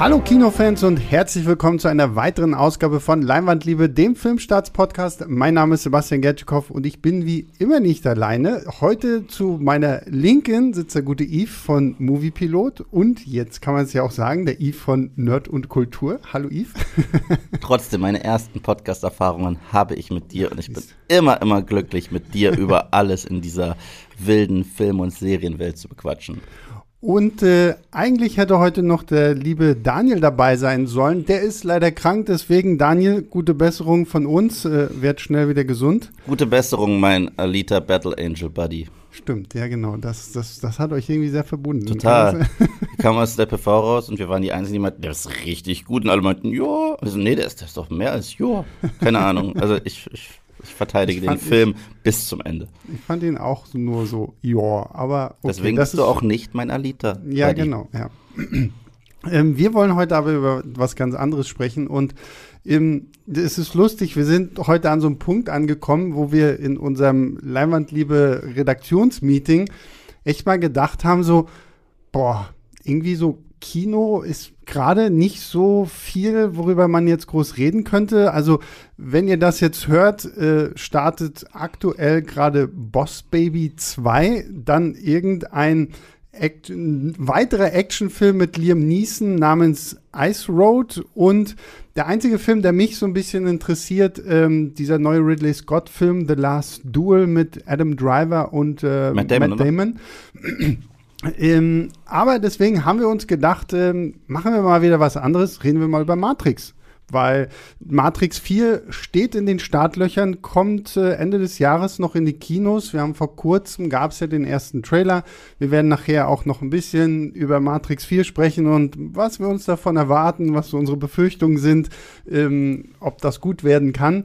Hallo Kinofans und herzlich willkommen zu einer weiteren Ausgabe von Leinwandliebe, dem Filmstarts-Podcast. Mein Name ist Sebastian Gertschikow und ich bin wie immer nicht alleine. Heute zu meiner Linken sitzt der gute Yves von Moviepilot und jetzt kann man es ja auch sagen, der Yves von Nerd und Kultur. Hallo Yves. Trotzdem, meine ersten Podcast-Erfahrungen habe ich mit dir und ich bin immer, immer glücklich, mit dir über alles in dieser wilden Film- und Serienwelt zu bequatschen. Und äh, eigentlich hätte heute noch der liebe Daniel dabei sein sollen. Der ist leider krank, deswegen Daniel, gute Besserung von uns. Äh, werd schnell wieder gesund. Gute Besserung, mein Alita Battle Angel Buddy. Stimmt, ja genau. Das, das, das hat euch irgendwie sehr verbunden. Total. Ich kam aus der PV raus und wir waren die Einzigen, die meinten, der ist richtig gut. Und alle meinten, ja. Also, nee, der ist, der ist doch mehr als ja. Keine Ahnung. Also ich, ich ich verteidige ich den Film ich, bis zum Ende. Ich fand ihn auch nur so, ja, aber okay, Deswegen bist du auch nicht mein Alita. Ja, Buddy. genau, ja. ähm, wir wollen heute aber über was ganz anderes sprechen und ähm, es ist lustig, wir sind heute an so einem Punkt angekommen, wo wir in unserem Leinwandliebe Redaktionsmeeting echt mal gedacht haben, so, boah, irgendwie so Kino ist gerade nicht so viel, worüber man jetzt groß reden könnte. Also, wenn ihr das jetzt hört, äh, startet aktuell gerade Boss Baby 2, dann irgendein Act weiterer Actionfilm mit Liam Neeson namens Ice Road und der einzige Film, der mich so ein bisschen interessiert, ähm, dieser neue Ridley Scott-Film The Last Duel mit Adam Driver und äh, Matt Damon. Matt Damon. Ähm, aber deswegen haben wir uns gedacht, ähm, machen wir mal wieder was anderes, reden wir mal über Matrix. Weil Matrix 4 steht in den Startlöchern, kommt äh, Ende des Jahres noch in die Kinos. Wir haben vor kurzem, gab es ja den ersten Trailer. Wir werden nachher auch noch ein bisschen über Matrix 4 sprechen und was wir uns davon erwarten, was so unsere Befürchtungen sind, ähm, ob das gut werden kann.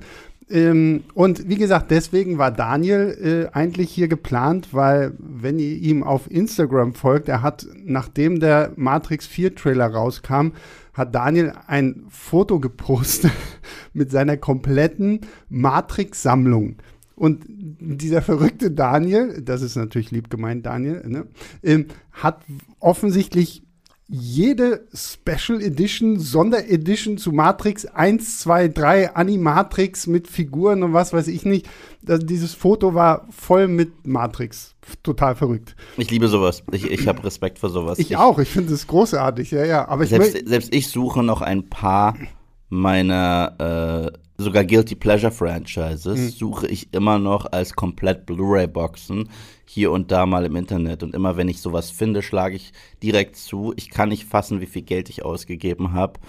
Ähm, und wie gesagt, deswegen war Daniel äh, eigentlich hier geplant, weil wenn ihr ihm auf Instagram folgt, er hat, nachdem der Matrix 4 Trailer rauskam, hat Daniel ein Foto gepostet mit seiner kompletten Matrix-Sammlung. Und dieser verrückte Daniel, das ist natürlich lieb gemeint, Daniel, ne, ähm, hat offensichtlich jede Special Edition, Sonderedition zu Matrix 1, 2, 3, Animatrix mit Figuren und was weiß ich nicht. Das, dieses Foto war voll mit Matrix. Total verrückt. Ich liebe sowas. Ich, ich habe Respekt vor sowas. Ich, ich auch. Ich finde es großartig. Ja, ja. Aber selbst, selbst ich suche noch ein paar meiner äh, sogar Guilty Pleasure Franchises mhm. suche ich immer noch als komplett Blu-ray-Boxen hier und da mal im Internet. Und immer wenn ich sowas finde, schlage ich direkt zu. Ich kann nicht fassen, wie viel Geld ich ausgegeben habe,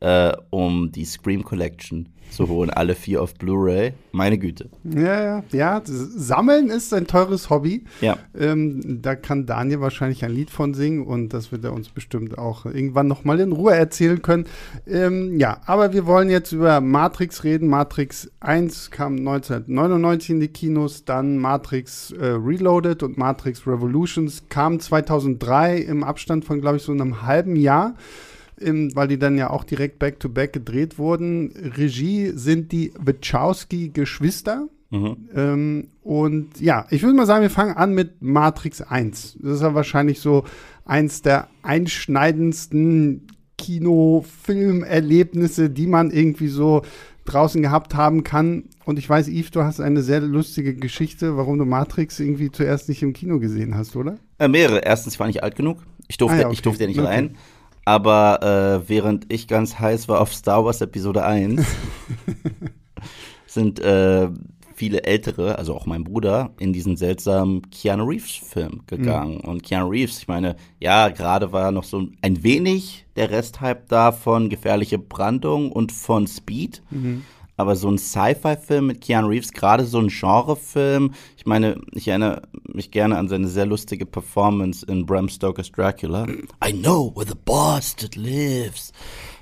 äh, um die Scream Collection zu holen. Alle vier auf Blu-ray. Meine Güte. Ja, ja, ja. Sammeln ist ein teures Hobby. Ja. Ähm, da kann Daniel wahrscheinlich ein Lied von singen und das wird er uns bestimmt auch irgendwann nochmal in Ruhe erzählen können. Ähm, ja, aber wir wollen jetzt über Matrix reden. Matrix 1 kam 1999 in die Kinos, dann Matrix äh, Reloaded und Matrix Revolutions kam 2003 im Abstand von, glaube ich, so einem halben Jahr im, weil die dann ja auch direkt back-to-back -back gedreht wurden. Regie sind die Wachowski-Geschwister. Mhm. Ähm, und ja, ich würde mal sagen, wir fangen an mit Matrix 1. Das ist ja wahrscheinlich so eins der einschneidendsten Kino-Film-Erlebnisse, die man irgendwie so draußen gehabt haben kann. Und ich weiß, Yves, du hast eine sehr lustige Geschichte, warum du Matrix irgendwie zuerst nicht im Kino gesehen hast, oder? Äh, mehrere. Erstens, ich war nicht alt genug. Ich durfte, ah, ja, okay. ich durfte ja nicht okay. rein. Aber äh, während ich ganz heiß war auf Star Wars Episode 1, sind äh, viele Ältere, also auch mein Bruder, in diesen seltsamen Keanu Reeves-Film gegangen. Mhm. Und Keanu Reeves, ich meine, ja, gerade war noch so ein wenig der Resthype da von Gefährliche Brandung und von Speed. Mhm aber so ein Sci-Fi-Film mit Keanu Reeves, gerade so ein Genre-Film, ich meine, ich erinnere mich gerne an seine sehr lustige Performance in Bram Stoker's Dracula. I know where the bastard lives.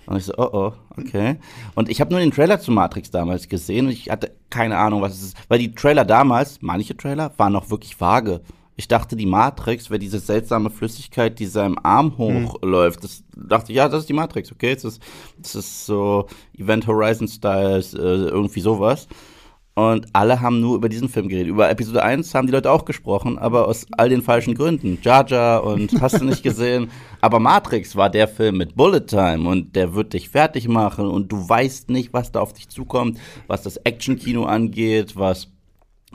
Und ich so, oh oh, okay. Und ich habe nur den Trailer zu Matrix damals gesehen und ich hatte keine Ahnung, was es ist. Weil die Trailer damals, manche Trailer, waren noch wirklich vage. Ich dachte, die Matrix wäre diese seltsame Flüssigkeit, die seinem Arm mhm. hochläuft. Das dachte ich, ja, das ist die Matrix, okay? Das ist, das ist so Event Horizon Styles, äh, irgendwie sowas. Und alle haben nur über diesen Film geredet. Über Episode 1 haben die Leute auch gesprochen, aber aus all den falschen Gründen. Jar Jar und hast du nicht gesehen. Aber Matrix war der Film mit Bullet Time und der wird dich fertig machen und du weißt nicht, was da auf dich zukommt, was das Action-Kino angeht, was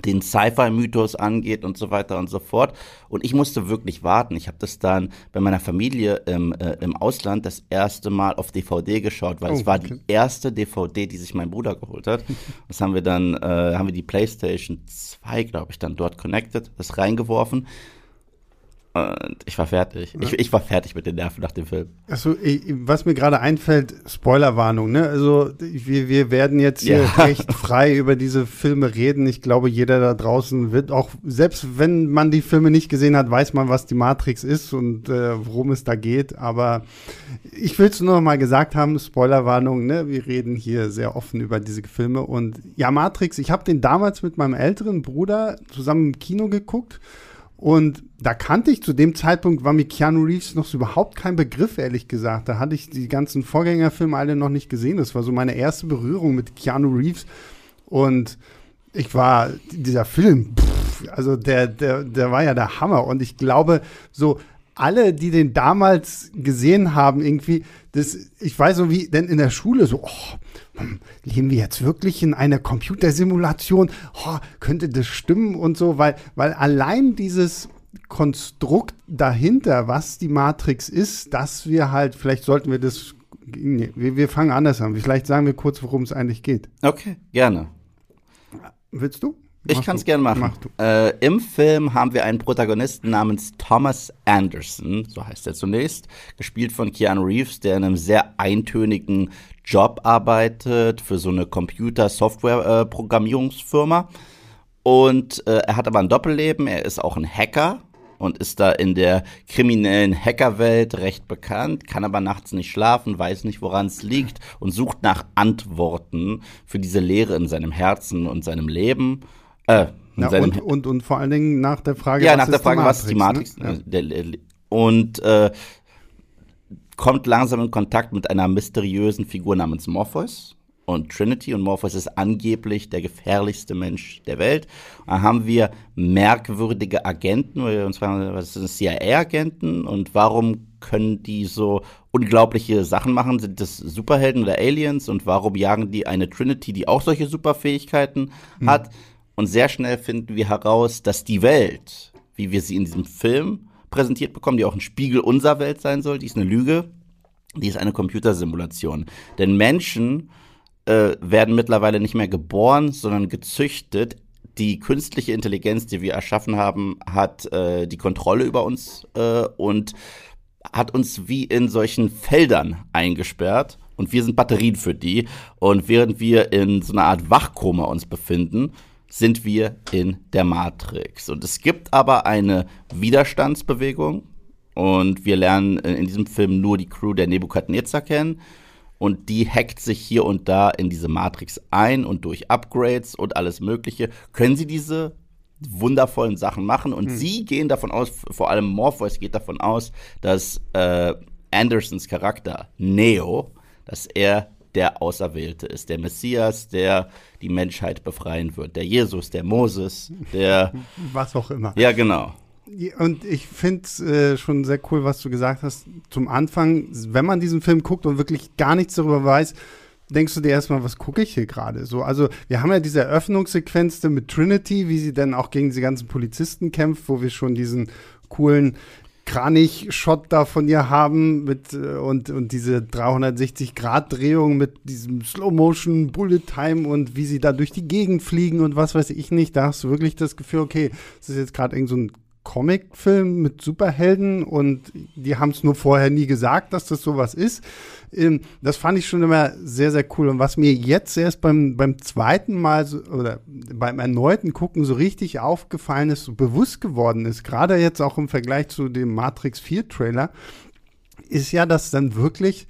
den Sci-Fi-Mythos angeht und so weiter und so fort. Und ich musste wirklich warten. Ich habe das dann bei meiner Familie im, äh, im Ausland das erste Mal auf DVD geschaut, weil oh, es war okay. die erste DVD, die sich mein Bruder geholt hat. Das haben wir dann, äh, haben wir die PlayStation 2, glaube ich, dann dort connected, das reingeworfen. Und ich war fertig. Ich, ich war fertig mit den Nerven nach dem Film. Achso, was mir gerade einfällt, Spoilerwarnung, ne? Also wir, wir werden jetzt hier ja. recht frei über diese Filme reden. Ich glaube, jeder da draußen wird auch, selbst wenn man die Filme nicht gesehen hat, weiß man, was die Matrix ist und äh, worum es da geht. Aber ich will es nur noch mal gesagt haben, Spoilerwarnung, ne? Wir reden hier sehr offen über diese Filme. Und ja, Matrix, ich habe den damals mit meinem älteren Bruder zusammen im Kino geguckt. Und da kannte ich zu dem Zeitpunkt, war mir Keanu Reeves noch so überhaupt kein Begriff, ehrlich gesagt. Da hatte ich die ganzen Vorgängerfilme alle noch nicht gesehen. Das war so meine erste Berührung mit Keanu Reeves. Und ich war, dieser Film, pff, also der, der, der war ja der Hammer. Und ich glaube, so alle, die den damals gesehen haben, irgendwie, das, ich weiß so wie, denn in der Schule so, oh, hm, leben wir jetzt wirklich in einer Computersimulation? Oh, könnte das stimmen und so, weil, weil allein dieses Konstrukt dahinter, was die Matrix ist, dass wir halt, vielleicht sollten wir das, nee, wir, wir fangen anders an. Vielleicht sagen wir kurz, worum es eigentlich geht. Okay, gerne. Willst du? Ich kann es gerne machen. Äh, Im Film haben wir einen Protagonisten namens Thomas Anderson, so heißt er zunächst, gespielt von Keanu Reeves, der in einem sehr eintönigen Job arbeitet für so eine Computer-Software-Programmierungsfirma. Und äh, er hat aber ein Doppelleben, er ist auch ein Hacker und ist da in der kriminellen Hackerwelt recht bekannt, kann aber nachts nicht schlafen, weiß nicht, woran es liegt und sucht nach Antworten für diese Leere in seinem Herzen und seinem Leben. Äh, ja, und, und, und, vor allen Dingen nach der Frage, ja, was nach der Frage, was ist die Matrix? Ne? Ja. Und äh, kommt langsam in Kontakt mit einer mysteriösen Figur namens Morpheus und Trinity und Morpheus ist angeblich der gefährlichste Mensch der Welt. Da haben wir merkwürdige Agenten, und zwar was sind CIA-Agenten und warum können die so unglaubliche Sachen machen? Sind das Superhelden oder Aliens und warum jagen die eine Trinity, die auch solche Superfähigkeiten hm. hat? Und sehr schnell finden wir heraus, dass die Welt, wie wir sie in diesem Film präsentiert bekommen, die auch ein Spiegel unserer Welt sein soll, die ist eine Lüge, die ist eine Computersimulation. Denn Menschen äh, werden mittlerweile nicht mehr geboren, sondern gezüchtet. Die künstliche Intelligenz, die wir erschaffen haben, hat äh, die Kontrolle über uns äh, und hat uns wie in solchen Feldern eingesperrt und wir sind Batterien für die. Und während wir in so einer Art Wachkoma uns befinden, sind wir in der Matrix. Und es gibt aber eine Widerstandsbewegung und wir lernen in diesem Film nur die Crew der Nebukadnezar kennen und die hackt sich hier und da in diese Matrix ein und durch Upgrades und alles Mögliche können sie diese wundervollen Sachen machen und mhm. sie gehen davon aus, vor allem Morpheus geht davon aus, dass äh, Andersons Charakter Neo, dass er der Auserwählte ist, der Messias, der die Menschheit befreien wird, der Jesus, der Moses, der was auch immer. Ja, genau. Und ich finde es äh, schon sehr cool, was du gesagt hast. Zum Anfang, wenn man diesen Film guckt und wirklich gar nichts darüber weiß, denkst du dir erstmal, was gucke ich hier gerade? So, also wir haben ja diese Eröffnungssequenz mit Trinity, wie sie dann auch gegen die ganzen Polizisten kämpft, wo wir schon diesen coolen Kranich-Shot da von ihr haben mit äh, und, und diese 360-Grad-Drehung mit diesem Slow-Motion Bullet Time und wie sie da durch die Gegend fliegen und was weiß ich nicht. Da hast du wirklich das Gefühl, okay, das ist jetzt gerade irgend so ein Comicfilm mit Superhelden und die haben es nur vorher nie gesagt, dass das sowas ist. Ähm, das fand ich schon immer sehr, sehr cool. Und was mir jetzt erst beim, beim zweiten Mal so, oder beim erneuten Gucken so richtig aufgefallen ist, so bewusst geworden ist, gerade jetzt auch im Vergleich zu dem Matrix 4 Trailer, ist ja, dass dann wirklich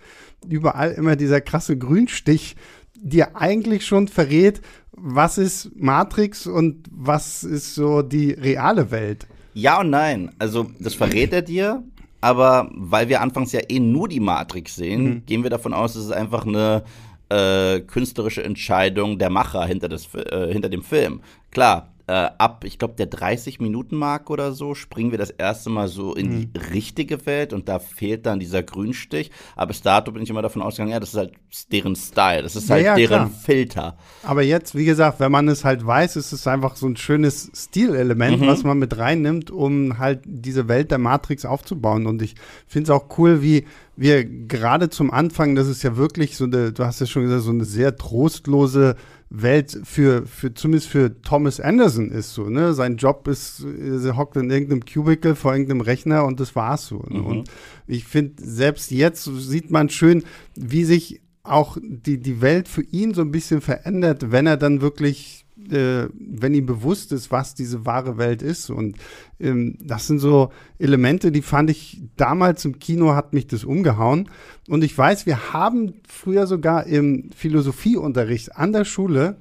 überall immer dieser krasse Grünstich dir eigentlich schon verrät, was ist Matrix und was ist so die reale Welt. Ja und nein. Also, das verrät er dir, aber weil wir anfangs ja eh nur die Matrix sehen, mhm. gehen wir davon aus, dass es einfach eine, äh, künstlerische Entscheidung der Macher hinter, das, äh, hinter dem Film. Klar, äh, ab, ich glaube, der 30-Minuten-Mark oder so, springen wir das erste Mal so in die mhm. richtige Welt und da fehlt dann dieser Grünstich. Aber bis dato bin ich immer davon ausgegangen, ja, das ist halt deren Style, das ist halt ja, ja, deren klar. Filter. Aber jetzt, wie gesagt, wenn man es halt weiß, ist es einfach so ein schönes Stilelement, mhm. was man mit reinnimmt, um halt diese Welt der Matrix aufzubauen. Und ich finde es auch cool, wie wir gerade zum Anfang, das ist ja wirklich so eine, du hast ja schon gesagt, so eine sehr trostlose Welt für, für zumindest für Thomas Anderson ist so, ne? Sein Job ist, er hockt in irgendeinem Cubicle vor irgendeinem Rechner und das war's so. Ne? Mhm. Und ich finde, selbst jetzt sieht man schön, wie sich auch die, die Welt für ihn so ein bisschen verändert, wenn er dann wirklich äh, wenn ihm bewusst ist, was diese wahre Welt ist. Und ähm, das sind so Elemente, die fand ich damals im Kino, hat mich das umgehauen. Und ich weiß, wir haben früher sogar im Philosophieunterricht an der Schule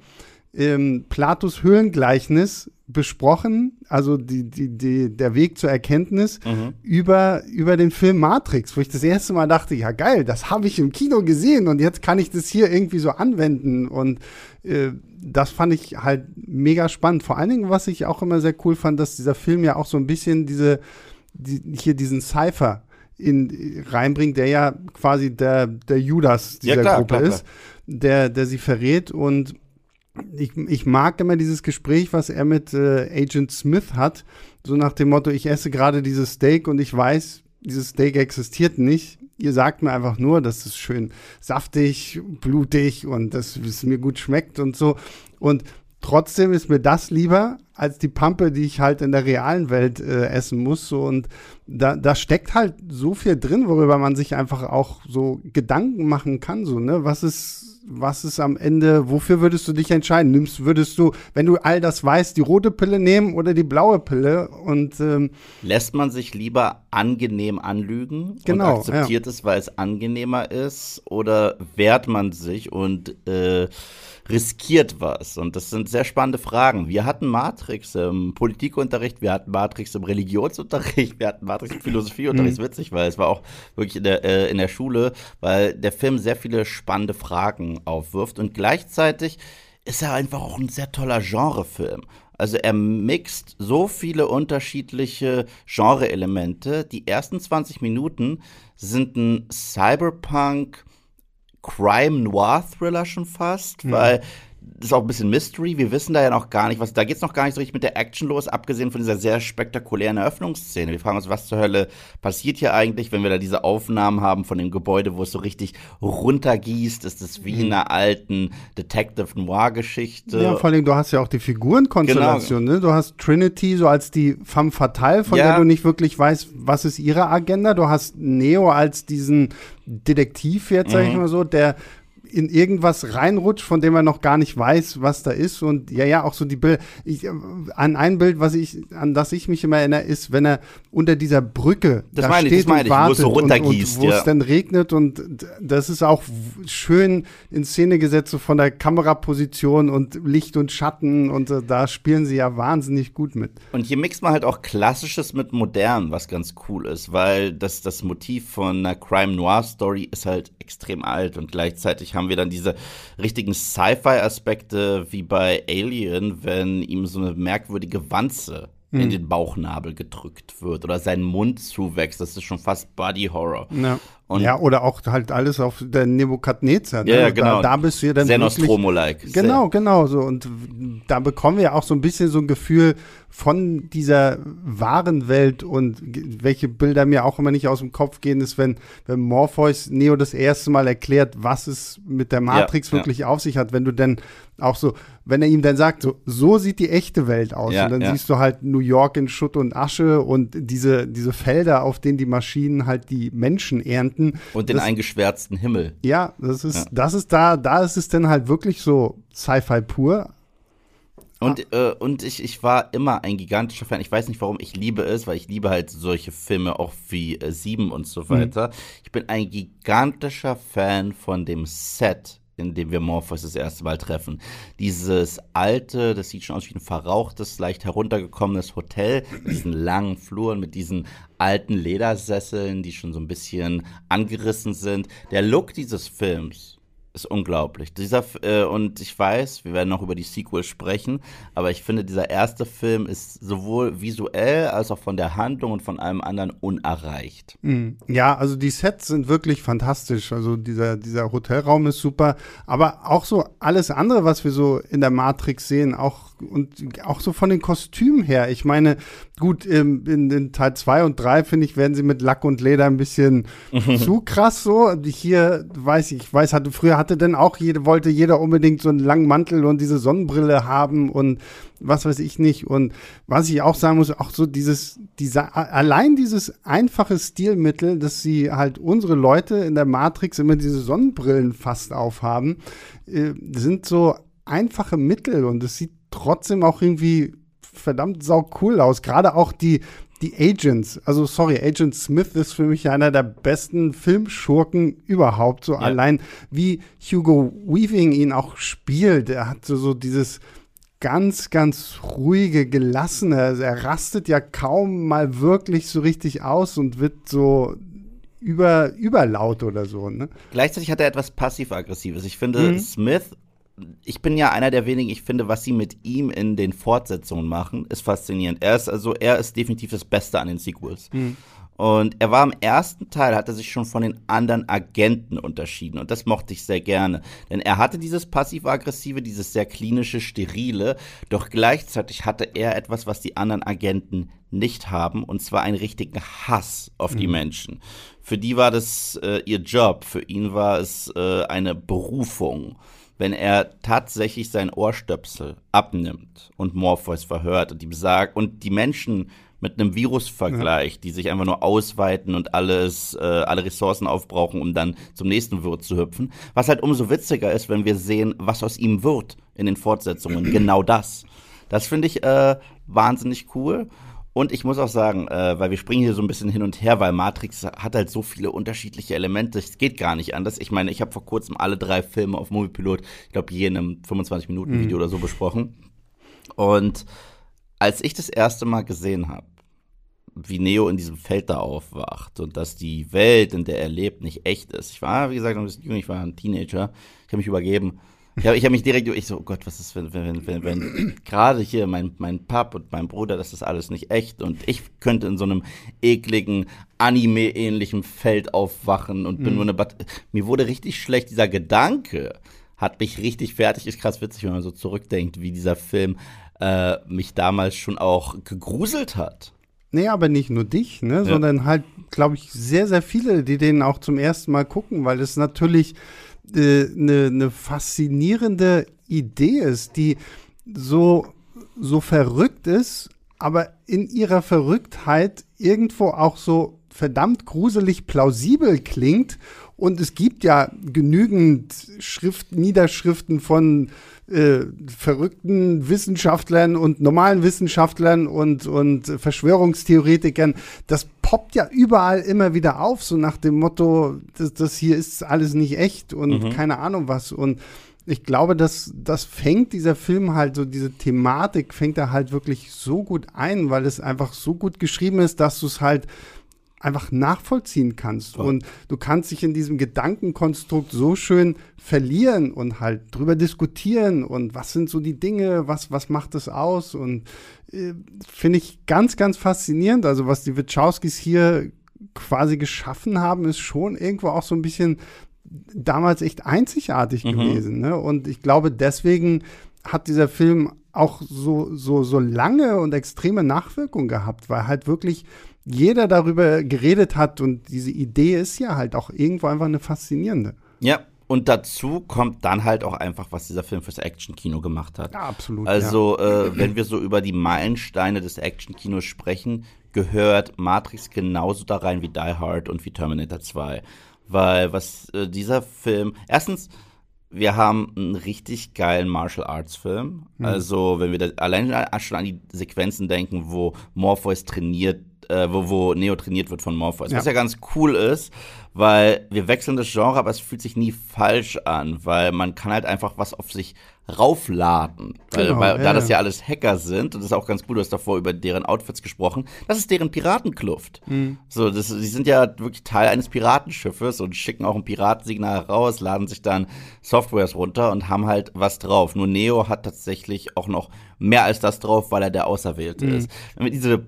ähm, Platos Höhlengleichnis besprochen, also die, die, die, der Weg zur Erkenntnis mhm. über, über den Film Matrix, wo ich das erste Mal dachte, ja geil, das habe ich im Kino gesehen und jetzt kann ich das hier irgendwie so anwenden und äh, das fand ich halt mega spannend. Vor allen Dingen, was ich auch immer sehr cool fand, dass dieser Film ja auch so ein bisschen diese, die, hier diesen Cypher in, reinbringt, der ja quasi der, der Judas dieser ja, klar, Gruppe klar, klar. ist, der, der sie verrät und ich, ich mag immer dieses Gespräch, was er mit äh, Agent Smith hat, so nach dem Motto, ich esse gerade dieses Steak und ich weiß, dieses Steak existiert nicht. Ihr sagt mir einfach nur, dass es schön saftig, blutig und dass es mir gut schmeckt und so. Und trotzdem ist mir das lieber als die Pampe, die ich halt in der realen Welt äh, essen muss. So. Und da, da steckt halt so viel drin, worüber man sich einfach auch so Gedanken machen kann. So, ne? Was ist was ist am Ende, wofür würdest du dich entscheiden? Nimmst, würdest du, wenn du all das weißt, die rote Pille nehmen oder die blaue Pille? Und ähm, lässt man sich lieber angenehm anlügen genau, und akzeptiert ja. es, weil es angenehmer ist, oder wehrt man sich und äh, riskiert was? Und das sind sehr spannende Fragen. Wir hatten Matrix im Politikunterricht, wir hatten Matrix im Religionsunterricht, wir hatten Matrix im Philosophieunterricht. Mhm. witzig, weil es war auch wirklich in der, äh, in der Schule, weil der Film sehr viele spannende Fragen aufwirft und gleichzeitig ist er einfach auch ein sehr toller Genrefilm. Also er mixt so viele unterschiedliche Genre-Elemente. Die ersten 20 Minuten sind ein Cyberpunk Crime Noir Thriller schon fast, mhm. weil ist auch ein bisschen Mystery. Wir wissen da ja noch gar nicht, was da geht's noch gar nicht so richtig mit der Action los, abgesehen von dieser sehr spektakulären Eröffnungsszene. Wir fragen uns, was zur Hölle passiert hier eigentlich, wenn wir da diese Aufnahmen haben von dem Gebäude, wo es so richtig runtergießt. Ist das wie in einer alten Detective Noir-Geschichte? Ja, vor allem, du hast ja auch die Figurenkonstellation. Genau. Ne? Du hast Trinity so als die femme fatale, von ja. der du nicht wirklich weißt, was ist ihre Agenda. Du hast Neo als diesen Detektiv jetzt, sag ich mhm. mal so, der in irgendwas reinrutscht, von dem er noch gar nicht weiß, was da ist. Und ja, ja, auch so die Bilder. Ich, an ein Bild, was ich, an das ich mich immer erinnere, ist, wenn er unter dieser Brücke das da meine, steht das und wartet wo es so runtergießt, und, und wo ja. es dann regnet. Und das ist auch schön in Szene gesetzt, so von der Kameraposition und Licht und Schatten. Und äh, da spielen sie ja wahnsinnig gut mit. Und hier mixt man halt auch Klassisches mit Modern, was ganz cool ist, weil das, das Motiv von einer Crime Noir Story ist halt extrem alt und gleichzeitig haben haben wir dann diese richtigen Sci-Fi-Aspekte wie bei Alien, wenn ihm so eine merkwürdige Wanze in hm. den Bauchnabel gedrückt wird oder sein Mund zuwächst. Das ist schon fast Body Horror. Ja. Und ja, oder auch halt alles auf der Nebukadnezar. Ne? Ja, ja, genau. Da, da bist du ja dann Sehr Nostromo-like. Genau, genau so. Und da bekommen wir auch so ein bisschen so ein Gefühl von dieser wahren Welt und welche Bilder mir auch immer nicht aus dem Kopf gehen, ist, wenn, wenn Morpheus Neo das erste Mal erklärt, was es mit der Matrix ja, wirklich ja. auf sich hat. Wenn du dann auch so, wenn er ihm dann sagt, so, so sieht die echte Welt aus. Ja, und dann siehst du halt New York in Schutt und Asche und diese, diese Felder, auf denen die Maschinen halt die Menschen ernten Planeten. Und den das, eingeschwärzten Himmel. Ja, das ist, ja. das ist da, da ist es dann halt wirklich so Sci-Fi pur. Und, ah. äh, und ich, ich war immer ein gigantischer Fan. Ich weiß nicht, warum ich liebe es, weil ich liebe halt solche Filme auch wie äh, Sieben und so weiter. Mhm. Ich bin ein gigantischer Fan von dem Set in dem wir Morpheus das erste Mal treffen. Dieses alte, das sieht schon aus wie ein verrauchtes, leicht heruntergekommenes Hotel mit diesen langen Fluren, mit diesen alten Ledersesseln, die schon so ein bisschen angerissen sind. Der Look dieses Films ist unglaublich. Dieser äh, und ich weiß, wir werden noch über die Sequels sprechen, aber ich finde, dieser erste Film ist sowohl visuell als auch von der Handlung und von allem anderen unerreicht. Mhm. Ja, also die Sets sind wirklich fantastisch. Also dieser, dieser Hotelraum ist super, aber auch so alles andere, was wir so in der Matrix sehen, auch und auch so von den Kostümen her. Ich meine, gut, in, in Teil 2 und 3, finde ich, werden sie mit Lack und Leder ein bisschen zu krass so. Hier, weiß ich, ich weiß, hatte, früher hatte denn auch jede, wollte jeder unbedingt so einen langen Mantel und diese Sonnenbrille haben und was weiß ich nicht. Und was ich auch sagen muss, auch so dieses, dieser, allein dieses einfache Stilmittel, dass sie halt unsere Leute in der Matrix immer diese Sonnenbrillen fast aufhaben, äh, sind so einfache Mittel und es sieht trotzdem auch irgendwie verdammt sau cool aus. Gerade auch die, die Agents. Also, sorry, Agent Smith ist für mich einer der besten Filmschurken überhaupt. So ja. allein wie Hugo Weaving ihn auch spielt. Er hat so, so dieses ganz, ganz ruhige, gelassene. Also er rastet ja kaum mal wirklich so richtig aus und wird so über, überlaut oder so. Ne? Gleichzeitig hat er etwas passiv-aggressives. Ich finde, mhm. Smith ich bin ja einer der wenigen, ich finde, was sie mit ihm in den Fortsetzungen machen, ist faszinierend. Er ist also, er ist definitiv das Beste an den Sequels. Mhm. Und er war im ersten Teil, hat er sich schon von den anderen Agenten unterschieden. Und das mochte ich sehr gerne. Denn er hatte dieses passiv-aggressive, dieses sehr klinische, sterile. Doch gleichzeitig hatte er etwas, was die anderen Agenten nicht haben. Und zwar einen richtigen Hass auf mhm. die Menschen. Für die war das äh, ihr Job. Für ihn war es äh, eine Berufung wenn er tatsächlich sein Ohrstöpsel abnimmt und Morpheus verhört und ihm sagt und die Menschen mit einem Virus vergleicht, die sich einfach nur ausweiten und alles, äh, alle Ressourcen aufbrauchen, um dann zum nächsten Wirt zu hüpfen. Was halt umso witziger ist, wenn wir sehen, was aus ihm wird in den Fortsetzungen. genau das. Das finde ich äh, wahnsinnig cool. Und ich muss auch sagen, äh, weil wir springen hier so ein bisschen hin und her, weil Matrix hat halt so viele unterschiedliche Elemente, es geht gar nicht anders. Ich meine, ich habe vor kurzem alle drei Filme auf Moviepilot, ich glaube, je in einem 25-Minuten-Video mhm. oder so besprochen. Und als ich das erste Mal gesehen habe, wie Neo in diesem Feld da aufwacht und dass die Welt, in der er lebt, nicht echt ist. Ich war, wie gesagt, ein bisschen jung, ich war ein Teenager, ich habe mich übergeben. Ich habe ich hab mich direkt, ich so, oh Gott, was ist, wenn, wenn, wenn, wenn gerade hier mein, mein Pap und mein Bruder, das ist alles nicht echt und ich könnte in so einem ekligen, Anime-ähnlichen Feld aufwachen und bin mhm. nur eine Bat Mir wurde richtig schlecht, dieser Gedanke hat mich richtig fertig, ist krass witzig, wenn man so zurückdenkt, wie dieser Film äh, mich damals schon auch gegruselt hat. Nee, aber nicht nur dich, ne, ja. sondern halt, glaube ich, sehr, sehr viele, die den auch zum ersten Mal gucken, weil es natürlich eine, äh, eine faszinierende Idee ist, die so, so verrückt ist, aber in ihrer Verrücktheit irgendwo auch so verdammt gruselig plausibel klingt. Und es gibt ja genügend Schrift, Niederschriften von äh, verrückten Wissenschaftlern und normalen Wissenschaftlern und, und Verschwörungstheoretikern, das poppt ja überall immer wieder auf, so nach dem Motto, das, das hier ist alles nicht echt und mhm. keine Ahnung was. Und ich glaube, dass das fängt dieser Film halt so, diese Thematik fängt er halt wirklich so gut ein, weil es einfach so gut geschrieben ist, dass du es halt einfach nachvollziehen kannst. Ja. Und du kannst dich in diesem Gedankenkonstrukt so schön verlieren und halt drüber diskutieren und was sind so die Dinge, was, was macht es aus? Und äh, finde ich ganz, ganz faszinierend. Also, was die Wachowskis hier quasi geschaffen haben, ist schon irgendwo auch so ein bisschen damals echt einzigartig mhm. gewesen. Ne? Und ich glaube, deswegen hat dieser Film auch so, so, so lange und extreme Nachwirkungen gehabt, weil halt wirklich jeder darüber geredet hat und diese Idee ist ja halt auch irgendwo einfach eine faszinierende. Ja, und dazu kommt dann halt auch einfach, was dieser Film fürs Action-Kino gemacht hat. Ja, absolut. Also, ja. äh, wenn wir so über die Meilensteine des Action-Kinos sprechen, gehört Matrix genauso da rein wie Die Hard und wie Terminator 2. Weil was äh, dieser Film, erstens, wir haben einen richtig geilen Martial Arts Film. Mhm. Also, wenn wir allein schon an die Sequenzen denken, wo Morpheus trainiert, äh, wo, wo Neo trainiert wird von Morpheus. Ja. Was ja ganz cool ist, weil wir wechseln das Genre, aber es fühlt sich nie falsch an, weil man kann halt einfach was auf sich raufladen. Weil, genau, weil ja, da das ja alles Hacker sind, und das ist auch ganz cool, du hast davor über deren Outfits gesprochen, das ist deren Piratenkluft. Mhm. So, das, die sind ja wirklich Teil eines Piratenschiffes und schicken auch ein Piratensignal raus, laden sich dann Softwares runter und haben halt was drauf. Nur Neo hat tatsächlich auch noch mehr als das drauf, weil er der Auserwählte mhm. ist. Wenn wir diese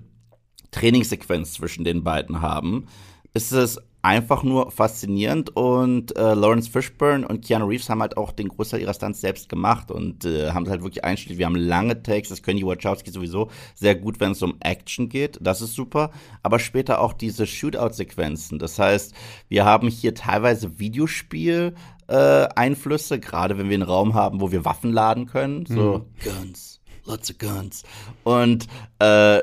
Trainingssequenz zwischen den beiden haben, ist es einfach nur faszinierend und äh, Lawrence Fishburne und Keanu Reeves haben halt auch den Großteil ihrer Stunts selbst gemacht und äh, haben halt wirklich einstellig. Wir haben lange Takes, das können die Wachowski sowieso sehr gut, wenn es um Action geht, das ist super, aber später auch diese Shootout-Sequenzen. Das heißt, wir haben hier teilweise Videospiel äh, Einflüsse, gerade wenn wir einen Raum haben, wo wir Waffen laden können, so mhm. Guns, lots of Guns und äh,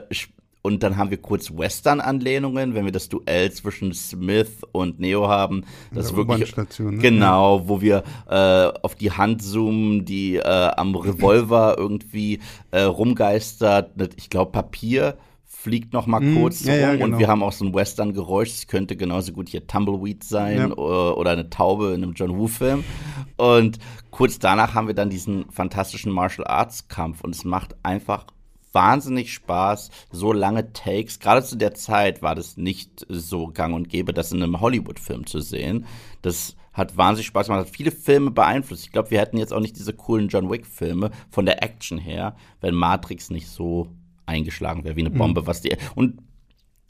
und dann haben wir kurz Western-Anlehnungen, wenn wir das Duell zwischen Smith und Neo haben. Das ist wirklich ne? genau, wo wir äh, auf die Hand zoomen, die äh, am Revolver irgendwie äh, rumgeistert. Ich glaube Papier fliegt noch mal mm, kurz ja, rum ja, genau. und wir haben auch so ein Western-Geräusch. Es könnte genauso gut hier Tumbleweed sein ja. oder, oder, eine Taube in einem John Woo-Film. Und kurz danach haben wir dann diesen fantastischen Martial Arts-Kampf und es macht einfach wahnsinnig Spaß, so lange Takes. Gerade zu der Zeit war das nicht so gang und gäbe, das in einem Hollywood-Film zu sehen. Das hat wahnsinnig Spaß gemacht, hat viele Filme beeinflusst. Ich glaube, wir hätten jetzt auch nicht diese coolen John Wick-Filme von der Action her, wenn Matrix nicht so eingeschlagen wäre wie eine Bombe, mhm. was die und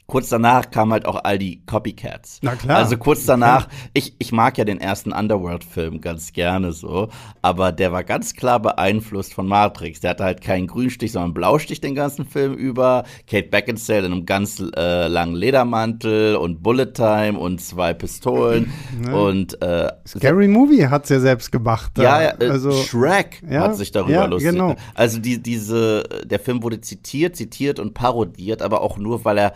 kurz danach kamen halt auch all die Copycats. Na klar. Also kurz danach, ich, ich mag ja den ersten Underworld-Film ganz gerne so, aber der war ganz klar beeinflusst von Matrix. Der hatte halt keinen Grünstich, sondern einen Blaustich den ganzen Film über. Kate Beckinsale in einem ganz äh, langen Ledermantel und Bullet Time und zwei Pistolen und äh, Scary Movie hat's ja selbst gemacht. Ja, ja äh, also, Shrek ja, hat sich darüber ja, lustig. Genau. Also die, diese, der Film wurde zitiert, zitiert und parodiert, aber auch nur, weil er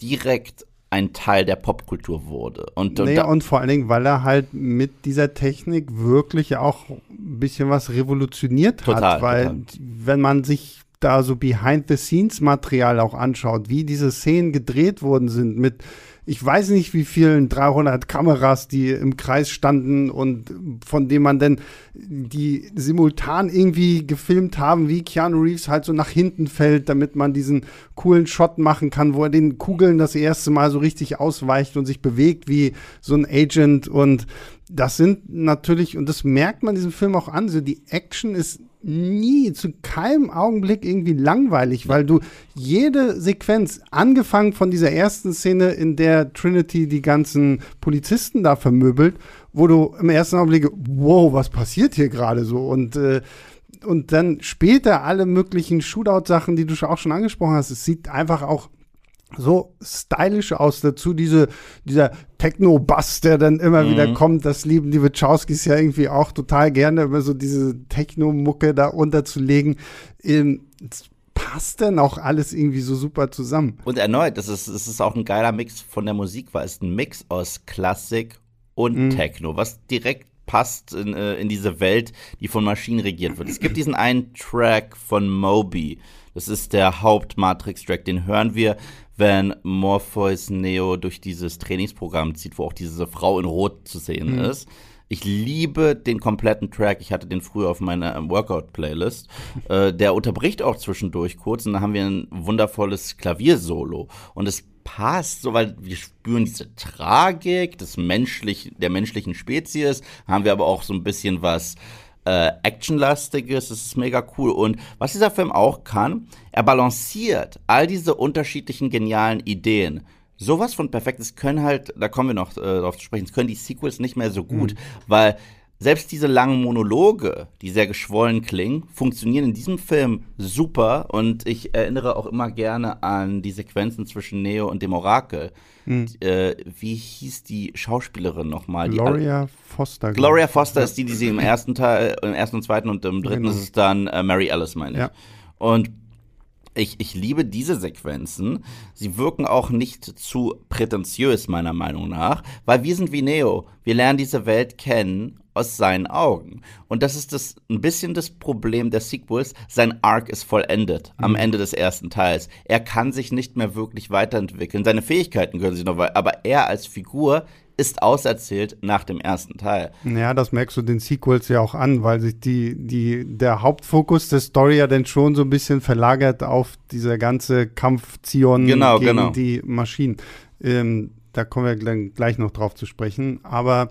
direkt ein Teil der Popkultur wurde. Und, und, naja, und vor allen Dingen, weil er halt mit dieser Technik wirklich auch ein bisschen was revolutioniert total, hat. Weil total. wenn man sich da so Behind-the-Scenes-Material auch anschaut, wie diese Szenen gedreht worden sind mit ich weiß nicht wie vielen 300 Kameras, die im Kreis standen und von denen man dann die simultan irgendwie gefilmt haben, wie Keanu Reeves halt so nach hinten fällt, damit man diesen coolen Shot machen kann, wo er den Kugeln das erste Mal so richtig ausweicht und sich bewegt wie so ein Agent. Und das sind natürlich, und das merkt man diesem Film auch an, so die Action ist nie, zu keinem Augenblick irgendwie langweilig, weil du jede Sequenz, angefangen von dieser ersten Szene, in der Trinity die ganzen Polizisten da vermöbelt, wo du im ersten Augenblick, wow, was passiert hier gerade so? Und äh, und dann später alle möglichen Shootout-Sachen, die du auch schon angesprochen hast. Es sieht einfach auch so stylisch aus. Dazu diese, dieser Techno-Bass, der dann immer mhm. wieder kommt. Das lieben die Wachowskis ja irgendwie auch total gerne, immer so diese Techno-Mucke da unterzulegen. Ähm, passt denn auch alles irgendwie so super zusammen. Und erneut, das ist, das ist auch ein geiler Mix von der Musik, weil es ein Mix aus Klassik und mhm. Techno, was direkt passt in, äh, in diese Welt, die von Maschinen regiert wird. Es gibt diesen einen Track von Moby. Das ist der Haupt-Matrix-Track. Den hören wir, wenn Morpheus Neo durch dieses Trainingsprogramm zieht, wo auch diese Frau in Rot zu sehen mhm. ist. Ich liebe den kompletten Track. Ich hatte den früher auf meiner ähm, Workout-Playlist. äh, der unterbricht auch zwischendurch kurz und dann haben wir ein wundervolles Klaviersolo. Und es passt, so weil wir spüren diese Tragik des menschlich, der menschlichen Spezies, haben wir aber auch so ein bisschen was äh, Actionlastiges, das ist mega cool. Und was dieser Film auch kann, er balanciert all diese unterschiedlichen genialen Ideen. Sowas von Perfektes können halt, da kommen wir noch äh, darauf zu sprechen, können die Sequels nicht mehr so gut, mhm. weil selbst diese langen Monologe, die sehr geschwollen klingen, funktionieren in diesem Film super und ich erinnere auch immer gerne an die Sequenzen zwischen Neo und dem Orakel. Mhm. Äh, wie hieß die Schauspielerin nochmal? Gloria Foster. Gloria Foster ist die, die sie im ersten Teil, im ersten und zweiten und im dritten genau. ist es dann äh, Mary Alice, meine ich. Ja. Und ich, ich liebe diese Sequenzen. Sie wirken auch nicht zu prätentiös, meiner Meinung nach, weil wir sind wie Neo. Wir lernen diese Welt kennen aus seinen Augen. Und das ist das ein bisschen das Problem der Sequels. Sein Arc ist vollendet mhm. am Ende des ersten Teils. Er kann sich nicht mehr wirklich weiterentwickeln. Seine Fähigkeiten können sich noch weiter, aber er als Figur ist auserzählt nach dem ersten Teil. Ja, das merkst du den Sequels ja auch an, weil sich die, die, der Hauptfokus der Story ja dann schon so ein bisschen verlagert auf diese ganze Kampf Zion genau, gegen genau. die Maschinen. Ähm, da kommen wir gleich noch drauf zu sprechen. Aber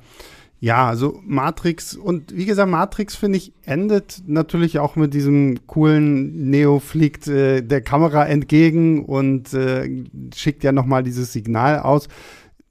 ja, also Matrix und wie gesagt, Matrix finde ich endet natürlich auch mit diesem coolen Neo fliegt äh, der Kamera entgegen und äh, schickt ja nochmal dieses Signal aus,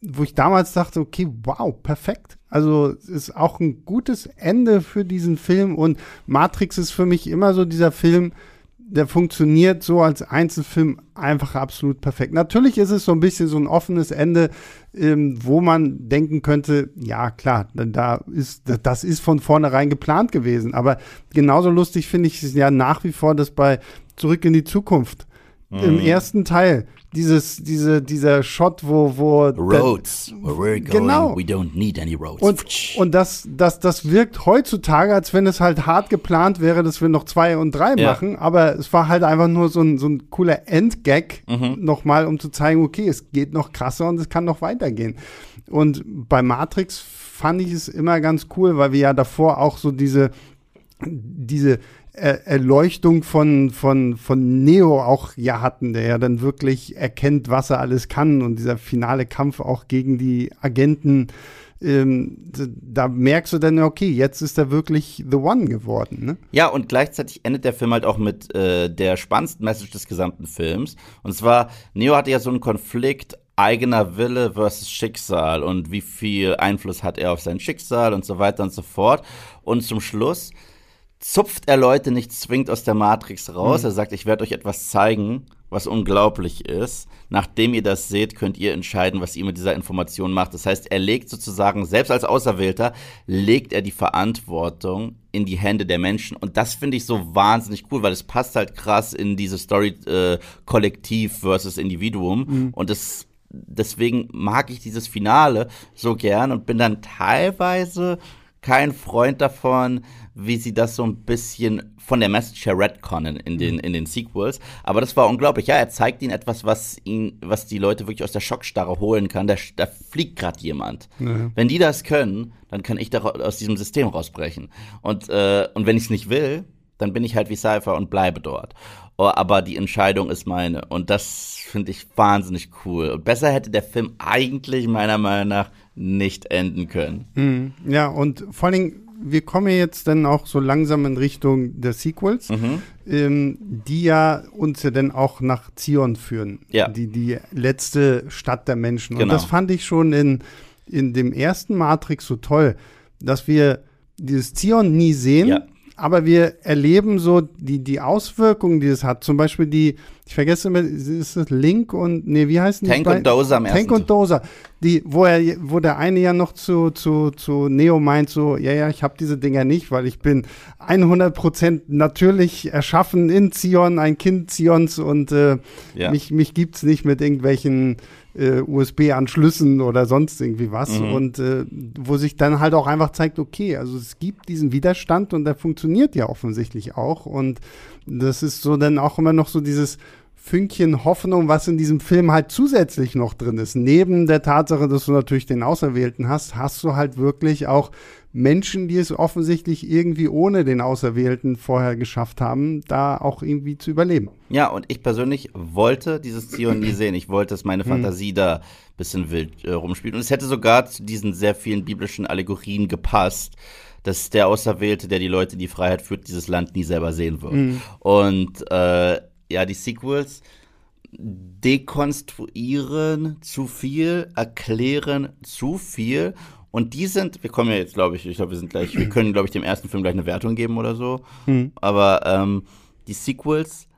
wo ich damals dachte, okay, wow, perfekt. Also es ist auch ein gutes Ende für diesen Film und Matrix ist für mich immer so dieser Film, der funktioniert so als Einzelfilm einfach absolut perfekt. Natürlich ist es so ein bisschen so ein offenes Ende, ähm, wo man denken könnte, ja klar, da ist, das ist von vornherein geplant gewesen. Aber genauso lustig finde ich es ja nach wie vor, dass bei Zurück in die Zukunft mhm. im ersten Teil dieses, diese, dieser Shot, wo, wo Roads, where we're going, genau. we don't need any roads. Und, und das, das, das wirkt heutzutage, als wenn es halt hart geplant wäre, dass wir noch zwei und drei ja. machen, aber es war halt einfach nur so ein, so ein cooler Endgag mhm. nochmal, um zu zeigen, okay, es geht noch krasser und es kann noch weitergehen. Und bei Matrix fand ich es immer ganz cool, weil wir ja davor auch so diese, diese Erleuchtung von, von, von Neo auch ja hatten, der ja dann wirklich erkennt, was er alles kann und dieser finale Kampf auch gegen die Agenten, ähm, da merkst du dann, okay, jetzt ist er wirklich The One geworden. Ne? Ja, und gleichzeitig endet der Film halt auch mit äh, der spannendsten Message des gesamten Films. Und zwar, Neo hatte ja so einen Konflikt, eigener Wille versus Schicksal und wie viel Einfluss hat er auf sein Schicksal und so weiter und so fort. Und zum Schluss zupft er Leute nicht zwingend aus der Matrix raus. Mhm. Er sagt, ich werde euch etwas zeigen, was unglaublich ist. Nachdem ihr das seht, könnt ihr entscheiden, was ihr mit dieser Information macht. Das heißt, er legt sozusagen, selbst als Auserwählter, legt er die Verantwortung in die Hände der Menschen. Und das finde ich so wahnsinnig cool, weil es passt halt krass in diese Story äh, Kollektiv versus Individuum. Mhm. Und das deswegen mag ich dieses Finale so gern und bin dann teilweise kein Freund davon, wie sie das so ein bisschen von der Message her retconnen in den, in den Sequels. Aber das war unglaublich. Ja, er zeigt ihnen etwas, was ihn, was die Leute wirklich aus der Schockstarre holen kann. Da, da fliegt gerade jemand. Ja. Wenn die das können, dann kann ich da aus diesem System rausbrechen. Und, äh, und wenn ich es nicht will, dann bin ich halt wie Cypher und bleibe dort. Oh, aber die Entscheidung ist meine. Und das finde ich wahnsinnig cool. Und besser hätte der Film eigentlich meiner Meinung nach nicht enden können. Mhm. Ja, und vor allen Dingen, wir kommen jetzt dann auch so langsam in Richtung der Sequels, mhm. ähm, die ja uns ja dann auch nach Zion führen. Ja. Die, die letzte Stadt der Menschen. Genau. Und das fand ich schon in, in dem ersten Matrix so toll, dass wir dieses Zion nie sehen. Ja aber wir erleben so die, die Auswirkungen, die es hat. Zum Beispiel die, ich vergesse immer, ist es Link und, nee, wie heißen Tank die? Tank und Dozer am Tank und Dozer. Die, wo er, wo der eine ja noch zu, zu, zu Neo meint so, ja, ja, ich habe diese Dinger nicht, weil ich bin 100% natürlich erschaffen in Zion, ein Kind Zions und äh, ja. mich, mich gibt's nicht mit irgendwelchen äh, USB-Anschlüssen oder sonst irgendwie was. Mhm. Und äh, wo sich dann halt auch einfach zeigt, okay, also es gibt diesen Widerstand und der funktioniert ja offensichtlich auch. Und das ist so dann auch immer noch so dieses Fünkchen Hoffnung, was in diesem Film halt zusätzlich noch drin ist. Neben der Tatsache, dass du natürlich den Auserwählten hast, hast du halt wirklich auch Menschen, die es offensichtlich irgendwie ohne den Auserwählten vorher geschafft haben, da auch irgendwie zu überleben. Ja, und ich persönlich wollte dieses Zion nie sehen. Ich wollte, dass meine hm. Fantasie da ein bisschen wild äh, rumspielt. Und es hätte sogar zu diesen sehr vielen biblischen Allegorien gepasst dass der Auserwählte, der die Leute in die Freiheit führt, dieses Land nie selber sehen wird. Mhm. Und äh, ja, die Sequels dekonstruieren zu viel, erklären zu viel und die sind, wir kommen ja jetzt, glaube ich, ich glaube, wir sind gleich, wir können, glaube ich, dem ersten Film gleich eine Wertung geben oder so. Mhm. Aber ähm, die Sequels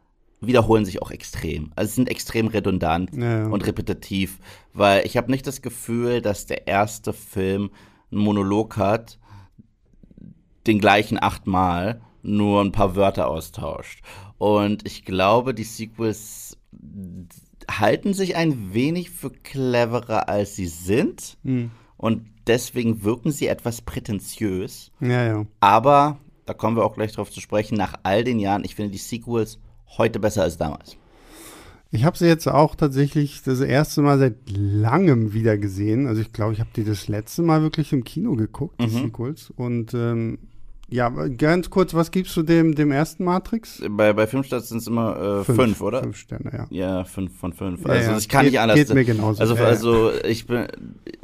wiederholen sich auch extrem. Also sind extrem redundant ja. und repetitiv, weil ich habe nicht das Gefühl, dass der erste Film einen Monolog hat, den gleichen achtmal, nur ein paar Wörter austauscht. Und ich glaube, die Sequels halten sich ein wenig für cleverer, als sie sind. Mhm. Und deswegen wirken sie etwas prätentiös. Ja, ja. Aber, da kommen wir auch gleich drauf zu sprechen, nach all den Jahren, ich finde die Sequels heute besser als damals. Ich habe sie jetzt auch tatsächlich das erste Mal seit langem wieder gesehen. Also ich glaube, ich habe die das letzte Mal wirklich im Kino geguckt, die Mhm. Sequels. Und ähm, ja, ganz kurz, was gibst du dem, dem ersten Matrix? Bei, bei Filmstarts sind es immer äh, fünf, oder? Fünf Sterne, ja. Ja, fünf von fünf. Ja, Also ja. ich kann Geht- nicht anders. geht mir genauso. Also, Ja, also ich bin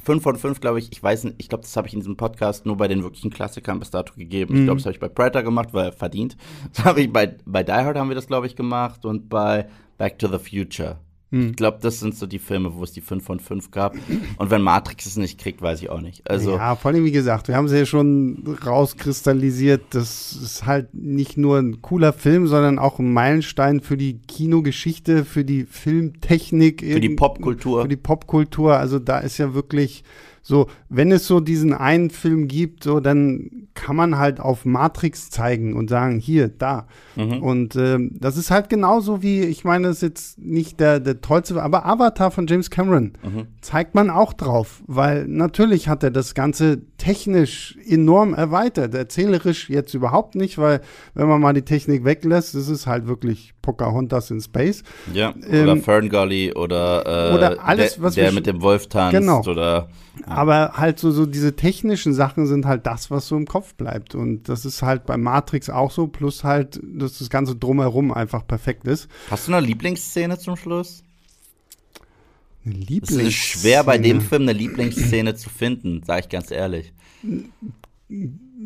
fünf von fünf, glaube ich. Ich weiß nicht, ich glaube, das habe ich in diesem Podcast nur bei den wirklichen Klassikern bis dato gegeben. Ich Mhm. glaube, das habe ich bei Predator gemacht, weil verdient. Das habe ich bei, bei Die Hard haben wir das, glaube ich, gemacht und bei Back to the Future. Hm. Ich glaube, das sind so die Filme, wo es die fünf von fünf gab. Und wenn Matrix es nicht kriegt, weiß ich auch nicht. Also, ja, vor allem, wie gesagt, wir haben es ja schon rauskristallisiert, das ist halt nicht nur ein cooler Film, sondern auch ein Meilenstein für die Kinogeschichte, für die Filmtechnik. für die Popkultur. Für die Popkultur. Also da ist ja wirklich so, wenn es so diesen einen Film gibt, so, dann kann man halt auf Matrix zeigen und sagen, hier, da. Mhm. Und ähm, das ist halt genauso wie, ich meine, das ist jetzt nicht der, der tollste, aber Avatar von James Cameron Mhm. zeigt man auch drauf, weil natürlich hat er das Ganze technisch enorm erweitert, erzählerisch jetzt überhaupt nicht, weil wenn man mal die Technik weglässt, das ist halt wirklich Pocahontas in Space. Ja, Ähm, oder Ferngully oder, äh, oder alles, der, was der wir mit dem Wolf tanzt Genau. oder Aber halt so, so diese technischen Sachen sind halt das, was so im Kopf bleibt. Und das ist halt bei Matrix auch so, plus halt, dass das Ganze drumherum einfach perfekt ist. Hast du eine Lieblingsszene zum Schluss? Eine Es Lieblings ist schwer bei dem Film eine Lieblingsszene zu finden, sage ich ganz ehrlich.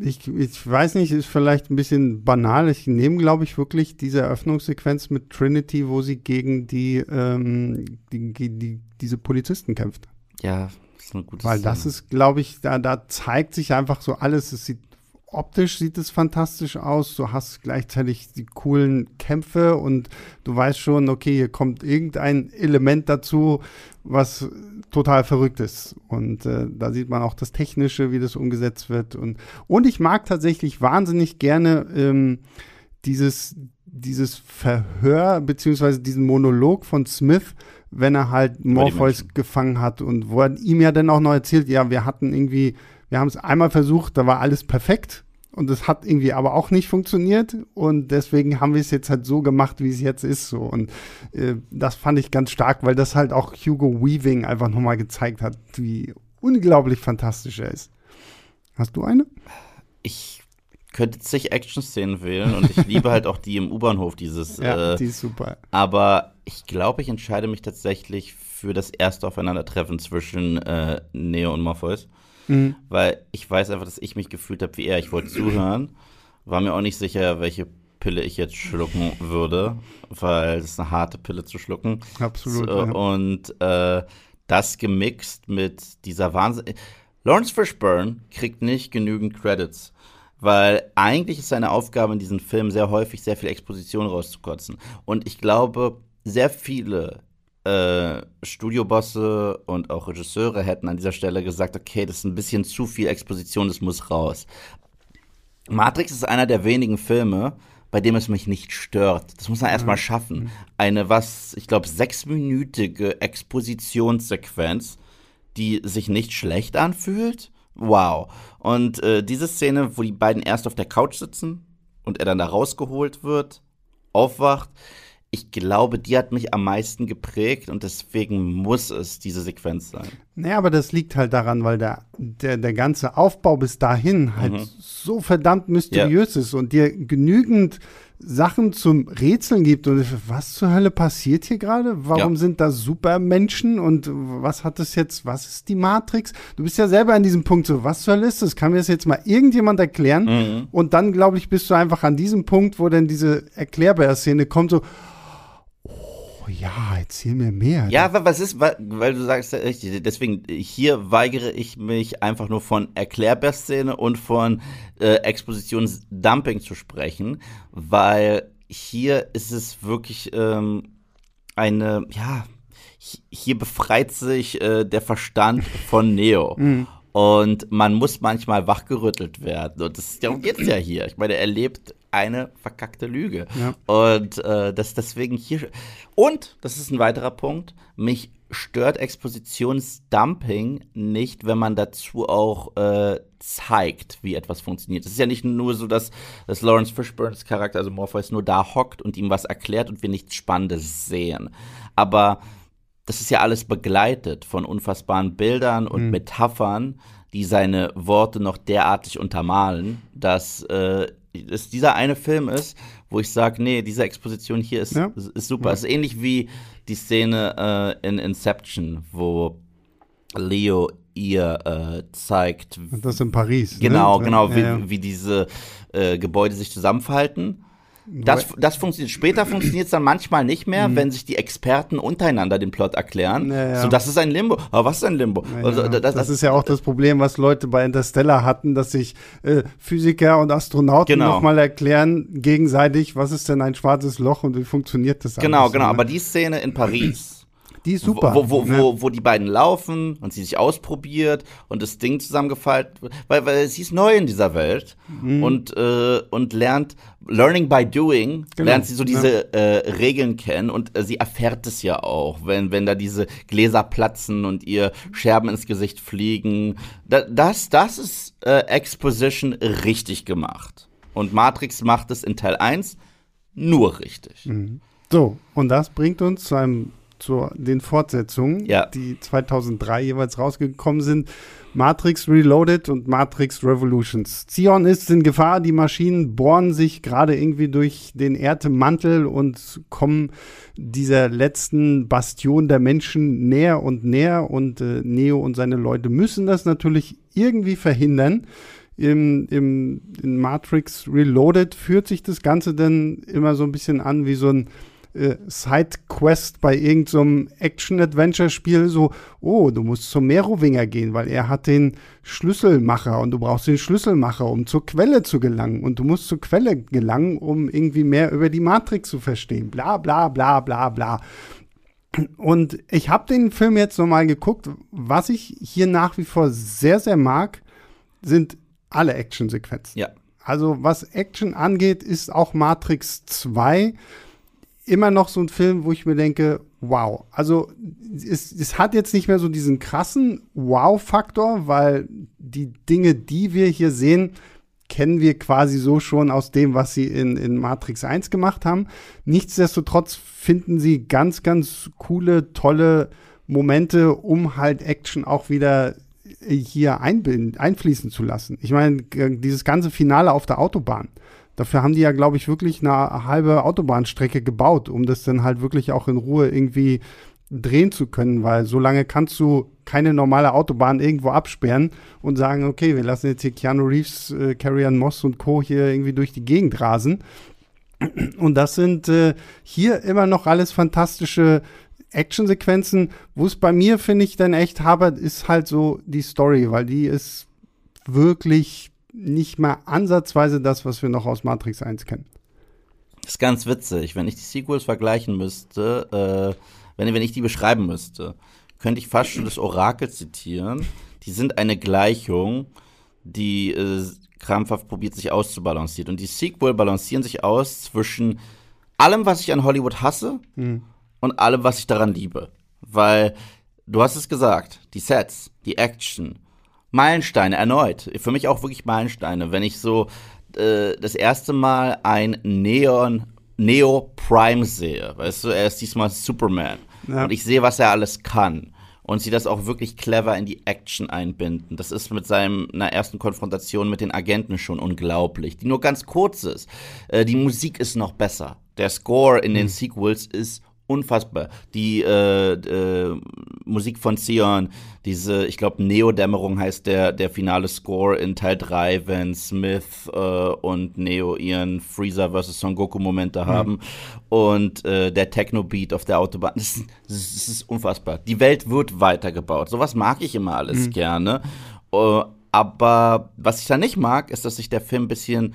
Ich, ich weiß nicht, ist vielleicht ein bisschen banal. Ich nehme, glaube ich, wirklich diese Eröffnungssequenz mit Trinity, wo sie gegen die, ähm, die, die, die diese Polizisten kämpft. Ja, das ist eine gute Weil Szene. das ist, glaube ich, da, da zeigt sich einfach so alles. Es sieht optisch sieht es fantastisch aus. Du hast gleichzeitig die coolen Kämpfe und du weißt schon, okay, hier kommt irgendein Element dazu, was total verrückt ist. Und äh, da sieht man auch das Technische, wie das umgesetzt wird. Und, und ich mag tatsächlich wahnsinnig gerne ähm, dieses, dieses Verhör, beziehungsweise diesen Monolog von Smith, wenn er halt Morpheus gefangen hat und wo er ihm ja dann auch noch erzählt, ja, wir hatten irgendwie, wir haben es einmal versucht, da war alles perfekt und es hat irgendwie aber auch nicht funktioniert und deswegen haben wir es jetzt halt so gemacht, wie es jetzt ist so und äh, das fand ich ganz stark, weil das halt auch Hugo Weaving einfach nochmal gezeigt hat, wie unglaublich fantastisch er ist. Hast du eine? Ich könnte zig Action-Szenen wählen und ich liebe halt auch die im U-Bahnhof, dieses. Ja, äh, die ist super. aber ich glaube, ich entscheide mich tatsächlich für das erste Aufeinandertreffen zwischen äh, Neo und Morpheus. Mhm. Weil ich weiß einfach, dass ich mich gefühlt habe wie er. Ich wollte zuhören, war mir auch nicht sicher, welche Pille ich jetzt schlucken würde, weil es ist eine harte Pille zu schlucken. Absolut. So, ja. Und äh, das gemixt mit dieser Wahnsinn. Lawrence Fishburne kriegt nicht genügend Credits, weil eigentlich ist seine Aufgabe in diesem Film sehr häufig sehr viel Exposition rauszukotzen. Und ich glaube, sehr viele äh, Studiobosse und auch Regisseure hätten an dieser Stelle gesagt, okay, das ist ein bisschen zu viel Exposition, das muss raus. Matrix ist einer der wenigen Filme, bei dem es mich nicht stört. Das muss man erstmal schaffen. Eine, was, ich glaube, sechsminütige Expositionssequenz, die sich nicht schlecht anfühlt. Wow. Und äh, diese Szene, wo die beiden erst auf der Couch sitzen und er dann da rausgeholt wird, aufwacht, ich glaube, die hat mich am meisten geprägt und deswegen muss es diese Sequenz sein. Naja, aber das liegt halt daran, weil der, der, der ganze Aufbau bis dahin halt Mhm. so verdammt mysteriös ist und dir genügend Sachen zum Rätseln gibt. Und was zur Hölle passiert hier gerade? Warum Ja. sind da Supermenschen und was hat das jetzt? Was ist die Matrix? Du bist ja selber an diesem Punkt so, was zur Hölle ist das? Kann mir das jetzt mal irgendjemand erklären? Mhm. Und dann, glaube ich, bist du einfach an diesem Punkt, wo dann diese Erklärbär-Szene kommt, so, oh ja, erzähl mir mehr. Ja, aber was ist, weil, du sagst, ja richtig, deswegen, hier weigere ich mich einfach nur von Erklärbär-Szene und von äh, Expositionsdumping zu sprechen, weil hier ist es wirklich ähm, eine, ja, hi- hier befreit sich äh, der Verstand von Neo. Und man muss manchmal wachgerüttelt werden. Und das, darum geht es ja hier. Ich meine, er lebt eine verkackte Lüge. Ja. Und äh, das deswegen hier. Und, das ist ein weiterer Punkt, mich stört Expositionsdumping nicht, wenn man dazu auch äh, zeigt, wie etwas funktioniert. Es ist ja nicht nur so, dass, dass Lawrence Fishburnes Charakter, also Morpheus, nur da hockt und ihm was erklärt und wir nichts Spannendes sehen. Aber das ist ja alles begleitet von unfassbaren Bildern und mhm. Metaphern, die seine Worte noch derartig untermalen, dass äh, es dieser eine Film ist, wo ich sage, nee, diese Exposition hier ist, ja. ist, super. Ja. Es ist ähnlich wie die Szene äh, in Inception, wo Leo ihr äh, zeigt. Das in Paris. Genau, ne? genau, wie, ja, wie diese äh, Gebäude sich zusammenfalten. Das, das funktioniert. Später funktioniert es dann manchmal nicht mehr, mhm. wenn sich die Experten untereinander den Plot erklären. Ja, ja. So, das ist ein Limbo. Aber was ist ein Limbo? Ja, also, das, das, das, ist ja auch das Problem, was Leute bei Interstellar hatten, dass sich äh, Physiker und Astronauten genau. nochmal erklären gegenseitig, was ist denn ein schwarzes Loch und wie funktioniert das Genau, genau. Ne? Aber die Szene in Paris die ist super. Wo, wo, ne? wo, wo die beiden laufen und sie sich ausprobiert und das Ding zusammengefaltet, weil, weil sie ist neu in dieser Welt mhm. und, äh, und lernt, learning by doing, genau. lernt sie so diese ja. äh, Regeln kennen und äh, sie erfährt es ja auch, wenn, wenn da diese Gläser platzen und ihr Scherben ins Gesicht fliegen. Da, das, das ist äh, Exposition richtig gemacht. Und Matrix macht es in Teil 1 nur richtig. Mhm. So, und das bringt uns zu einem zu den Fortsetzungen, ja. die 2003 jeweils rausgekommen sind. Matrix Reloaded und Matrix Revolutions. Zion ist in Gefahr, die Maschinen bohren sich gerade irgendwie durch den Erdmantel und kommen dieser letzten Bastion der Menschen näher und näher und äh, Neo und seine Leute müssen das natürlich irgendwie verhindern. Im, im, in Matrix Reloaded führt sich das Ganze dann immer so ein bisschen an wie so ein äh, Sidequest bei irgendeinem so Action-Adventure-Spiel so, oh, du musst zum Merowinger gehen, weil er hat den Schlüsselmacher und du brauchst den Schlüsselmacher, um zur Quelle zu gelangen. Und du musst zur Quelle gelangen, um irgendwie mehr über die Matrix zu verstehen. Bla bla bla bla bla. Und ich habe den Film jetzt nochmal geguckt. Was ich hier nach wie vor sehr, sehr mag, sind alle Actionsequenzen. Ja. Also was Action angeht, ist auch Matrix 2 immer noch so ein Film, wo ich mir denke, wow. Also es, es hat jetzt nicht mehr so diesen krassen Wow-Faktor, weil die Dinge, die wir hier sehen, kennen wir quasi so schon aus dem, was sie in, in Matrix 1 gemacht haben. Nichtsdestotrotz finden sie ganz, ganz coole, tolle Momente, um halt Action auch wieder hier einfließen zu lassen. Ich meine, dieses ganze Finale auf der Autobahn Dafür haben die ja, glaube ich, wirklich eine halbe Autobahnstrecke gebaut, um das dann halt wirklich auch in Ruhe irgendwie drehen zu können, weil so lange kannst du keine normale Autobahn irgendwo absperren und sagen, okay, wir lassen jetzt hier Keanu Reeves, äh, Carrie Ann Moss und Co. hier irgendwie durch die Gegend rasen. Und das sind äh, hier immer noch alles fantastische Actionsequenzen. Wo es bei mir, finde ich, dann echt habert, ist halt so die Story, weil die ist wirklich nicht mal ansatzweise das, was wir noch aus Matrix 1 kennen. Das ist ganz witzig. Wenn ich die Sequels vergleichen müsste, äh, wenn, wenn ich die beschreiben müsste, könnte ich fast schon das Orakel zitieren. Die sind eine Gleichung, die äh, krampfhaft probiert, sich auszubalancieren. Und die Sequel balancieren sich aus zwischen allem, was ich an Hollywood hasse mhm. und allem, was ich daran liebe. Weil, du hast es gesagt, die Sets, die Action, Meilensteine erneut. Für mich auch wirklich Meilensteine. Wenn ich so äh, das erste Mal ein Neon Neo Prime sehe, weißt du, er ist diesmal Superman ja. und ich sehe, was er alles kann und sie das auch wirklich clever in die Action einbinden. Das ist mit seiner ersten Konfrontation mit den Agenten schon unglaublich, die nur ganz kurz ist. Äh, die Musik ist noch besser. Der Score in den mhm. Sequels ist unfassbar. Die äh, äh, Musik von Sion, diese, ich glaube, Neo-Dämmerung heißt der, der finale Score in Teil 3, wenn Smith äh, und Neo ihren Freezer vs. Son Goku-Momente mhm. haben. Und äh, der Techno-Beat auf der Autobahn. Das ist, das ist unfassbar. Die Welt wird weitergebaut. Sowas mag ich immer alles mhm. gerne. Uh, aber was ich da nicht mag, ist, dass sich der Film ein bisschen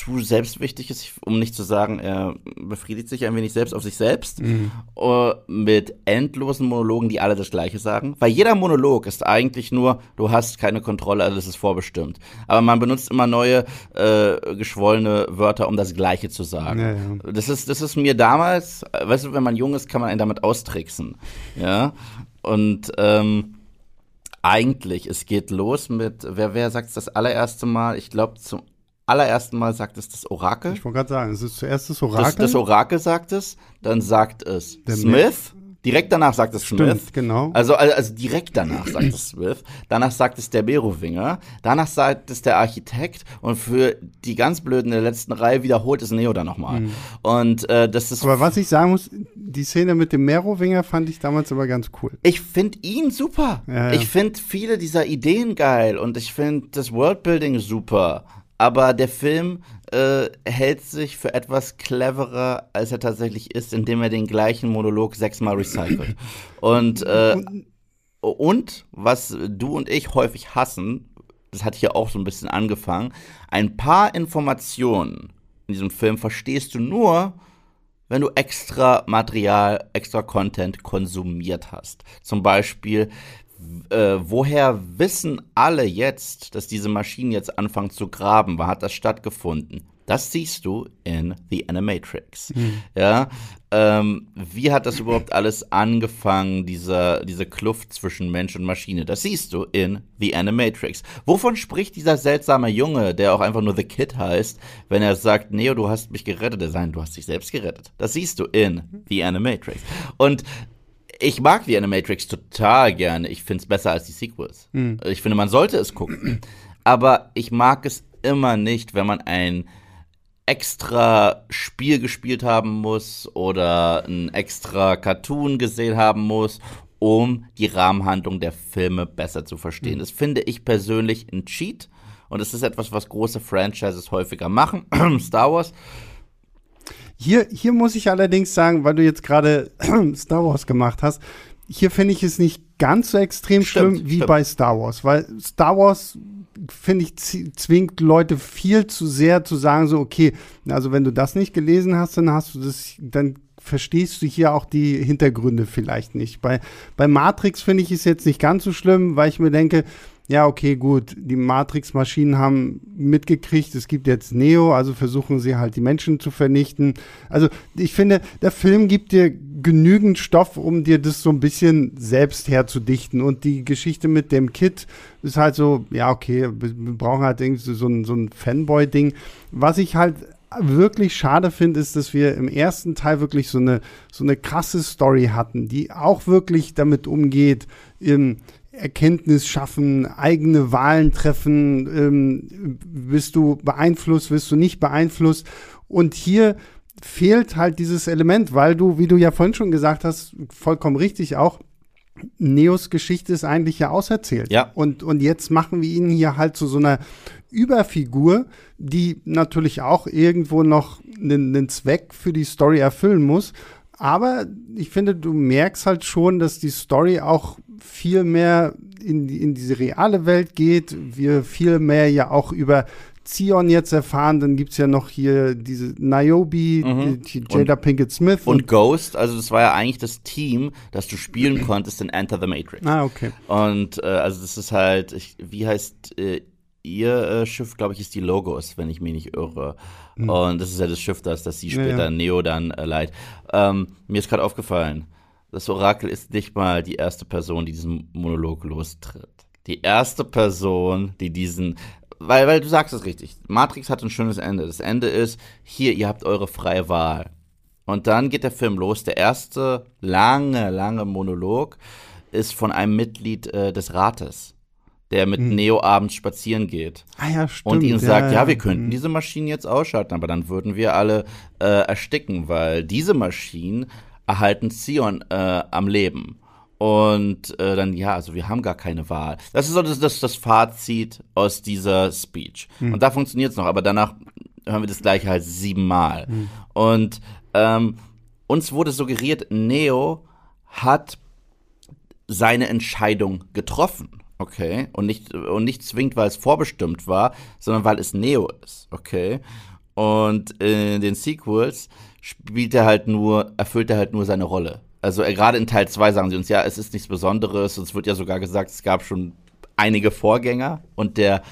zu selbstwichtig ist, um nicht zu sagen, er befriedigt sich ein wenig selbst auf sich selbst, mhm. uh, mit endlosen Monologen, die alle das Gleiche sagen. Weil jeder Monolog ist eigentlich nur, du hast keine Kontrolle, alles ist vorbestimmt. Aber man benutzt immer neue, äh, geschwollene Wörter, um das Gleiche zu sagen. Ja, ja. Das, ist, das ist mir damals, weißt du, wenn man jung ist, kann man einen damit austricksen. Ja. Und ähm, eigentlich, es geht los mit, wer, wer sagt es das allererste Mal? Ich glaube, zum allerersten Mal sagt es das Orakel. Ich wollte gerade sagen, es ist zuerst das Orakel. Das, das Orakel sagt es, dann sagt es Der Smith. Direkt danach sagt es Stimmt, Smith. genau. Also, also direkt danach sagt es Smith. Danach sagt es der Merowinger. Danach sagt es der Architekt. Und für die ganz Blöden in der letzten Reihe wiederholt es Neo dann nochmal. Mhm. Und äh, das ist. Aber was ich sagen muss, die Szene mit dem Merowinger fand ich damals aber ganz cool. Ich finde ihn super. Ja, ja. Ich finde viele dieser Ideen geil und ich finde das Worldbuilding super aber der Film äh, hält sich für etwas cleverer, als er tatsächlich ist, indem er den gleichen Monolog sechsmal recycelt. Und, äh, und was du und ich häufig hassen, das hat hier auch so ein bisschen angefangen, ein paar Informationen in diesem Film verstehst du nur, wenn du extra Material, extra Content konsumiert hast. Zum Beispiel, äh, woher wissen alle jetzt, dass diese Maschinen jetzt anfangen zu graben? Wann hat das stattgefunden? Das siehst du in The Animatrix. Mhm. Ja, ähm, wie hat das überhaupt alles angefangen, dieser, diese Kluft zwischen Mensch und Maschine? Das siehst du in The Animatrix. Wovon spricht dieser seltsame Junge, der auch einfach nur The Kid heißt, wenn er sagt, Neo, du hast mich gerettet? Er sagt, du hast dich selbst gerettet. Das siehst du in The Animatrix. Und ich mag die Animatrix total gerne. Ich finde es besser als die Sequels. Mhm. Ich finde, man sollte es gucken. Aber ich mag es immer nicht, wenn man ein extra Spiel gespielt haben muss oder ein extra Cartoon gesehen haben muss, um die Rahmenhandlung der Filme besser zu verstehen. Mhm. Das finde ich persönlich ein Cheat. Und es ist etwas, was große Franchises häufiger machen. Star Wars hier, hier muss ich allerdings sagen, weil du jetzt gerade Star Wars gemacht hast, hier finde ich es nicht ganz so extrem stimmt, schlimm wie stimmt. bei Star Wars, weil Star Wars finde ich zwingt Leute viel zu sehr zu sagen so okay, also wenn du das nicht gelesen hast, dann hast du das dann verstehst du hier auch die Hintergründe vielleicht nicht. Bei, bei Matrix finde ich es jetzt nicht ganz so schlimm, weil ich mir denke, ja, okay, gut, die Matrix-Maschinen haben mitgekriegt, es gibt jetzt Neo, also versuchen sie halt die Menschen zu vernichten. Also ich finde, der Film gibt dir genügend Stoff, um dir das so ein bisschen selbst herzudichten. Und die Geschichte mit dem Kid ist halt so, ja, okay, wir brauchen halt irgendwie so ein, so ein Fanboy-Ding. Was ich halt wirklich schade finde, ist, dass wir im ersten Teil wirklich so eine, so eine krasse Story hatten, die auch wirklich damit umgeht, im Erkenntnis schaffen, eigene Wahlen treffen, ähm, bist du beeinflusst, wirst du nicht beeinflusst. Und hier fehlt halt dieses Element, weil du, wie du ja vorhin schon gesagt hast, vollkommen richtig auch, Neos Geschichte ist eigentlich ja auserzählt. Ja. Und, und jetzt machen wir ihn hier halt zu so einer Überfigur, die natürlich auch irgendwo noch einen, einen Zweck für die Story erfüllen muss. Aber ich finde, du merkst halt schon, dass die Story auch viel mehr in, in diese reale Welt geht. Wir viel mehr ja auch über Zion jetzt erfahren, dann gibt es ja noch hier diese Niobe, mhm. die, Jada Pinkett Smith. Und, und, Ghost, also das war ja eigentlich das Team, das du spielen konntest in Enter the Matrix. Ah, okay. Und äh, also das ist halt, ich, wie heißt äh, ihr äh, Schiff, glaube ich, ist die Logos, wenn ich mich nicht irre. Mhm. Und das ist ja das Schiff, das, das sie später ja, ja. Neo dann äh, leiht. Ähm, mir ist gerade aufgefallen, das Orakel ist nicht mal die erste Person, die diesen Monolog lostritt. Die erste Person, die diesen, weil, weil du sagst es richtig, Matrix hat ein schönes Ende. Das Ende ist, hier, ihr habt eure freie Wahl. Und dann geht der Film los. Der erste lange, lange Monolog ist von einem Mitglied äh, des Rates, der mit hm. Neo abends spazieren geht. Ah ja, stimmt. Und ihm sagt, ja, ja wir könnten hm. diese Maschinen jetzt ausschalten, aber dann würden wir alle äh, ersticken, weil diese Maschinen erhalten Zion äh, am Leben. Und äh, dann, ja, also wir haben gar keine Wahl. Das ist so das, das, das Fazit aus dieser Speech. Hm. Und da funktioniert es noch, aber danach hören wir das gleiche halt siebenmal. Hm. Und ähm, uns wurde suggeriert, Neo hat seine Entscheidung getroffen, okay? Und nicht, und nicht zwingend, weil es vorbestimmt war, sondern weil es Neo ist, okay? Und in den Sequels spielt er halt nur, erfüllt er halt nur seine Rolle. Also äh, gerade in Teil 2 sagen sie uns, ja, es ist nichts Besonderes. Und es wird ja sogar gesagt, es gab schon einige Vorgänger und der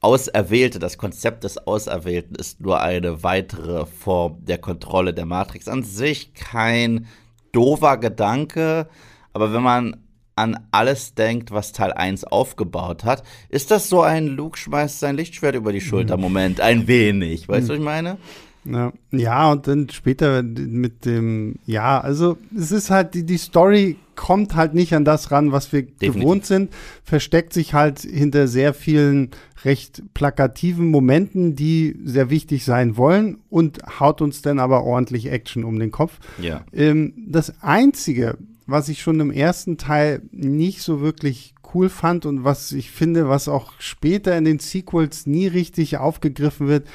Auserwählte, das Konzept des Auserwählten ist nur eine weitere Form der Kontrolle der Matrix. An sich kein doofer Gedanke, aber wenn man an alles denkt, was Teil 1 aufgebaut hat, ist das so ein Luke schmeißt sein Lichtschwert über die Schulter mhm. Moment, ein wenig. Weißt du, mhm. was ich meine? Ja. ja, und dann später mit dem, ja, also es ist halt, die, die Story kommt halt nicht an das ran, was wir Definitiv. gewohnt sind, versteckt sich halt hinter sehr vielen recht plakativen Momenten, die sehr wichtig sein wollen und haut uns dann aber ordentlich Action um den Kopf. Ja. Ähm, das Einzige, was ich schon im ersten Teil nicht so wirklich cool fand und was ich finde, was auch später in den Sequels nie richtig aufgegriffen wird,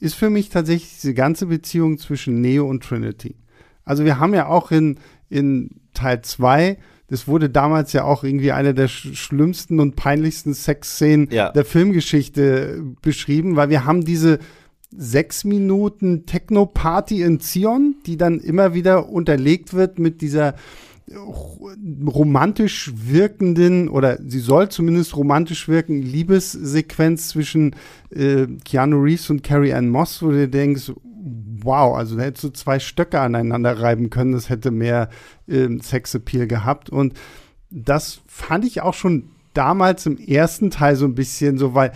ist für mich tatsächlich diese ganze Beziehung zwischen Neo und Trinity. Also wir haben ja auch in, in Teil 2, das wurde damals ja auch irgendwie eine der sch schlimmsten und peinlichsten Sexszenen ja. der Filmgeschichte beschrieben, weil wir haben diese sechs Minuten Techno-Party in Zion, die dann immer wieder unterlegt wird mit dieser romantisch wirkenden oder sie soll zumindest romantisch wirken Liebessequenz zwischen äh, Keanu Reeves und Carrie Ann Moss, wo du denkst, wow, also da hättest du zwei Stöcke aneinander reiben können, das hätte mehr äh, Sexappeal gehabt. Und das fand ich auch schon damals im ersten Teil so ein bisschen so, weil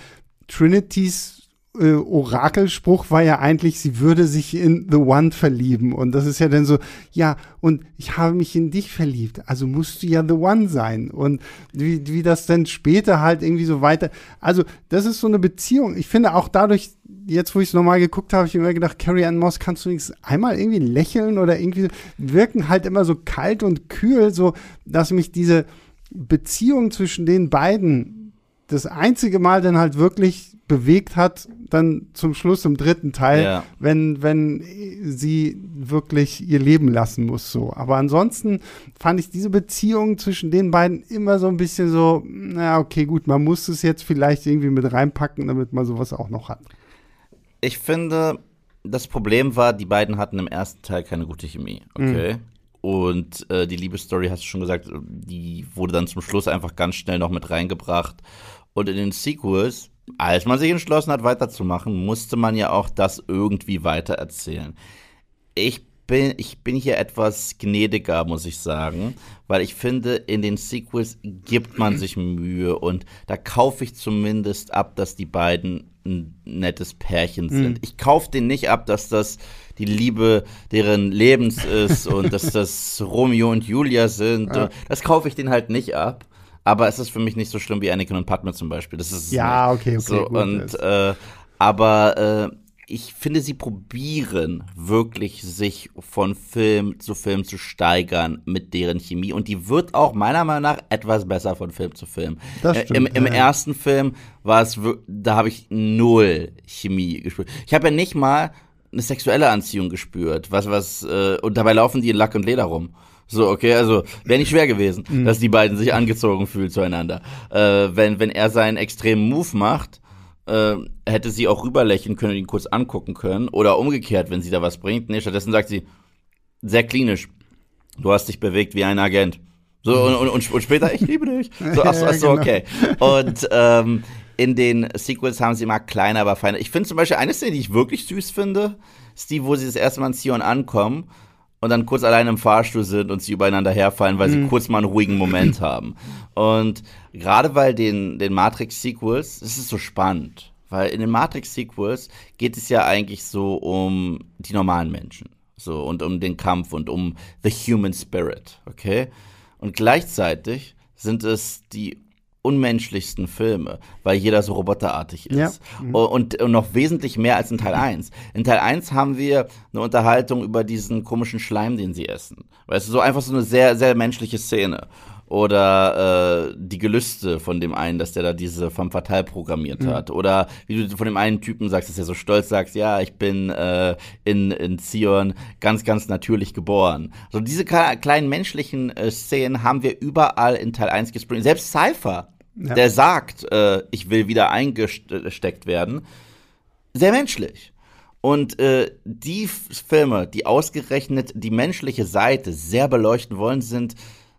Trinities äh, Orakelspruch war ja eigentlich, sie würde sich in The One verlieben. Und das ist ja dann so, ja, und ich habe mich in dich verliebt, also musst du ja The One sein. Und wie, wie das dann später halt irgendwie so weiter. Also, das ist so eine Beziehung. Ich finde auch dadurch, jetzt wo ich es nochmal geguckt habe, ich immer gedacht, Carrie Ann Moss, kannst du nichts einmal irgendwie lächeln oder irgendwie wirken halt immer so kalt und kühl, so dass mich diese Beziehung zwischen den beiden das einzige Mal dann halt wirklich bewegt hat, dann zum Schluss im dritten Teil, ja. wenn, wenn sie wirklich ihr Leben lassen muss, so. Aber ansonsten fand ich diese Beziehung zwischen den beiden immer so ein bisschen so, na, okay, gut, man muss es jetzt vielleicht irgendwie mit reinpacken, damit man sowas auch noch hat. Ich finde, das Problem war, die beiden hatten im ersten Teil keine gute Chemie, okay? Mhm. Und äh, die Liebesstory, hast du schon gesagt, die wurde dann zum Schluss einfach ganz schnell noch mit reingebracht. Und in den Sequels als man sich entschlossen hat, weiterzumachen, musste man ja auch das irgendwie weitererzählen. Ich bin, ich bin hier etwas gnädiger, muss ich sagen, weil ich finde, in den Sequels gibt man sich Mühe und da kaufe ich zumindest ab, dass die beiden ein nettes Pärchen sind. Mhm. Ich kaufe den nicht ab, dass das die Liebe deren Lebens ist und dass das Romeo und Julia sind. Ja. Das kaufe ich den halt nicht ab aber es ist für mich nicht so schlimm wie Anakin und Padme zum Beispiel. Das ist ja okay, okay. So, und äh, aber äh, ich finde, sie probieren wirklich, sich von Film zu Film zu steigern mit deren Chemie. Und die wird auch meiner Meinung nach etwas besser von Film zu Film. Das äh, stimmt, Im, im ja. ersten Film war es, da habe ich null Chemie gespürt. Ich habe ja nicht mal eine sexuelle Anziehung gespürt. Was, was, äh, und dabei laufen die in Lack und Leder rum. So, okay, also wäre nicht schwer gewesen, mhm. dass die beiden sich angezogen fühlen zueinander. Äh, wenn, wenn er seinen extremen Move macht, äh, hätte sie auch rüberlächeln können und ihn kurz angucken können. Oder umgekehrt, wenn sie da was bringt. Nee, stattdessen sagt sie, sehr klinisch, du hast dich bewegt wie ein Agent. So, und, und, und später, ich liebe dich. So, ach so, ach so genau. okay. Und ähm, in den Sequels haben sie immer kleiner, aber feiner. Ich finde zum Beispiel eine Szene, die ich wirklich süß finde, ist die, wo sie das erste Mal in Zion ankommen und dann kurz allein im Fahrstuhl sind und sie übereinander herfallen, weil mhm. sie kurz mal einen ruhigen Moment haben. Und gerade weil den, den Matrix-Sequels, das ist so spannend, weil in den Matrix-Sequels geht es ja eigentlich so um die normalen Menschen. So, und um den Kampf und um the human spirit, okay? Und gleichzeitig sind es die unmenschlichsten Filme, weil jeder so roboterartig ist. Ja. Mhm. Und, und, noch wesentlich mehr als in Teil 1. In Teil 1 haben wir eine Unterhaltung über diesen komischen Schleim, den sie essen. Weißt du, so einfach so eine sehr, sehr menschliche Szene. Oder äh, die Gelüste von dem einen, dass der da diese vom Fatal programmiert mhm. hat. Oder wie du von dem einen Typen sagst, dass er so stolz sagt, ja, ich bin äh, in, in Zion ganz, ganz natürlich geboren. So diese kleinen menschlichen äh, Szenen haben wir überall in Teil 1 gespringt. Selbst Cypher, ja. der sagt, äh, ich will wieder eingesteckt werden, sehr menschlich. Und äh, die Filme, die ausgerechnet die menschliche Seite sehr beleuchten wollen, sind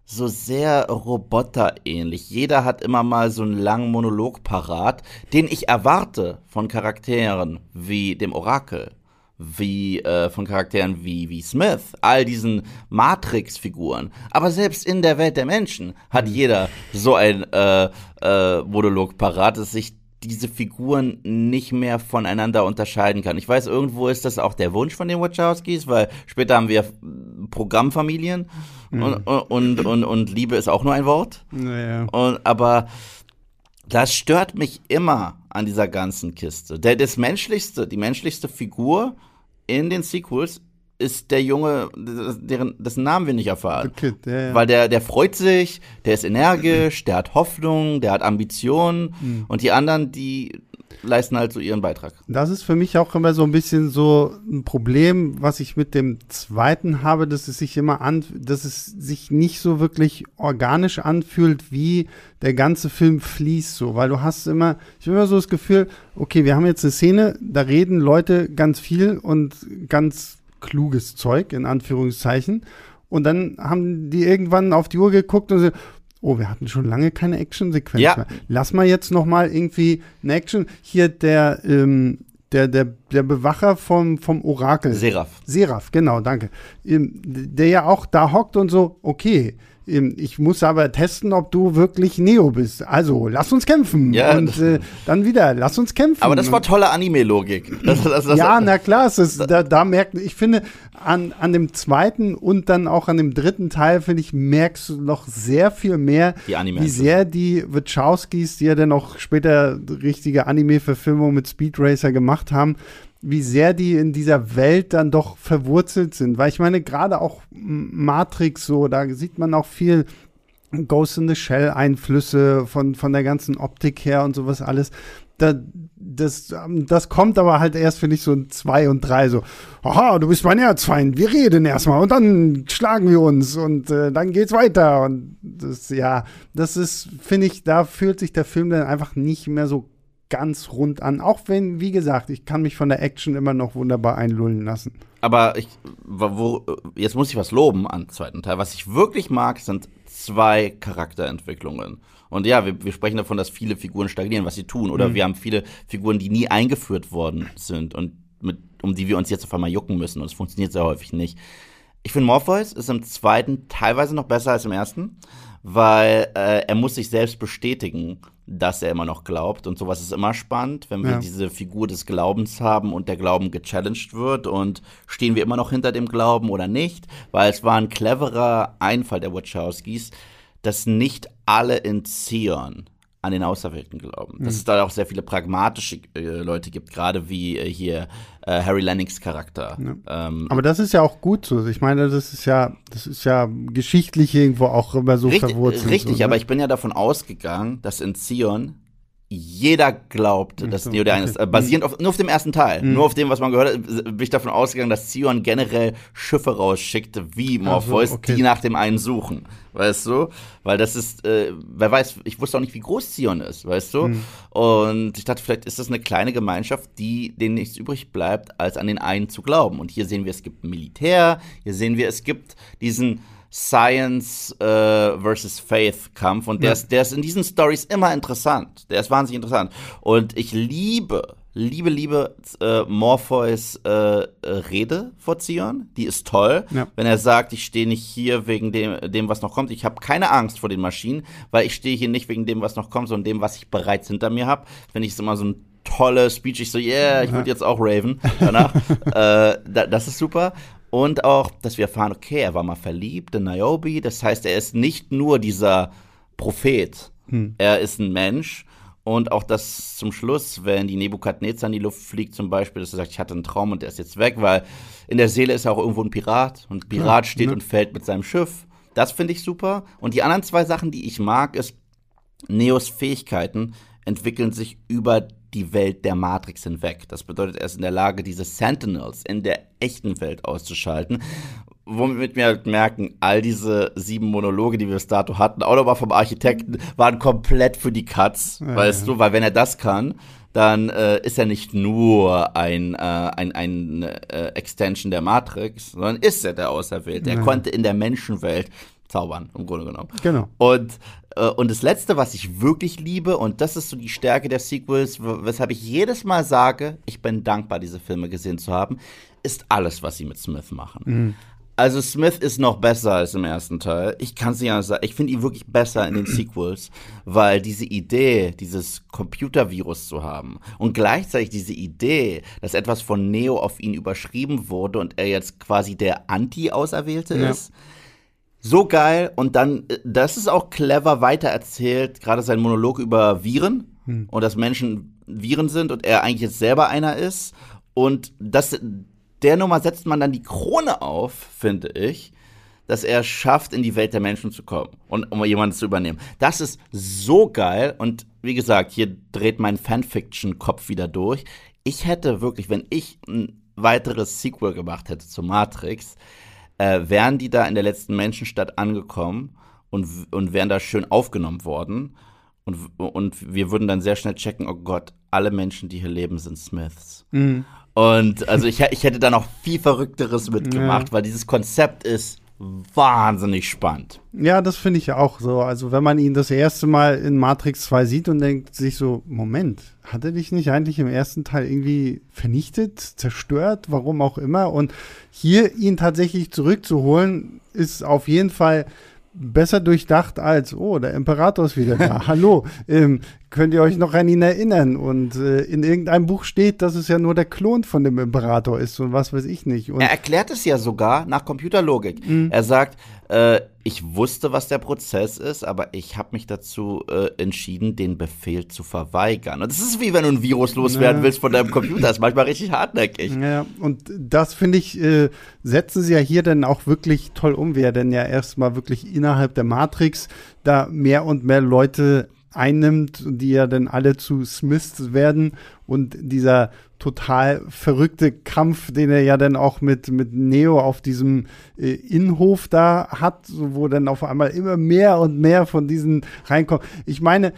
so sehr roboterähnlich. Jeder hat immer mal so einen langen Monolog parat, den ich erwarte von Charakteren wie dem Orakel, wie äh, von Charakteren wie, wie Smith, all diesen Matrix-Figuren. Aber selbst in der Welt der Menschen hat mhm. jeder so ein äh, äh, Monolog parat, dass sich diese Figuren nicht mehr voneinander unterscheiden kann. Ich weiß, irgendwo ist das auch der Wunsch von den Wachowskis, weil später haben wir Programmfamilien mhm. und, und, und, und, Liebe ist auch nur ein Wort. Naja. Und, aber das stört mich immer an dieser ganzen Kiste. Der, das menschlichste, die menschlichste Figur in den Sequels ist der Junge, deren, dessen Namen wir nicht erfahren. Kid, ja, ja. Weil der, der freut sich, der ist energisch, der hat Hoffnung, der hat Ambitionen mhm. und die anderen, die leisten halt so ihren Beitrag. Das ist für mich auch immer so ein bisschen so ein Problem, was ich mit dem zweiten habe, dass es sich immer an, dass es sich nicht so wirklich organisch anfühlt, wie der ganze Film fließt so, weil du hast immer, ich habe immer so das Gefühl, okay, wir haben jetzt eine Szene, da reden Leute ganz viel und ganz kluges Zeug, in Anführungszeichen. Und dann haben die irgendwann auf die Uhr geguckt und so, oh, wir hatten schon lange keine Action-Sequenz ja. mehr. Lass mal jetzt noch mal irgendwie eine Action. Hier der, ähm, der, der, der Bewacher vom, vom Orakel. Seraph. Seraph, genau, danke. Ähm, der ja auch da hockt und so, okay, ich muss aber testen, ob du wirklich Neo bist. Also, lass uns kämpfen. Ja, und äh, dann wieder, lass uns kämpfen. Aber das war tolle Anime-Logik. ja, na klar, es ist, da, da merkt, ich finde, an, an dem zweiten und dann auch an dem dritten Teil, finde ich, merkst du noch sehr viel mehr, wie sehr die Wachowskis, die ja dann auch später richtige Anime-Verfilmung mit Speed Racer gemacht haben, wie sehr die in dieser Welt dann doch verwurzelt sind. Weil ich meine, gerade auch Matrix so, da sieht man auch viel Ghost in the Shell Einflüsse von, von der ganzen Optik her und sowas alles. Da, das, das kommt aber halt erst, finde ich, so in zwei und drei so, aha, du bist mein Erzfeind, wir reden erstmal und dann schlagen wir uns und äh, dann geht's weiter. Und das, ja, das ist, finde ich, da fühlt sich der Film dann einfach nicht mehr so ganz rund an. Auch wenn, wie gesagt, ich kann mich von der Action immer noch wunderbar einlullen lassen. Aber ich, wo, jetzt muss ich was loben am zweiten Teil. Was ich wirklich mag, sind zwei Charakterentwicklungen. Und ja, wir, wir sprechen davon, dass viele Figuren stagnieren, was sie tun. Oder mhm. wir haben viele Figuren, die nie eingeführt worden sind und mit, um die wir uns jetzt auf einmal jucken müssen. Und es funktioniert sehr häufig nicht. Ich finde, Morpheus ist im zweiten teilweise noch besser als im ersten, weil äh, er muss sich selbst bestätigen dass er immer noch glaubt. Und sowas ist immer spannend, wenn wir ja. diese Figur des Glaubens haben und der Glauben gechallenged wird und stehen wir immer noch hinter dem Glauben oder nicht, weil es war ein cleverer Einfall der Wachowskis, dass nicht alle in Zion an den Auserwählten glauben. Mhm. Dass es da auch sehr viele pragmatische äh, Leute gibt, gerade wie äh, hier äh, Harry Lennings Charakter. Ja. Ähm, Aber das ist ja auch gut so. Ich meine, das ist ja, das ist ja geschichtlich irgendwo auch immer so richtig, verwurzelt. Richtig, so, aber ich bin ja davon ausgegangen, dass in Zion jeder glaubt, dass so, Neo der okay. ist. Äh, basierend auf, nur auf dem ersten Teil. Mhm. Nur auf dem, was man gehört hat, bin ich davon ausgegangen, dass Zion generell Schiffe rausschickt, wie Morpheus, so, okay. die nach dem einen suchen. Weißt du? Weil das ist, äh, wer weiß, ich wusste auch nicht, wie groß Zion ist, weißt du? Mhm. Und ich dachte, vielleicht ist das eine kleine Gemeinschaft, die denen nichts übrig bleibt, als an den einen zu glauben. Und hier sehen wir, es gibt Militär, hier sehen wir, es gibt diesen Science äh, versus Faith Kampf und der, ja. ist, der ist in diesen Stories immer interessant. Der ist wahnsinnig interessant. Und ich liebe, liebe, liebe äh, Morpheus äh, Rede vor Zion. Die ist toll. Ja. Wenn er sagt, ich stehe nicht hier wegen dem, dem was noch kommt. Ich habe keine Angst vor den Maschinen, weil ich stehe hier nicht wegen dem, was noch kommt, sondern dem, was ich bereits hinter mir habe. Finde ich es immer so ein tolle Speech. Ich so, yeah, ich würde jetzt auch Raven danach. äh, da, das ist super. Und auch, dass wir erfahren, okay, er war mal verliebt in Niobe. Das heißt, er ist nicht nur dieser Prophet. Hm. Er ist ein Mensch. Und auch das zum Schluss, wenn die Nebukadnezar in die Luft fliegt, zum Beispiel, dass er sagt, ich hatte einen Traum und der ist jetzt weg, weil in der Seele ist er auch irgendwo ein Pirat. Und Pirat ja, steht ne? und fällt mit seinem Schiff. Das finde ich super. Und die anderen zwei Sachen, die ich mag, ist, Neos Fähigkeiten entwickeln sich über die Welt der Matrix hinweg. Das bedeutet, er ist in der Lage, diese Sentinels in der echten Welt auszuschalten. Womit wir halt merken, all diese sieben Monologe, die wir bis dato hatten, auch nochmal vom Architekten, waren komplett für die Cuts, ja, weißt ja. du, weil wenn er das kann, dann äh, ist er nicht nur ein, äh, ein, ein äh, Extension der Matrix, sondern ist er der Auserwählte. Er Ja. konnte in der Menschenwelt zaubern, im Grunde genommen. Genau. Und, und das Letzte, was ich wirklich liebe, und das ist so die Stärke der Sequels, weshalb ich jedes Mal sage, ich bin dankbar, diese Filme gesehen zu haben, ist alles, was sie mit Smith machen. Also Smith ist noch besser als im ersten Teil. Ich kann es nicht anders sagen. Ich finde ihn wirklich besser in den Sequels, weil diese Idee, dieses Computervirus zu haben und gleichzeitig diese Idee, dass etwas von Neo auf ihn überschrieben wurde und er jetzt quasi der Anti-Auserwählte Ja. ist, so geil und dann, äh, das ist auch clever weitererzählt, gerade sein Monolog über Viren und dass Menschen Viren sind und er eigentlich jetzt selber einer ist und das, der Nummer setzt man dann die Krone auf, finde ich, dass er schafft, in die Welt der Menschen zu kommen und um jemanden zu übernehmen. Das ist so geil und wie gesagt, hier dreht mein Fanfiction-Kopf wieder durch. Ich hätte wirklich, wenn ich ein weiteres Sequel gemacht hätte zu Matrix, äh, wären die da in der letzten Menschenstadt angekommen und, und wären da schön aufgenommen worden. Und, und wir würden dann sehr schnell checken, oh Gott, alle Menschen, die hier leben, sind Smiths. Und also ich, ich hätte da noch viel Verrückteres mitgemacht, weil dieses Konzept ist wahnsinnig spannend. Ja, das finde ich auch so. Also wenn man ihn das erste Mal in Matrix 2 sieht und denkt sich so, Moment, hat er dich nicht eigentlich im ersten Teil irgendwie vernichtet, zerstört, warum auch immer? Und hier ihn tatsächlich zurückzuholen, ist auf jeden Fall besser durchdacht als, oh, der Imperator ist wieder da. Hallo, ähm, könnt ihr euch noch an ihn erinnern? Und äh, in irgendeinem Buch steht, dass es ja nur der Klon von dem Imperator ist und was weiß ich nicht. Und Er erklärt es ja sogar nach Computerlogik. Er sagt, äh, ich wusste, was der Prozess ist, aber ich habe mich dazu äh, entschieden, den Befehl zu verweigern. Und das ist wie wenn du ein Virus loswerden Ja. willst von deinem Computer. Das ist manchmal richtig hartnäckig. Ja, und das finde ich, äh, setzen sie ja hier dann auch wirklich toll um, wie er denn ja erstmal wirklich innerhalb der Matrix da mehr und mehr Leute einnimmt, die ja dann alle zu Smiths werden und dieser total verrückte Kampf, den er ja dann auch mit, mit Neo auf diesem äh, Innenhof da hat, wo dann auf einmal immer mehr und mehr von diesen reinkommen. Ich meine,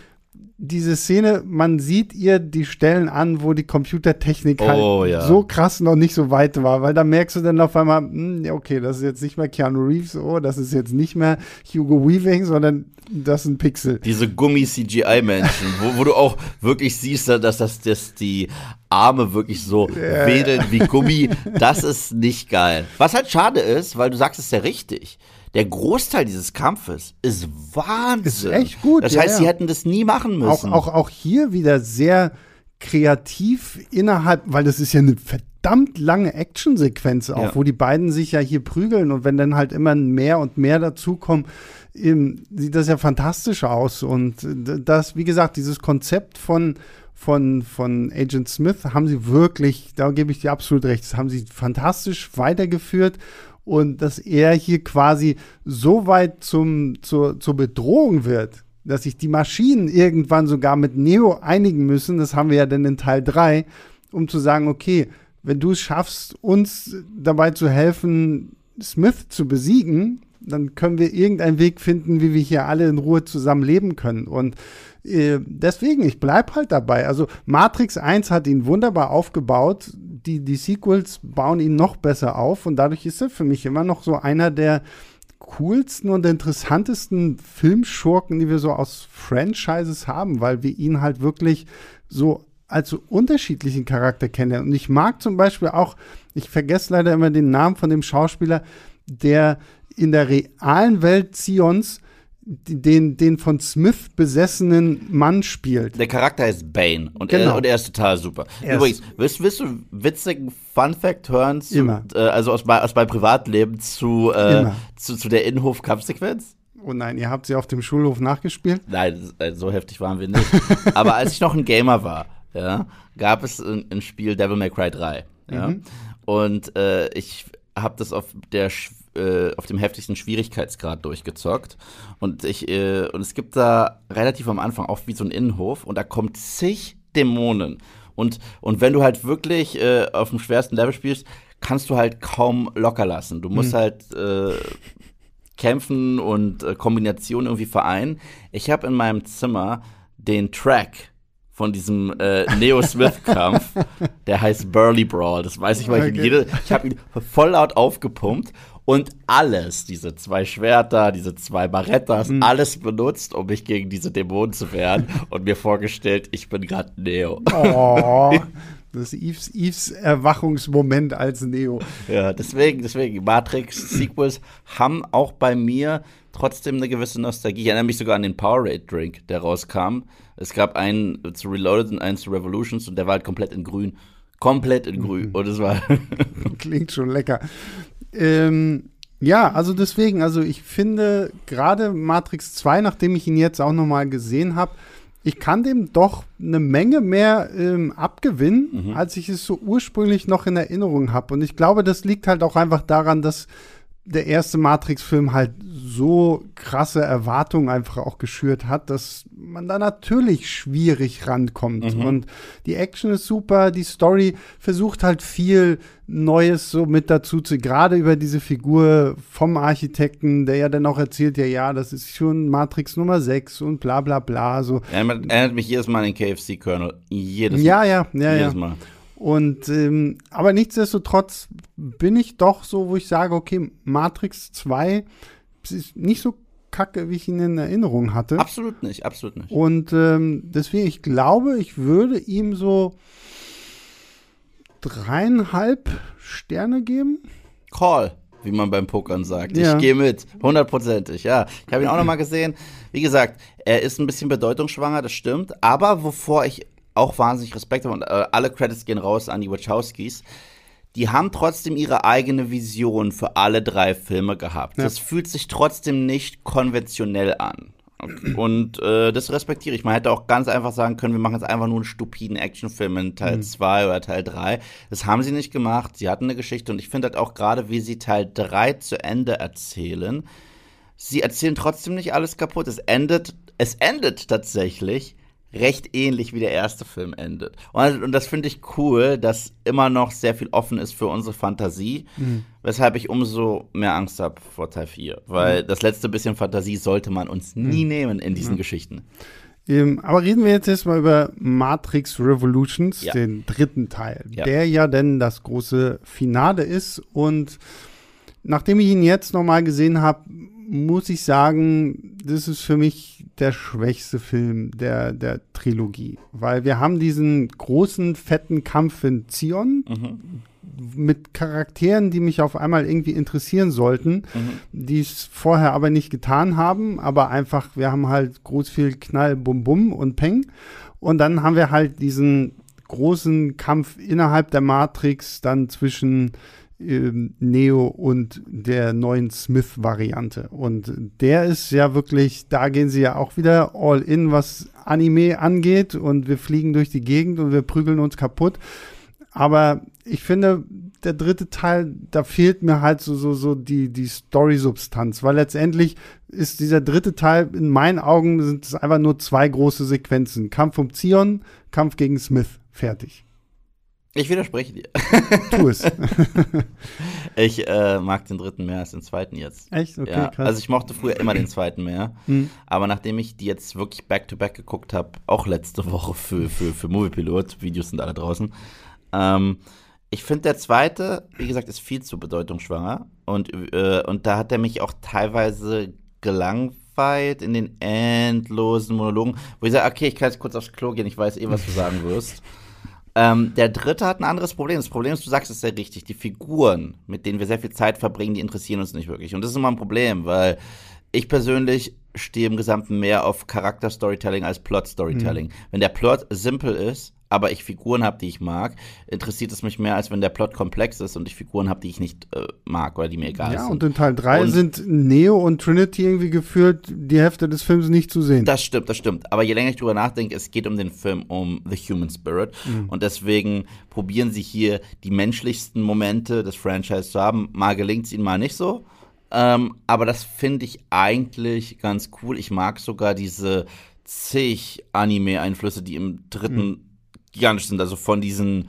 diese Szene, man sieht ihr die Stellen an, wo die Computertechnik halt Oh, ja. so krass noch nicht so weit war, weil da merkst du dann auf einmal, hm, ja, okay, das ist jetzt nicht mehr Keanu Reeves, oh, das ist jetzt nicht mehr Hugo Weaving, sondern das ist ein Pixel. Diese Gummi-CGI-Menschen, wo, wo du auch wirklich siehst, dass das, dass die Arme wirklich so wedeln wie Gummi, das ist nicht geil. Was halt schade ist, weil du sagst es ja richtig. Der Großteil dieses Kampfes ist Wahnsinn. Ist echt gut, Das ja, heißt, ja. sie hätten das nie machen Auch, müssen. auch, auch hier wieder sehr kreativ innerhalb, weil das ist ja eine verdammt lange Actionsequenz auch, Ja. wo die beiden sich ja hier prügeln und wenn dann halt immer mehr und mehr dazukommen, sieht das ja fantastisch aus und das, wie gesagt, dieses Konzept von von, von Agent Smith haben sie wirklich, da gebe ich dir absolut recht, das haben sie fantastisch weitergeführt und dass er hier quasi so weit zum, zur, zur Bedrohung wird, dass sich die Maschinen irgendwann sogar mit Neo einigen müssen, das haben wir ja dann in Teil 3, um zu sagen, okay, wenn du es schaffst, uns dabei zu helfen, Smith zu besiegen, dann können wir irgendeinen Weg finden, wie wir hier alle in Ruhe zusammen leben können. Und äh, deswegen, ich bleib halt dabei. Also Matrix 1 hat ihn wunderbar aufgebaut. Die, die Sequels bauen ihn noch besser auf und dadurch ist er für mich immer noch so einer der coolsten und interessantesten Filmschurken, die wir so aus Franchises haben, weil wir ihn halt wirklich so als so unterschiedlichen Charakter kennen. Und ich mag zum Beispiel auch, ich vergesse leider immer den Namen von dem Schauspieler, der in der realen Welt Zions den, den von Smith besessenen Mann spielt. Der Charakter heißt Bane und, Genau. er, und er ist total super. Er Übrigens, willst, willst du witzigen Fun-Fact hören? Zu, Immer. Äh, also aus, aus meinem Privatleben zu, äh, zu, zu der Innenhof-Kampfsequenz? Oh nein, ihr habt sie auf dem Schulhof nachgespielt? Nein, äh, so heftig waren wir nicht. Aber als ich noch ein Gamer war, ja, gab es ein, ein Spiel Devil May Cry 3. Ja? Mhm. Und äh, ich habe das auf der Sch- äh, auf dem heftigsten Schwierigkeitsgrad durchgezockt und ich äh, und es gibt da relativ am Anfang auch wie so ein Innenhof und da kommt zig Dämonen und und wenn du halt wirklich äh, auf dem schwersten Level spielst, kannst du halt kaum locker lassen. Du musst halt äh, kämpfen und äh, Kombinationen irgendwie vereinen. Ich habe in meinem Zimmer den Track von diesem äh, Neo-Smith-Kampf. der heißt Burly Brawl. Das weiß ich, weil ich ihn jede, ich habe ihn voll laut aufgepumpt und alles, diese zwei Schwerter, diese zwei Barettas, mhm. alles benutzt, um mich gegen diese Dämonen zu wehren und mir vorgestellt, ich bin gerade Neo. Oh. Das ist Eves, Eves Erwachungsmoment als Neo. Ja, deswegen, deswegen, Matrix-Sequels haben auch bei mir trotzdem eine gewisse Nostalgie. Ich erinnere mich sogar an den Powerade-Drink, der rauskam. Es gab einen zu Reloaded und einen zu Revolutions und der war halt komplett in grün. Komplett in grün. Mhm. Und es war. Klingt schon lecker. Ähm, ja, also deswegen, also ich finde gerade Matrix 2, nachdem ich ihn jetzt auch nochmal gesehen habe, ich kann dem doch eine Menge mehr ähm, abgewinnen, mhm. als ich es so ursprünglich noch in Erinnerung habe. Und ich glaube, das liegt halt auch einfach daran, dass der erste Matrix-Film halt so krasse Erwartungen einfach auch geschürt hat, dass man da natürlich schwierig rankommt. Mhm. Und die Action ist super, die Story versucht halt viel Neues so mit dazu zu, gerade über diese Figur vom Architekten, der ja dann auch erzählt, ja, ja, das ist schon Matrix Nummer 6 und bla bla bla. So. Er erinnert mich jedes Mal an den KFC-Colonel. Jedes ja, Mal. Ja, ja, jedes ja. Mal. Und ähm, aber nichtsdestotrotz bin ich doch so, wo ich sage, okay, Matrix 2 ist nicht so kacke, wie ich ihn in Erinnerung hatte. Absolut nicht, absolut nicht. Und ähm, deswegen, ich glaube, ich würde ihm so dreieinhalb Sterne geben. Call, wie man beim Pokern sagt. Ja. Ich gehe mit, hundertprozentig, ja. Ich habe ihn auch noch mal gesehen. Wie gesagt, er ist ein bisschen bedeutungsschwanger, das stimmt. Aber wovor ich auch wahnsinnig Respekt habe und äh, alle Credits gehen raus an die Wachowskis, die haben trotzdem ihre eigene Vision für alle drei Filme gehabt. Ja. Das fühlt sich trotzdem nicht konventionell an. Und äh, das respektiere ich. Man hätte auch ganz einfach sagen können, wir machen jetzt einfach nur einen stupiden Actionfilm in Teil 2 mhm. oder Teil 3. Das haben sie nicht gemacht. Sie hatten eine Geschichte und ich finde halt auch gerade, wie sie Teil 3 zu Ende erzählen. Sie erzählen trotzdem nicht alles kaputt. Es endet, es endet tatsächlich recht ähnlich wie der erste Film endet. Und, und das finde ich cool, dass immer noch sehr viel offen ist für unsere Fantasie, mhm. weshalb ich umso mehr Angst habe vor Teil 4. Weil mhm. das letzte bisschen Fantasie sollte man uns nie mhm. nehmen in diesen Geschichten. Ähm, aber reden wir jetzt erstmal über Matrix Revolutions, ja. den dritten Teil, ja. der ja denn das große Finale ist. Und nachdem ich ihn jetzt nochmal gesehen habe, muss ich sagen, das ist für mich der schwächste Film der, der Trilogie. Weil wir haben diesen großen, fetten Kampf in Zion mhm. mit Charakteren, die mich auf einmal irgendwie interessieren sollten, mhm. die es vorher aber nicht getan haben. Aber einfach, wir haben halt groß viel Knall, Bum Bum und Peng. Und dann haben wir halt diesen großen Kampf innerhalb der Matrix dann zwischen Neo und der neuen Smith-Variante. Und der ist ja wirklich, da gehen sie ja auch wieder all in, was Anime angeht. Und wir fliegen durch die Gegend und wir prügeln uns kaputt. Aber ich finde, der dritte Teil, da fehlt mir halt so, so, so die, die Story-Substanz, weil letztendlich ist dieser dritte Teil, in meinen Augen sind es einfach nur zwei große Sequenzen. Kampf um Zion, Kampf gegen Smith. Fertig. Ich widerspreche dir. Tu es. ich äh, mag den dritten mehr als den zweiten jetzt. Echt? Okay, ja. krass. Also ich mochte früher immer den zweiten mehr. Mhm. Aber nachdem ich die jetzt wirklich back-to-back -back geguckt habe, auch letzte Woche für, für, für Moviepilot, Videos sind alle draußen, ähm, ich finde der zweite, wie gesagt, ist viel zu bedeutungsschwanger. Und, äh, und da hat er mich auch teilweise gelangweilt in den endlosen Monologen, wo ich sage, okay, ich kann jetzt kurz aufs Klo gehen, ich weiß eh, was du sagen wirst. Ähm, der dritte hat ein anderes Problem. Das Problem ist, du sagst es sehr richtig, die Figuren, mit denen wir sehr viel Zeit verbringen, die interessieren uns nicht wirklich. Und das ist immer ein Problem, weil ich persönlich stehe im Gesamten mehr auf Charakter-Storytelling als Plot-Storytelling. Mhm. Wenn der Plot simpel ist, aber ich Figuren habe, die ich mag, interessiert es mich mehr, als wenn der Plot komplex ist und ich Figuren habe, die ich nicht äh, mag oder die mir egal ja, sind. Ja, und in Teil 3 sind Neo und Trinity irgendwie geführt, die Hälfte des Films nicht zu sehen. Das stimmt, das stimmt. Aber je länger ich drüber nachdenke, es geht um den Film, um The Human Spirit. Mhm. Und deswegen probieren sie hier die menschlichsten Momente des Franchise zu haben. Mal gelingt es ihnen, mal nicht so. Ähm, aber das finde ich eigentlich ganz cool. Ich mag sogar diese zig Anime-Einflüsse, die im dritten mhm gigantisch sind. Also von diesen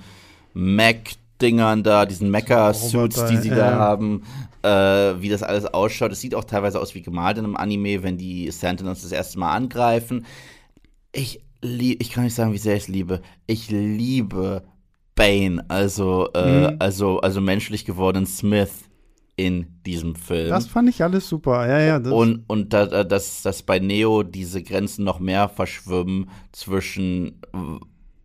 Mac-Dingern da, diesen Mecha-Suits, die sie ja. da haben, äh, wie das alles ausschaut. Es sieht auch teilweise aus wie gemalt in einem Anime, wenn die Sentinels das erste Mal angreifen. Ich ich kann nicht sagen, wie sehr ich es liebe. Ich liebe Bane, also, äh, mhm. also, also menschlich gewordenen Smith in diesem Film. Das fand ich alles super, ja, ja. und und da, dass, dass bei Neo diese Grenzen noch mehr verschwimmen zwischen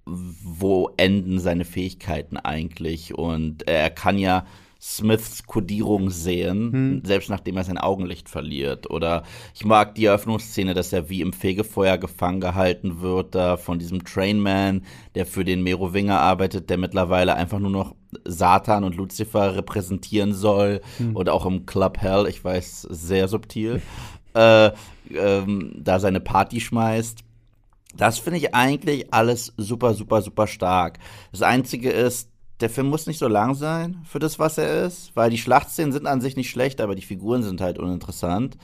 wo enden seine Fähigkeiten eigentlich und er kann ja Smiths Kodierung sehen, hm. selbst nachdem er sein Augenlicht verliert. Oder ich mag die Eröffnungsszene, dass er wie im Fegefeuer gefangen gehalten wird, da von diesem Trainman, der für den Merowinger arbeitet, der mittlerweile einfach nur noch Satan und Lucifer repräsentieren soll. Hm. Oder auch im Club Hell, ich weiß, sehr subtil, äh, ähm, da seine Party schmeißt. Das finde ich eigentlich alles super, super, super stark. Das Einzige ist, der Film muss nicht so lang sein für das, was er ist, weil die Schlachtszenen sind an sich nicht schlecht, aber die Figuren sind halt uninteressant.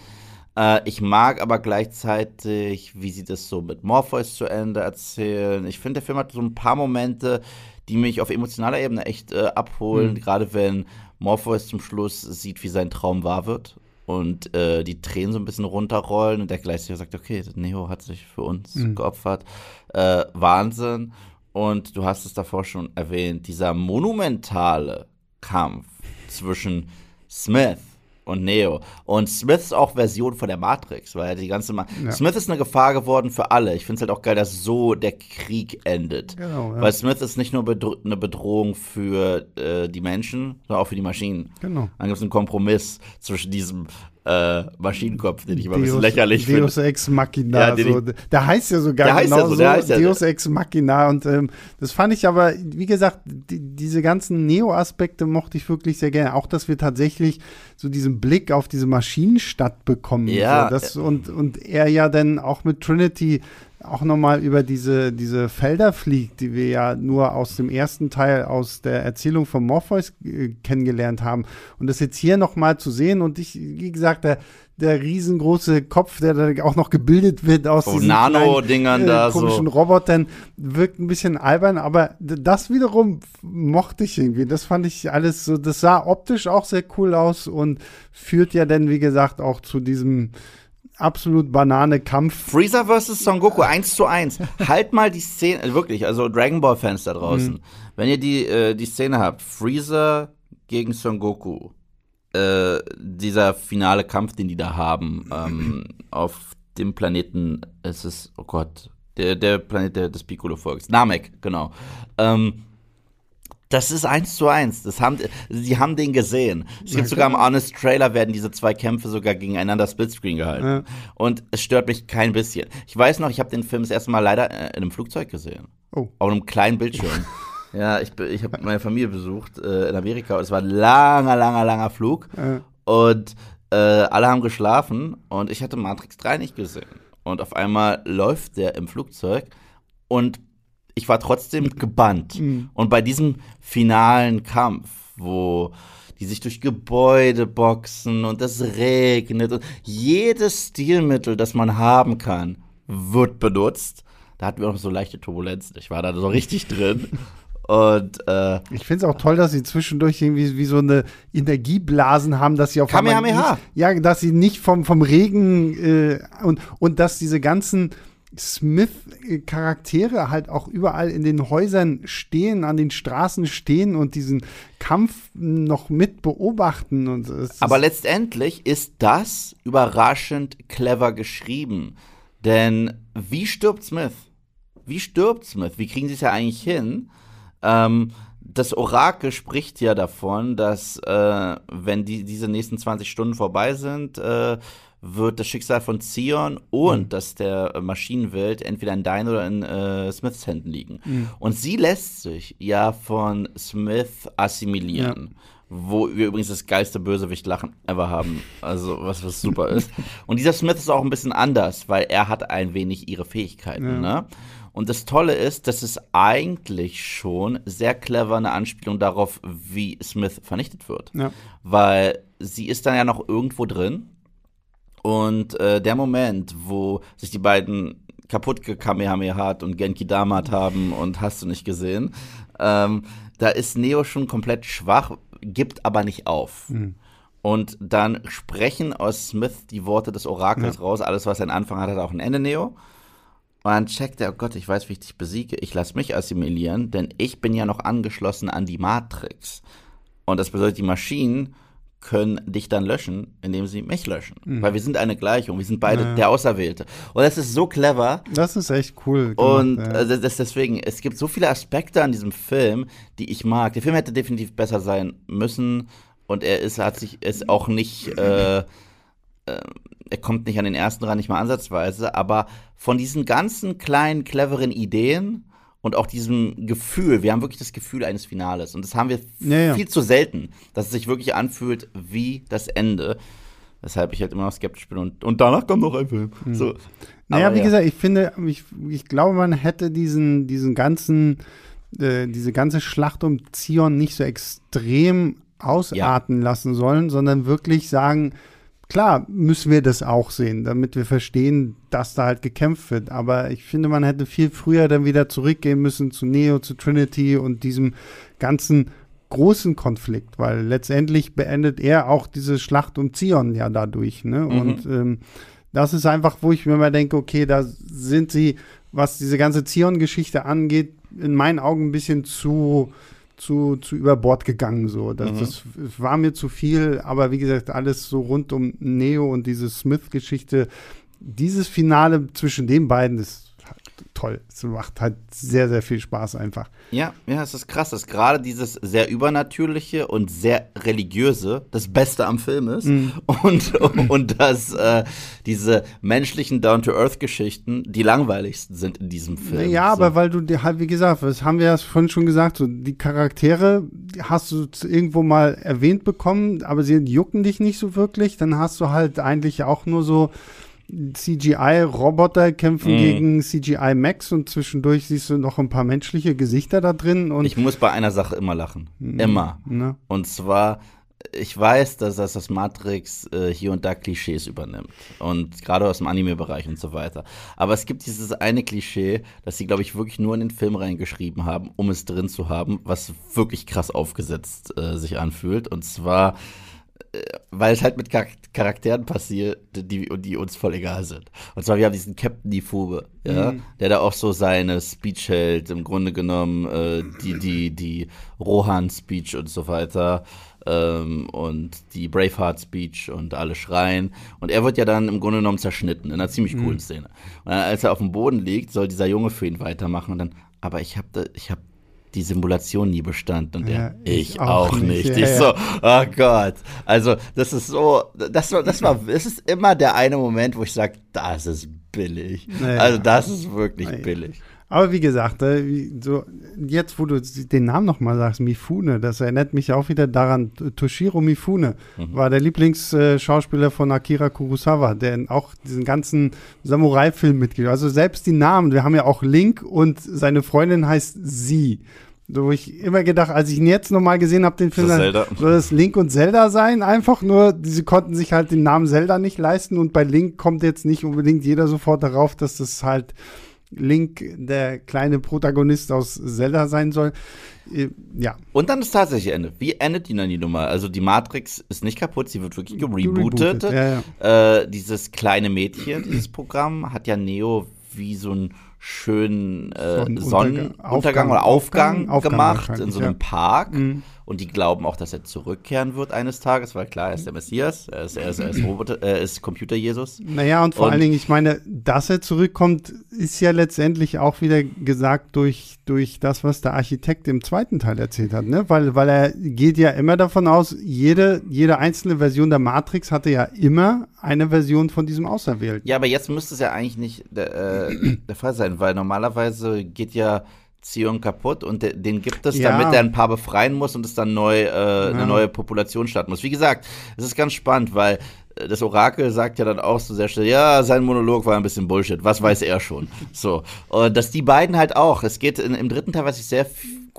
Äh, ich mag aber gleichzeitig, wie sie das so mit Morpheus zu Ende erzählen. Ich finde, der Film hat so ein paar Momente, die mich auf emotionaler Ebene echt äh, abholen, mhm. gerade wenn Morpheus zum Schluss sieht, wie sein Traum wahr wird und äh, die Tränen so ein bisschen runterrollen und der gleichzeitig sagt, okay, Neo hat sich für uns mhm. geopfert. Äh, Wahnsinn. Und du hast es davor schon erwähnt, dieser monumentale Kampf zwischen Smith und Neo. Und Smith ist auch Version von der Matrix, weil die ganze Ma ja. Smith ist eine Gefahr geworden für alle. Ich finde es halt auch geil, dass so der Krieg endet. Genau, ja. Weil Smith ist nicht nur bedro eine Bedrohung für äh, die Menschen, sondern auch für die Maschinen. Genau. Dann gibt es einen Kompromiss zwischen diesem äh, Maschinenkopf, den ich immer Deus, ein bisschen lächerlich finde. Deus Ex Machina. Ja, so. Der heißt ja sogar der genau so, der so Deus Ex Machina. Und ähm, das fand ich aber, wie gesagt, die, diese ganzen Neo-Aspekte mochte ich wirklich sehr gerne. Auch, dass wir tatsächlich so diesen Blick auf diese Maschinenstadt bekommen. Ja. So, das, und, und er ja dann auch mit Trinity auch nochmal über diese, diese Felder fliegt, die wir ja nur aus dem ersten Teil aus der Erzählung von Morpheus äh, kennengelernt haben. Und das jetzt hier nochmal zu sehen und ich, wie gesagt, der, der riesengroße Kopf, der da auch noch gebildet wird aus oh, diesen Nano-Dingern äh, da komischen so. Robotern, wirkt ein bisschen albern, aber das wiederum mochte ich irgendwie. Das fand ich alles so, das sah optisch auch sehr cool aus und führt ja dann, wie gesagt, auch zu diesem absolut Banane Kampf. Freezer vs. Son Goku 1 zu 1. halt mal die Szene, äh, wirklich, also Dragon Ball Fans da draußen. Mhm. Wenn ihr die, äh, die Szene habt, Freezer gegen Son Goku, äh, dieser finale Kampf, den die da haben, ähm, auf dem Planeten, es ist, oh Gott, der, der Planet der, des Piccolo-Volks, Namek, genau. Ähm, das ist eins zu eins. Das haben, sie haben den gesehen. Es gibt okay. sogar im Honest Trailer werden diese zwei Kämpfe sogar gegeneinander Splitscreen gehalten. Ja. Und es stört mich kein bisschen. Ich weiß noch, ich habe den Film das erste Mal leider äh, in einem Flugzeug gesehen. Oh. Auf einem kleinen Bildschirm. ja, ich, ich habe meine Familie besucht äh, in Amerika. Es war ein langer, langer, langer Flug. Ja. Und äh, alle haben geschlafen und ich hatte Matrix 3 nicht gesehen. Und auf einmal läuft der im Flugzeug und ich war trotzdem gebannt. Mhm. Und bei diesem finalen Kampf, wo die sich durch Gebäude boxen und es regnet und jedes Stilmittel, das man haben kann, wird benutzt. Da hatten wir auch so leichte Turbulenzen. Ich war da so richtig drin. Und äh, ich finde es auch toll, dass sie zwischendurch irgendwie wie so eine Energieblasen haben, dass sie auf Kamehameha. Nicht, ja, dass sie nicht vom, vom Regen äh, und, und dass diese ganzen Smith-Charaktere halt auch überall in den Häusern stehen, an den Straßen stehen und diesen Kampf noch mit beobachten. Und Aber letztendlich ist das überraschend clever geschrieben. Denn wie stirbt Smith? Wie stirbt Smith? Wie kriegen sie es ja eigentlich hin? Ähm, das Orakel spricht ja davon, dass äh, wenn die, diese nächsten 20 Stunden vorbei sind, äh, wird das Schicksal von Zion und mhm. das der Maschinenwelt entweder in deinen oder in äh, Smiths Händen liegen. Mhm. Und sie lässt sich ja von Smith assimilieren. Ja. Wo wir übrigens das geilste Bösewicht-Lachen ever haben. Also, was, was super ist. Und dieser Smith ist auch ein bisschen anders, weil er hat ein wenig ihre Fähigkeiten, ja. ne? Und das Tolle ist, dass es eigentlich schon sehr clever eine Anspielung darauf, wie Smith vernichtet wird. Ja. Weil sie ist dann ja noch irgendwo drin und äh, der Moment, wo sich die beiden kaputt gekamehamehat und Genki Damat haben und hast du nicht gesehen, ähm, da ist Neo schon komplett schwach, gibt aber nicht auf. Mhm. Und dann sprechen aus Smith die Worte des Orakels ja. raus. Alles, was ein Anfang hat, hat auch ein Ende, Neo. Und dann checkt er, oh Gott, ich weiß, wie ich dich besiege. Ich lasse mich assimilieren, denn ich bin ja noch angeschlossen an die Matrix. Und das bedeutet, die Maschinen können dich dann löschen, indem sie mich löschen. Mhm. Weil wir sind eine Gleichung, wir sind beide ja. der Auserwählte. Und das ist so clever. Das ist echt cool. Gemacht, und ja. also das deswegen, es gibt so viele Aspekte an diesem Film, die ich mag. Der Film hätte definitiv besser sein müssen. Und er ist, hat sich, ist auch nicht, äh, äh, er kommt nicht an den ersten ran, nicht mal ansatzweise, aber von diesen ganzen kleinen, cleveren Ideen und auch diesem Gefühl, wir haben wirklich das Gefühl eines Finales und das haben wir ja, ja. viel zu selten, dass es sich wirklich anfühlt wie das Ende. Weshalb ich halt immer noch skeptisch bin und, und danach kommt noch ein Film. Mhm. So. Naja, Aber, wie ja. gesagt, ich finde, ich, ich glaube, man hätte diesen, diesen ganzen, äh, diese ganze Schlacht um Zion nicht so extrem ausarten lassen sollen, sondern wirklich sagen, klar müssen wir das auch sehen, damit wir verstehen, dass da halt gekämpft wird. Aber ich finde, man hätte viel früher dann wieder zurückgehen müssen zu Neo, zu Trinity und diesem ganzen großen Konflikt, weil letztendlich beendet er auch diese Schlacht um Zion ja dadurch. Ne? Mhm. Und ähm, das ist einfach, wo ich mir mal denke, okay, da sind sie, was diese ganze Zion-Geschichte angeht, in meinen Augen ein bisschen zu zu, zu über Bord gegangen. So. Das, mhm. das war mir zu viel, aber wie gesagt, alles so rund um Neo und diese Smith-Geschichte. Dieses Finale zwischen den beiden ist toll. Es macht halt sehr, sehr viel Spaß einfach. Ja, ja, es ist krass, dass gerade dieses sehr übernatürliche und sehr religiöse das Beste am Film ist mm. und, und dass äh, diese menschlichen Down-to-Earth-Geschichten die langweiligsten sind in diesem Film. Ja, so. aber weil du dir halt, wie gesagt, das haben wir ja vorhin schon gesagt, so die Charaktere hast du irgendwo mal erwähnt bekommen, aber sie jucken dich nicht so wirklich. Dann hast du halt eigentlich auch nur so CGI-Roboter kämpfen mm. gegen CGI Max und zwischendurch siehst du noch ein paar menschliche Gesichter da drin. Und ich muss bei einer Sache immer lachen. Mm. Immer. Ne? Und zwar, ich weiß, dass das, das Matrix äh, hier und da Klischees übernimmt. Und gerade aus dem Anime-Bereich und so weiter. Aber es gibt dieses eine Klischee, das sie, glaube ich, wirklich nur in den Film reingeschrieben haben, um es drin zu haben, was wirklich krass aufgesetzt äh, sich anfühlt. Und zwar weil es halt mit Charakteren passiert, die, die uns voll egal sind. Und zwar, wir haben diesen Captain Nifube, ja, mhm. der da auch so seine Speech hält, im Grunde genommen, äh, die, die, die Rohan-Speech und so weiter. Ähm, und die Braveheart-Speech und alle schreien. Und er wird ja dann im Grunde genommen zerschnitten, in einer ziemlich coolen mhm. Szene. Und dann, als er auf dem Boden liegt, soll dieser Junge für ihn weitermachen und dann, aber ich habe ich hab die Simulation nie bestanden. Und der, ich, ich auch, auch, nicht. nicht. Ja, ich so, oh Gott. Also, das ist so, das war, das war, es ist immer der eine Moment, wo ich sage, das ist billig. Also, das ist wirklich billig. Aber wie gesagt, äh, so jetzt, wo du den Namen nochmal sagst, Mifune, das erinnert mich auch wieder daran. Toshiro Mifune mhm. war der Lieblingsschauspieler von Akira Kurosawa, der auch diesen ganzen Samurai-Film mitgespielt Also selbst die Namen, wir haben ja auch Link und seine Freundin heißt Sie. So, wo ich immer gedacht, als ich ihn jetzt nochmal gesehen habe, den Film, dann soll das Link und Zelda sein. Einfach nur, sie konnten sich halt den Namen Zelda nicht leisten und bei Link kommt jetzt nicht unbedingt jeder sofort darauf, dass das halt Link der kleine Protagonist aus Zelda sein soll. Äh, ja. Und dann das tatsächliche Ende. Wie endet die dann die Nummer? Also die Matrix ist nicht kaputt, sie wird wirklich gerebootet. gerebootet ja, ja. Äh, dieses kleine Mädchen, dieses Programm, hat ja Neo wie so ein schönen äh, Sonnenuntergang oder Aufgang, Aufgang gemacht in so einem ja. Park. Mhm. Und die glauben auch, dass er zurückkehren wird eines Tages, weil klar, er ist der Messias, er ist, er ist, er ist, Roboter, er ist Computer-Jesus. Naja, und vor und, allen Dingen, ich meine, dass er zurückkommt, ist ja letztendlich auch wieder gesagt durch, durch das, was der Architekt im zweiten Teil erzählt hat, ne? Weil, weil er geht ja immer davon aus, jede, jede einzelne Version der Matrix hatte ja immer eine Version von diesem Auserwählten. Ja, aber jetzt müsste es ja eigentlich nicht der, äh, der Fall sein, weil normalerweise geht ja Zion kaputt und de, den gibt es, ja. damit er ein paar befreien muss und es dann neu äh, ja. eine neue Population starten muss. Wie gesagt, es ist ganz spannend, weil äh, das Orakel sagt ja dann auch so sehr schnell, ja, sein Monolog war ein bisschen Bullshit, was weiß er schon. So. Und dass die beiden halt auch, es geht in, im dritten Teil, was ich sehr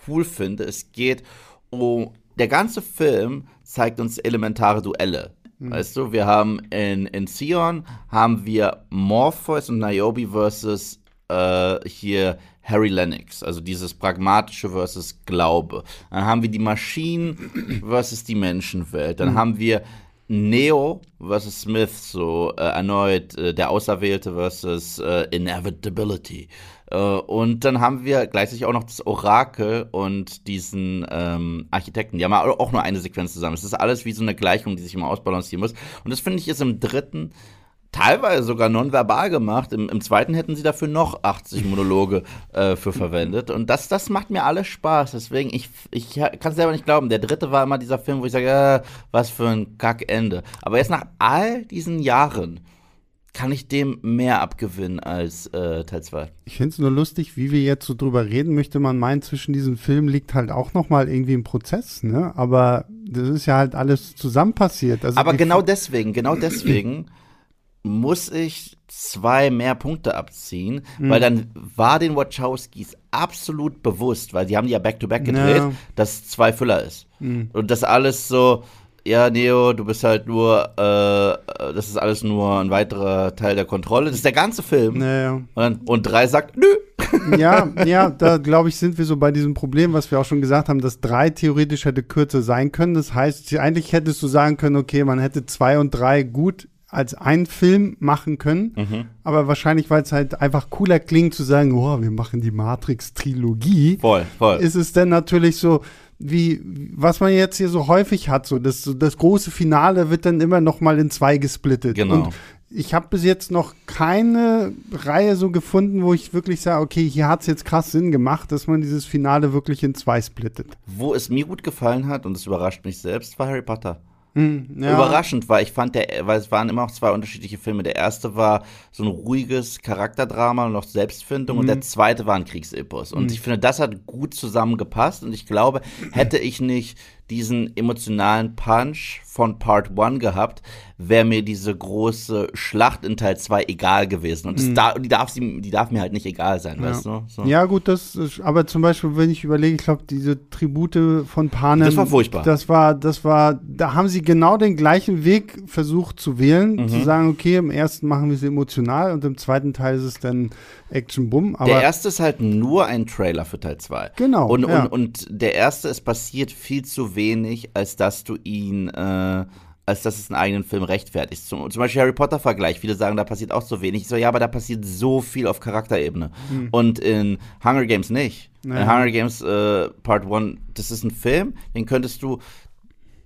cool finde, es geht um, der ganze Film zeigt uns elementare Duelle. Mhm. Weißt du, wir haben in, in Sion haben wir Morpheus und Niobe versus äh, hier Harry Lennox, also dieses pragmatische versus Glaube. Dann haben wir die Maschinen versus die Menschenwelt. Dann mhm. haben wir Neo versus Smith, so äh, erneut äh, der Auserwählte versus äh, Inevitability. Äh, und dann haben wir gleichzeitig auch noch das Orakel und diesen ähm, Architekten. Die haben auch nur eine Sequenz zusammen. Es ist alles wie so eine Gleichung, die sich immer ausbalancieren muss. Und das finde ich ist im dritten teilweise sogar nonverbal gemacht. Im, Im, zweiten hätten sie dafür noch 80 Monologe äh, für verwendet. Und das, das macht mir alles Spaß. Deswegen, ich, ich kann es selber nicht glauben. Der dritte war immer dieser Film, wo ich sage, äh, was für ein Kackende. Aber jetzt nach all diesen Jahren kann ich dem mehr abgewinnen als äh, Teil 2. Ich finde es nur lustig, wie wir jetzt so drüber reden, möchte man meinen, zwischen diesen Filmen liegt halt auch noch mal irgendwie ein Prozess, ne? Aber das ist ja halt alles zusammen passiert. Also Aber genau deswegen, genau deswegen muss ich zwei mehr Punkte abziehen, mhm. weil dann war den Wachowskis absolut bewusst, weil die haben die ja back-to-back -back gedreht, ja. dass zwei Füller ist. Mhm. Und das alles so, ja, Neo, du bist halt nur, äh, das ist alles nur ein weiterer Teil der Kontrolle. Das ist der ganze Film. Naja. Und, und drei sagt, nö. Ja, ja, da glaube ich, sind wir so bei diesem Problem, was wir auch schon gesagt haben, dass drei theoretisch hätte kürzer sein können. Das heißt, eigentlich hättest du sagen können, okay, man hätte zwei und drei gut als einen Film machen können. Mhm. Aber wahrscheinlich, weil es halt einfach cooler klingt zu sagen, oh, wir machen die Matrix-Trilogie. Voll, voll. Ist es dann natürlich so, wie, was man jetzt hier so häufig hat, so das, das große Finale wird dann immer noch mal in zwei gesplittet. Genau. Und ich habe bis jetzt noch keine Reihe so gefunden, wo ich wirklich sage, okay, hier hat es jetzt krass Sinn gemacht, dass man dieses Finale wirklich in zwei splittet. Wo es mir gut gefallen hat, und es überrascht mich selbst, war Harry Potter. Hm, ja. Überraschend war, ich fand der, weil es waren immer auch zwei unterschiedliche Filme. Der erste war so ein ruhiges Charakterdrama und noch Selbstfindung mhm. und der hm. zweite war ein Kriegsepos. Und mhm. ich finde, das hat gut zusammengepasst und ich glaube, hätte ich nicht diesen emotionalen Punch von Part 1 gehabt, wäre mir diese große Schlacht in Teil 2 egal gewesen. Und mhm. da, die, darf sie, die darf mir halt nicht egal sein, ja. weißt du? So. Ja, gut, das ist, aber zum Beispiel, wenn ich überlege, ich glaube, diese Tribute von Panem. Das war furchtbar. Das war, das war, da haben sie genau den gleichen Weg versucht zu wählen, mhm. zu sagen, okay, im ersten machen wir es emotional und im zweiten Teil ist es dann Action-Bumm. Der erste ist halt nur ein Trailer für Teil 2. Genau. Und, ja. und, und der erste, es passiert viel zu wenig, als dass du ihn, äh, als dass es einen eigenen Film rechtfertigt. Zum, zum Beispiel Harry Potter-Vergleich. Viele sagen, da passiert auch so wenig. Ich so, ja, aber da passiert so viel auf Charakterebene. Hm. Und in Hunger Games nicht. Naja. In Hunger Games äh, Part 1, das ist ein Film, den könntest du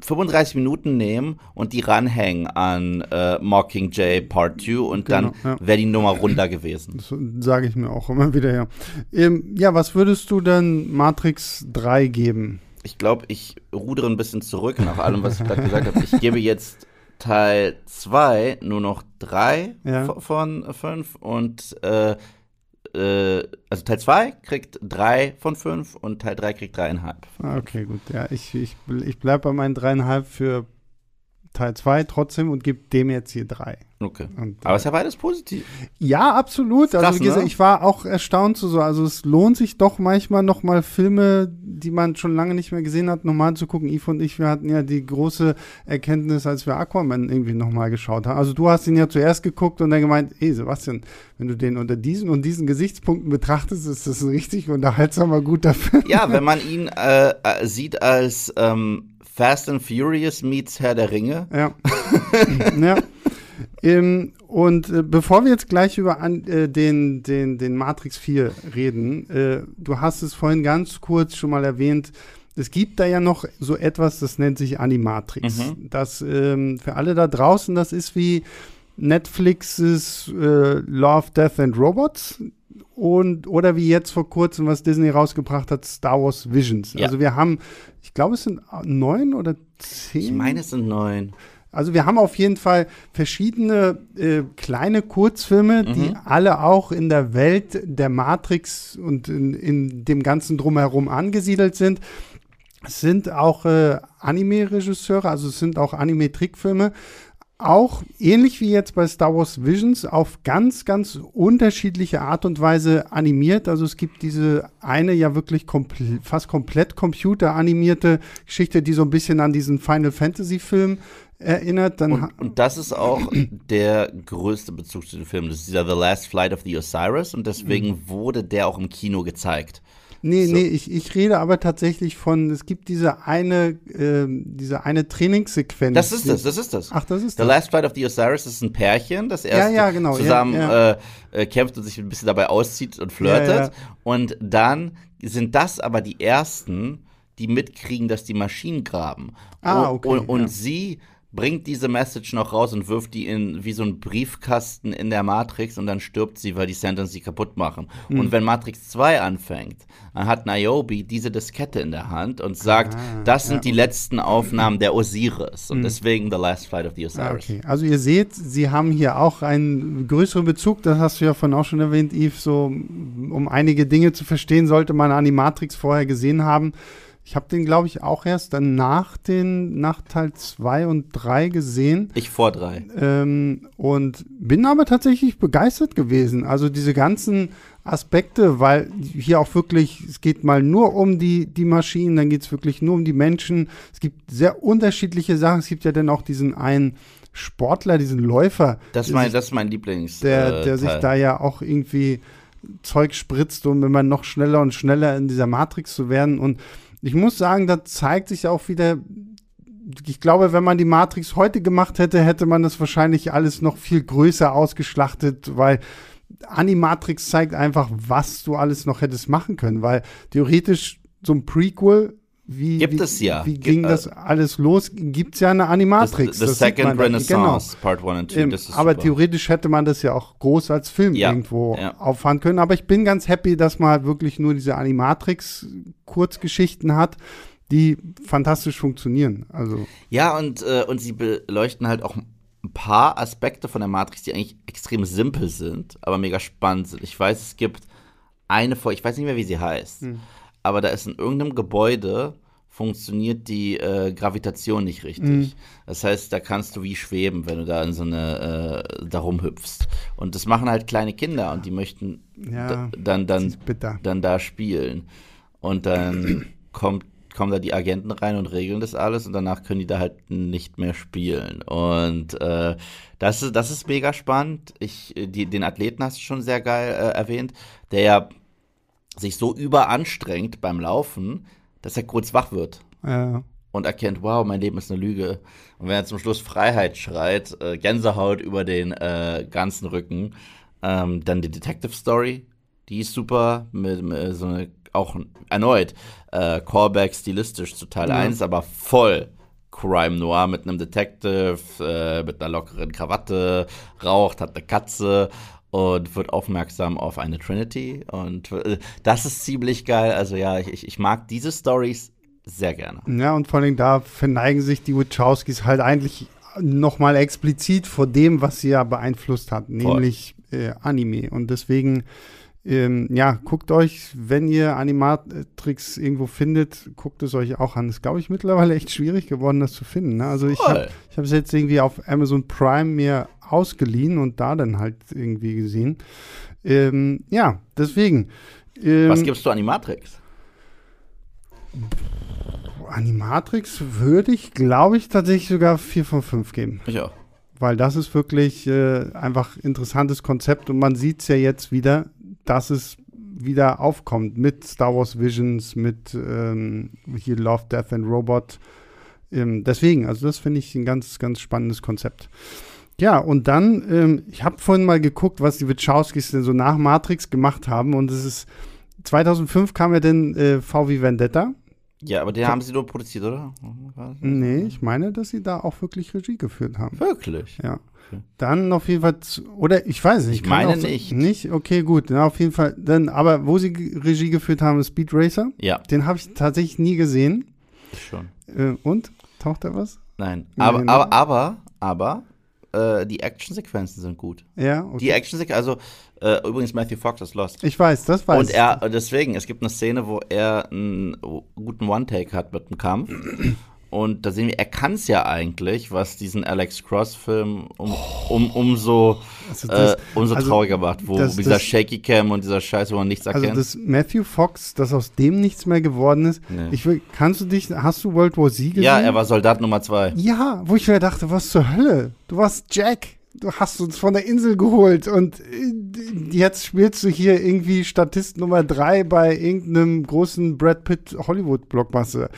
35 Minuten nehmen und die ranhängen an äh, Mockingjay Part 2 und genau, dann ja. wäre die Nummer runter gewesen. Das sage ich mir auch immer wieder, ja. Ähm, ja, was würdest du denn Matrix 3 geben? Ich glaube, ich rudere ein bisschen zurück nach allem, was ich gerade gesagt habe. Ich gebe jetzt Teil 2 nur noch 3 ja. von 5 und äh, äh, also Teil 2 kriegt 3 von 5 und Teil 3 kriegt 3,5. Ah, okay, gut. Ja, ich, ich, ich bleibe bei meinen 3,5 für Teil 2 trotzdem und gebe dem jetzt hier 3. Okay. Und, Aber es ist ja beides positiv. Ja, absolut. Also, Krass, also wie gesagt, ne? ich war auch erstaunt zu so. Also es lohnt sich doch manchmal noch mal Filme, die man schon lange nicht mehr gesehen hat, nochmal zu gucken. Yves und ich, wir hatten ja die große Erkenntnis, als wir Aquaman irgendwie nochmal geschaut haben. Also du hast ihn ja zuerst geguckt und dann gemeint, ey Sebastian, wenn du den unter diesen und diesen Gesichtspunkten betrachtest, ist das ein richtig unterhaltsamer, guter Film. Ja, wenn man ihn äh, äh sieht als ähm, Fast and Furious meets Herr der Ringe. Ja. ja. Ähm, und äh, bevor wir jetzt gleich über an, äh, den, den, den Matrix 4 reden, äh, du hast es vorhin ganz kurz schon mal erwähnt, es gibt da ja noch so etwas, das nennt sich Animatrix. Mhm. Das ähm, für alle da draußen, das ist wie Netflixes äh, Love, Death and Robots und oder wie jetzt vor kurzem, was Disney rausgebracht hat, Star Wars Visions. Ja. Also wir haben, ich glaube, es sind neun oder zehn. Ich meine, es sind neun. Also wir haben auf jeden Fall verschiedene äh, kleine Kurzfilme, mhm. die alle auch in der Welt der Matrix und in, in dem ganzen drumherum angesiedelt sind. Es sind auch äh, Anime-Regisseure, also es sind auch Anime-Trickfilme auch ähnlich wie jetzt bei Star Wars Visions auf ganz, ganz unterschiedliche Art und Weise animiert. Also es gibt diese eine ja wirklich komple fast komplett computeranimierte Geschichte, die so ein bisschen an diesen Final Fantasy Film erinnert. Dann und, und, das ist auch der größte Bezug zu dem Film. Das ist dieser The Last Flight of the Osiris und deswegen mhm. wurde der auch im Kino gezeigt. Nee, So. nee, ich, ich rede aber tatsächlich von, es gibt diese eine, ähm, diese eine Trainingssequenz. Das ist es, das ist das. Ach, das ist The das. Last Flight of the Osiris ist ein Pärchen, das erst ja, genau, ja, zusammen ja. Äh, äh, kämpft und sich ein bisschen dabei auszieht und flirtet. Und dann sind das aber die ersten, die mitkriegen, dass die Maschinen graben. Ah, okay, Und, und sie bringt diese Message noch raus und wirft die in wie so einen Briefkasten in der Matrix und dann stirbt sie, weil die Sentinels sie kaputt machen. Hm. Und wenn Matrix 2 anfängt, dann hat Niobe diese Diskette in der Hand und sagt, Ah, das sind ja, die letzten Aufnahmen der Osiris und deswegen The Last Flight of the Ah, Osiris. okay. Also ihr seht, sie haben hier auch einen größeren Bezug, das hast du ja vorhin auch schon erwähnt, Yves, so um einige Dinge zu verstehen, sollte man Animatrix vorher gesehen haben. Ich habe den, glaube ich, auch erst dann nach den, nach Teil 2 und 3 gesehen. Ich vor drei. Ähm, und bin aber tatsächlich begeistert gewesen. Also diese ganzen Aspekte, weil hier auch wirklich, es geht mal nur um die, die Maschinen, dann geht es wirklich nur um die Menschen. Es gibt sehr unterschiedliche Sachen. Es gibt ja dann auch diesen einen Sportler, diesen Läufer, Das ist mein, sich, das ist mein Lieblings. der, äh, der sich da ja auch irgendwie Zeug spritzt, um immer noch schneller und schneller in dieser Matrix zu werden. Und ich muss sagen, da zeigt sich auch wieder, ich glaube, wenn man die Matrix heute gemacht hätte, hätte man das wahrscheinlich alles noch viel größer ausgeschlachtet, weil Animatrix zeigt einfach, was du alles noch hättest machen können, weil theoretisch so ein Prequel, wie, Gibt wie, es ja. wie ging äh, das alles los? Gibt es ja eine The, Animatrix. the das sieht Second. Genau. Renaissance, Part 1 and 2. Ähm, das ist aber super. theoretisch hätte man das ja auch groß als Film Ja, irgendwo ja. auffahren können. Aber ich bin ganz happy, dass man halt wirklich nur diese Animatrix-Kurzgeschichten hat, die fantastisch funktionieren. Also, Ja, und, äh, und sie beleuchten halt auch ein paar Aspekte von der Matrix, die eigentlich extrem simpel sind, aber mega spannend sind. Ich weiß, es gibt eine Folge, ich weiß nicht mehr, wie sie heißt, Hm. Aber da ist in irgendeinem Gebäude funktioniert die äh, Gravitation nicht richtig. Hm. Das heißt, da kannst du wie schweben, wenn du da in so eine, äh, da rumhüpfst. Und das machen halt kleine Kinder und die möchten Ja, dann, dann, dann da spielen. Und dann kommt, kommen da die Agenten rein und regeln das alles und danach können die da halt nicht mehr spielen. Und äh, das, ist, das ist mega spannend. Ich, äh, die, den Athleten hast du schon sehr geil äh, erwähnt, der ja sich so überanstrengt beim Laufen, dass er kurz wach wird Äh, und erkennt, wow, mein Leben ist eine Lüge. Und wenn er zum Schluss Freiheit schreit, äh, Gänsehaut über den äh, ganzen Rücken, ähm, dann die Detective Story, die ist super, mit, mit so eine, auch erneut äh, Callback stilistisch zu Teil Ja. 1, aber voll Crime Noir mit einem Detective, äh, mit einer lockeren Krawatte, raucht, hat eine Katze und wird aufmerksam auf eine Trinity. Und äh, das ist ziemlich geil. Also ja, ich, ich mag diese Stories sehr gerne. ja, und vor allem da verneigen sich die Wachowskis halt eigentlich nochmal explizit vor dem, was sie ja beeinflusst hat, nämlich äh, Anime. Und deswegen, ähm, ja, guckt euch, wenn ihr Animatrix irgendwo findet, guckt es euch auch an. Ist, glaube ich, mittlerweile echt schwierig geworden, das zu finden. Ne? Also ich habe Voll. ich habe es jetzt irgendwie auf Amazon Prime mir ausgeliehen und da dann halt irgendwie gesehen. Ähm, ja, deswegen. Ähm, Was gibst du Animatrix? Animatrix würde ich, glaube ich, tatsächlich sogar 4 von 5 geben. Ich auch. Weil das ist wirklich äh, einfach interessantes Konzept und man sieht es ja jetzt wieder, dass es wieder aufkommt mit Star Wars Visions, mit ähm, hier Love, Death and Robot. Ähm, deswegen, also das finde ich ein ganz, ganz spannendes Konzept. Ja, und dann, ähm, ich habe vorhin mal geguckt, was die Wachowskis denn so nach Matrix gemacht haben und es ist 2005 kam ja dann äh, VW Vendetta. Ja, aber den haben sie nur produziert, oder? Nee, ich meine, dass sie da auch wirklich Regie geführt haben. Wirklich? Ja. Okay. Dann auf jeden Fall, oder ich weiß nicht. Ich meine nicht. Nicht? Okay, gut. Na, auf jeden Fall. Dann, aber wo sie Regie geführt haben, ist Speed Racer. Ja, Den habe ich tatsächlich nie gesehen. schon. Äh, und? Taucht da was? Nein. Aber, ne? aber, aber, aber, äh, die Actionsequenzen sind gut. Ja, okay. Die Actionsequenzen, also, äh, übrigens Matthew Fox ist Lost. ich weiß, das weiß Und er, deswegen, es gibt eine Szene, wo er einen guten One-Take hat mit dem Kampf. Und da sehen wir, er kann es ja eigentlich, was diesen Alex Cross-Film um, um, umso, Also äh, das- umso also trauriger macht, wo das- dieser das- Shaky Cam und dieser Scheiß, wo man nichts Also erkennt. das Matthew Fox, dass aus dem nichts mehr geworden ist. Nee. Ich will, kannst du dich, hast du World War Z gesehen? ja, er war Soldat Nummer zwei. Ja, wo ich mir dachte, was zur Hölle? Du warst Jack. Du hast uns von der Insel geholt und äh, jetzt spielst du hier irgendwie Statist Nummer drei bei irgendeinem großen Brad Pitt Hollywood Blockbuster.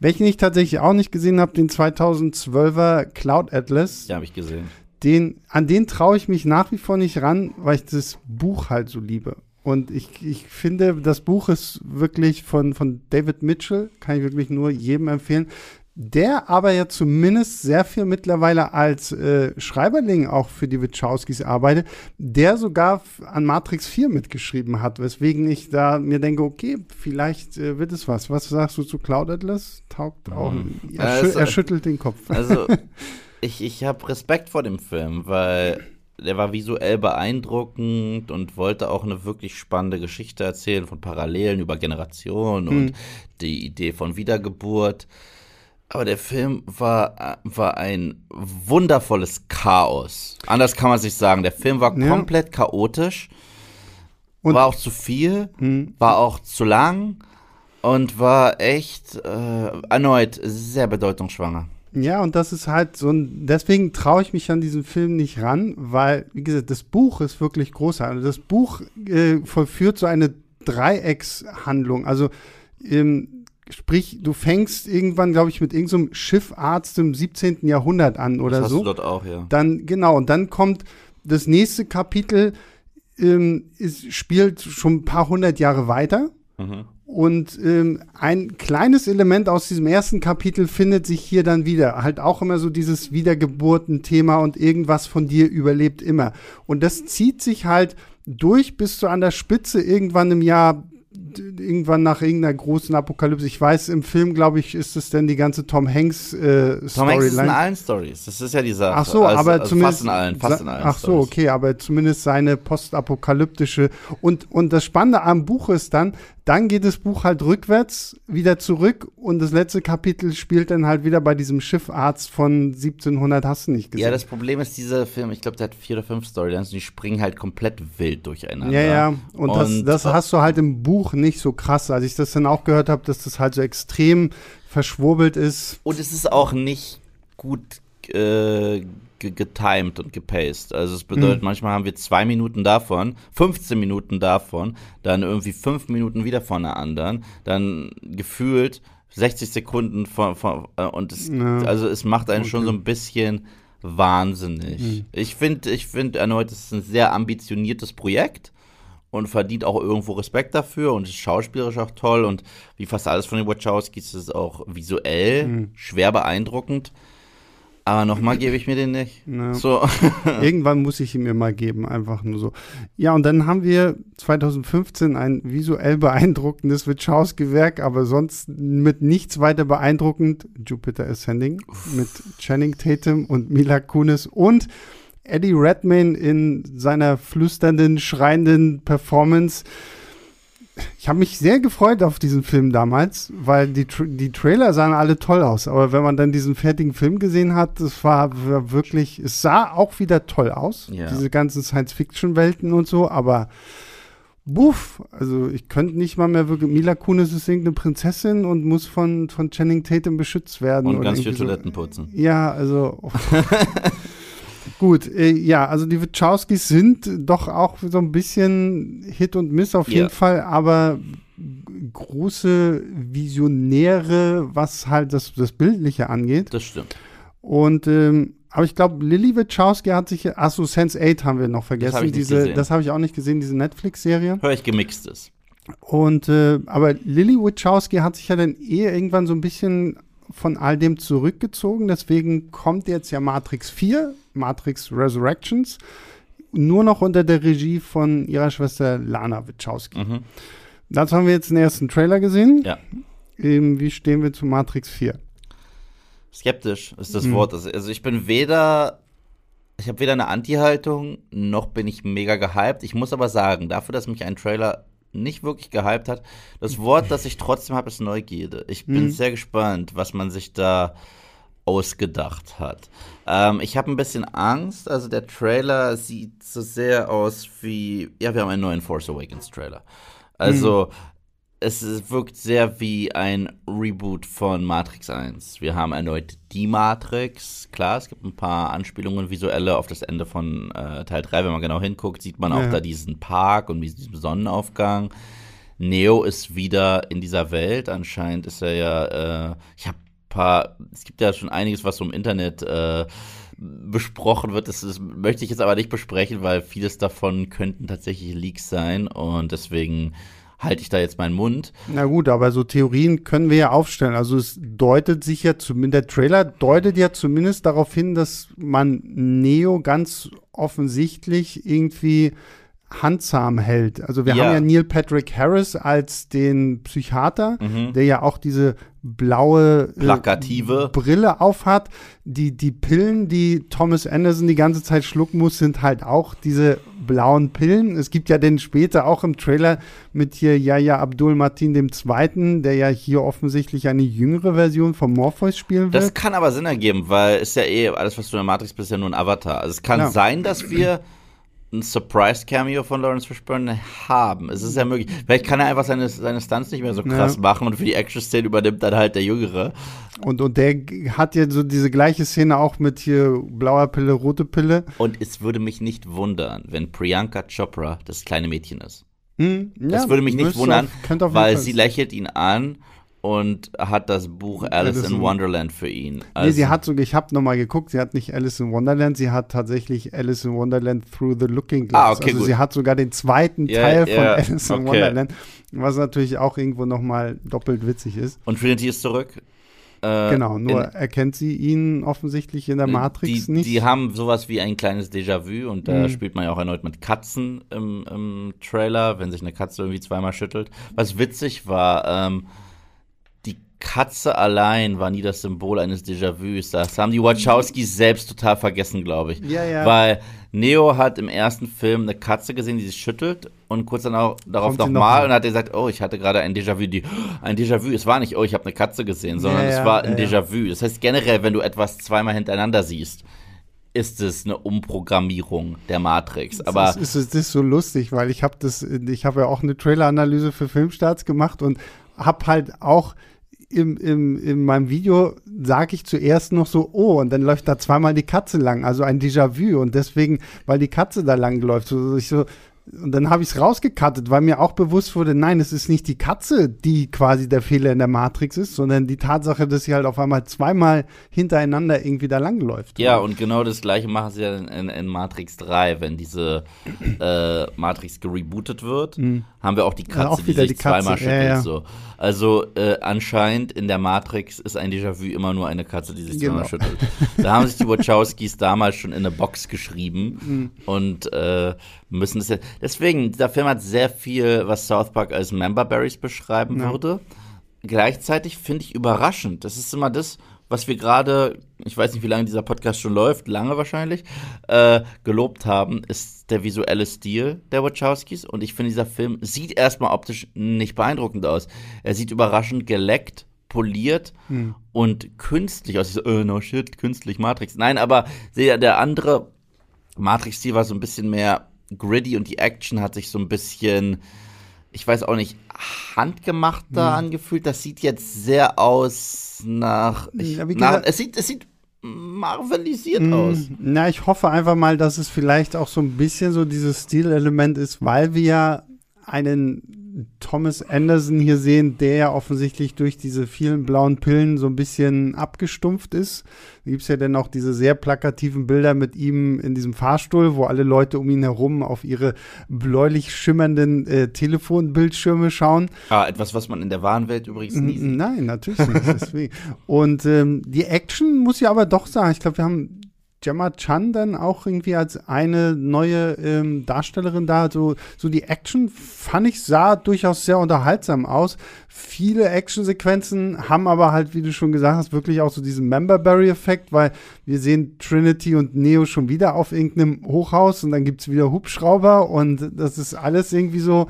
Welchen ich tatsächlich auch nicht gesehen habe, den 2012er Cloud Atlas. Ja, habe ich gesehen. Den, an den traue ich mich nach wie vor nicht ran, weil ich das Buch halt so liebe. Und ich, ich finde, das Buch ist wirklich von, von David Mitchell, kann ich wirklich nur jedem empfehlen der aber ja zumindest sehr viel mittlerweile als äh, Schreiberling auch für die Wachowskis arbeitet, der sogar an Matrix 4 mitgeschrieben hat, weswegen ich da mir denke, okay, vielleicht äh, wird es was. Was sagst du zu Cloud Atlas? Taugt auch. Mhm. Er, also, er, schüttelt den Kopf. Also, ich, ich habe Respekt vor dem Film, weil der war visuell beeindruckend und wollte auch eine wirklich spannende Geschichte erzählen von Parallelen über Generationen mhm. und die Idee von Wiedergeburt. Aber der Film war, war ein wundervolles Chaos. Anders kann man sich sagen. Der Film war ja. komplett chaotisch. Und war auch zu viel, mhm. war auch zu lang und war echt äh, erneut sehr bedeutungsschwanger. Ja, und das ist halt so ein, deswegen traue ich mich an diesen Film nicht ran, weil, wie gesagt, das Buch ist wirklich großartig. Das Buch äh, vollführt so eine Dreieckshandlung. Also, ähm, Sprich, du fängst irgendwann, glaube ich, mit irgendeinem so Schiffarzt im 17. Jahrhundert an oder das hast so. Du dort auch, ja. Dann, genau, und dann kommt das nächste Kapitel, ähm, ist, spielt schon ein paar hundert Jahre weiter. Mhm. Und ähm, ein kleines Element aus diesem ersten Kapitel findet sich hier dann wieder. Halt auch immer so dieses Wiedergeburten-Thema und irgendwas von dir überlebt immer. Und das zieht sich halt durch bis zu an der Spitze irgendwann im Jahr irgendwann nach irgendeiner großen Apokalypse. Ich weiß, im Film, glaube ich, ist es denn die ganze Tom Hanks äh, Storyline. Tom Hanks ist in allen Stories. Das ist ja die Sache. Ach so, also, aber also zumindest fast in allen, fast in allen Ach so, okay, aber zumindest seine postapokalyptische und und das Spannende am Buch ist dann, dann geht das Buch halt rückwärts wieder zurück und das letzte Kapitel spielt dann halt wieder bei diesem Schiffarzt von 1700, hast du nicht gesehen. Ja, das Problem ist, dieser Film, ich glaube, der hat vier oder fünf Storylines und die springen halt komplett wild durcheinander. Ja, ja, und, und das, das hast du halt im Buch nicht so krass. Als ich das dann auch gehört habe, dass das halt so extrem verschwurbelt ist. Und es ist auch nicht gut äh, getimed und gepaced. Also es bedeutet, mhm. manchmal haben wir zwei Minuten davon, 15 Minuten davon, dann irgendwie fünf Minuten wieder von der anderen, dann gefühlt 60 Sekunden von, von äh, und es, ja. also es macht einen okay. schon so ein bisschen wahnsinnig. Mhm. Ich finde, ich finde erneut, es ist ein sehr ambitioniertes Projekt und verdient auch irgendwo Respekt dafür und ist schauspielerisch auch toll und wie fast alles von den Wachowskis ist es auch visuell mhm. schwer beeindruckend. Aber nochmal gebe ich mir den nicht. Ja. So. Irgendwann muss ich ihn mir mal geben, einfach nur so. Ja, und dann haben wir 2015 ein visuell beeindruckendes Wachowski-Werk, aber sonst mit nichts weiter beeindruckend. Jupiter Ascending mit Channing Tatum und Mila Kunis und Eddie Redmayne in seiner flüsternden, schreienden Performance ich habe mich sehr gefreut auf diesen Film damals, weil die, die Trailer sahen alle toll aus. Aber wenn man dann diesen fertigen Film gesehen hat, das war, war wirklich, es sah auch wieder toll aus. Ja. Diese ganzen Science-Fiction-Welten und so, aber buff, also ich könnte nicht mal mehr wirklich, Mila Kunis ist irgendeine Prinzessin und muss von, von Channing Tatum beschützt werden. Und ganz viel Toiletten so. putzen. Ja, also. Gut, äh, ja, also die Wachowskis sind doch auch so ein bisschen Hit und Miss auf jeden Fall, aber große Visionäre, was halt das, das Bildliche angeht. Das stimmt. Und ähm, aber ich glaube, Lily Wachowski hat sich, achso, Sense8 haben wir noch vergessen. Das habe ich, diese, das hab ich auch nicht gesehen, diese Netflix-Serie. Hör ich gemixtes. Und äh, aber Lily Wachowski hat sich ja dann eher irgendwann so ein bisschen von all dem zurückgezogen. Deswegen kommt jetzt ja Matrix 4, Matrix Resurrections, nur noch unter der Regie von ihrer Schwester Lana Wachowski. Mhm. Dazu haben wir jetzt den ersten Trailer gesehen. Ja. Ähm, wie stehen wir zu Matrix 4? Skeptisch ist das mhm. Wort. Also ich bin weder, ich habe weder eine Anti-Haltung, noch bin ich mega gehypt. Ich muss aber sagen, dafür, dass mich ein Trailer nicht wirklich gehypt hat. Das Wort, das ich trotzdem habe, ist Neugierde. Ich bin mhm. sehr gespannt, was man sich da ausgedacht hat. Ähm, ich habe ein bisschen Angst. Also der Trailer sieht so sehr aus wie, ja, wir haben einen neuen Force Awakens Trailer. Also es wirkt sehr wie ein Reboot von Matrix 1. Wir haben erneut die Matrix. Klar, es gibt ein paar Anspielungen visuelle auf das Ende von äh, Teil 3. Wenn man genau hinguckt, sieht man ja. auch da diesen Park und diesen Sonnenaufgang. Neo ist wieder in dieser Welt. Anscheinend ist er ja, äh, ich habe paar, es gibt ja schon einiges, was so im Internet äh, besprochen wird. Das, das, möchte ich jetzt aber nicht besprechen, weil vieles davon könnten tatsächlich Leaks sein und deswegen halte ich da jetzt meinen Mund. Na gut, aber so Theorien können wir ja aufstellen. Also es deutet sich ja zumindest, der Trailer deutet ja zumindest darauf hin, dass man Neo ganz offensichtlich irgendwie handsam hält. Also wir ja. haben ja Neil Patrick Harris als den Psychiater, mhm. der ja auch diese blaue äh, plakative Brille aufhat. Die die Pillen, die Thomas Anderson die ganze Zeit schlucken muss, sind halt auch diese blauen Pillen. Es gibt ja den später auch im Trailer mit hier Yaya Abdul Martin dem Zweiten, der ja hier offensichtlich eine jüngere Version von Morpheus spielen wird. Das kann aber Sinn ergeben, weil ist ja eh alles, was du in der Matrix bist, ja nur ein Avatar. Also es kann ja. sein, dass wir ein Surprise-Cameo von Lawrence Fishburne haben. Es ist ja möglich. Vielleicht kann er einfach seine, seine Stunts nicht mehr so krass ja. machen und für die Action-Szene übernimmt dann halt der Jüngere. Und, und der hat ja so diese gleiche Szene auch mit hier blauer Pille, rote Pille. Und es würde mich nicht wundern, wenn Priyanka Chopra das kleine Mädchen ist. Hm, ja, das würde mich nicht wundern, auf, weil sie lächelt ihn an und hat das Buch Alice, Alice in Wonderland für ihn. Also nee, sie hat sogar, ich habe nochmal geguckt, sie hat nicht Alice in Wonderland, sie hat tatsächlich Alice in Wonderland Through the Looking Glass. Ah, okay, also gut. sie hat sogar den zweiten yeah, Teil von yeah, Alice in okay. Wonderland, was natürlich auch irgendwo nochmal doppelt witzig ist. Und Trinity ist zurück? Äh, genau, nur in, erkennt sie ihn offensichtlich in der Matrix die, nicht. Die haben sowas wie ein kleines Déjà-vu und da mhm. spielt man ja auch erneut mit Katzen im, im, Trailer, wenn sich eine Katze irgendwie zweimal schüttelt. Was witzig war, ähm, Katze allein war nie das Symbol eines Déjà-vus. Das haben die Wachowskis selbst total vergessen, glaube ich. Ja, ja. Weil Neo hat im ersten Film eine Katze gesehen, die sich schüttelt und kurz danach, darauf nochmal noch und hat gesagt, oh, ich hatte gerade ein Déjà-vu. Die, ein Déjà-vu, es war nicht, oh, ich habe eine Katze gesehen, sondern ja, es war ein Déjà-vu. Das heißt generell, wenn du etwas zweimal hintereinander siehst, ist es eine Umprogrammierung der Matrix. Aber es ist, es ist so lustig, weil ich habe das, ich habe ja auch eine Trailer-Analyse für Filmstarts gemacht und habe halt auch im, im, in meinem Video sage ich zuerst noch so, oh, und dann läuft da zweimal die Katze lang, also ein Déjà-vu. Und deswegen, weil die Katze da lang läuft, so, ich so, und dann habe ich es rausgekattet, weil mir auch bewusst wurde, nein, es ist nicht die Katze, die quasi der Fehler in der Matrix ist, sondern die Tatsache, dass sie halt auf einmal zweimal hintereinander irgendwie da langläuft. Ja, und genau das gleiche machen sie ja in, in, in Matrix 3, wenn diese äh, Matrix gerebootet wird, mhm. haben wir auch die Katze, ja, auch die sich die Katze. zweimal schüttelt. Ja, ja. So. Also äh, anscheinend in der Matrix ist ein Déjà-vu immer nur eine Katze, die sich genau. zweimal schüttelt. Da haben sich die Wachowskis damals schon in eine Box geschrieben mhm. und äh, müssen das ja. Deswegen, dieser Film hat sehr viel, was South Park als Memberberries beschreiben ja. würde. Gleichzeitig finde ich überraschend. Das ist immer das, was wir gerade, ich weiß nicht, wie lange dieser Podcast schon läuft, lange wahrscheinlich, äh, gelobt haben, ist der visuelle Stil der Wachowskis. Und ich finde, dieser Film sieht erstmal optisch nicht beeindruckend aus. Er sieht überraschend geleckt, poliert hm. und künstlich aus. Ich so, oh, no shit, künstlich, Matrix. Nein, aber der, der andere Matrix-Stil war so ein bisschen mehr gritty und die Action hat sich so ein bisschen, ich weiß auch nicht, handgemachter mhm. angefühlt. Das sieht jetzt sehr aus nach, ich, ja, nach es sieht, es sieht marvelisiert mhm. aus. Na, ich hoffe einfach mal, dass es vielleicht auch so ein bisschen so dieses Stilelement ist, weil wir ja einen Thomas Anderson hier sehen, der ja offensichtlich durch diese vielen blauen Pillen so ein bisschen abgestumpft ist. Da gibt es ja dann auch diese sehr plakativen Bilder mit ihm in diesem Fahrstuhl, wo alle Leute um ihn herum auf ihre bläulich schimmernden äh, Telefonbildschirme schauen. Ah, etwas, was man in der wahren Welt übrigens nie sieht. Nein, natürlich nicht. Und ähm, die Action muss ich aber doch sagen, ich glaube, wir haben Gemma Chan dann auch irgendwie als eine neue ähm, Darstellerin da. So, so die Action fand ich sah durchaus sehr unterhaltsam aus. Viele Actionsequenzen haben aber halt, wie du schon gesagt hast, wirklich auch so diesen Memberberry-Effekt, weil wir sehen Trinity und Neo schon wieder auf irgendeinem Hochhaus und dann gibt es wieder Hubschrauber und das ist alles irgendwie so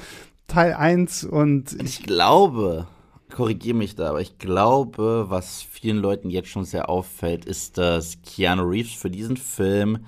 Teil 1 und ich, ich glaube, korrigiere mich da, aber ich glaube, was vielen Leuten jetzt schon sehr auffällt, ist, dass Keanu Reeves für diesen Film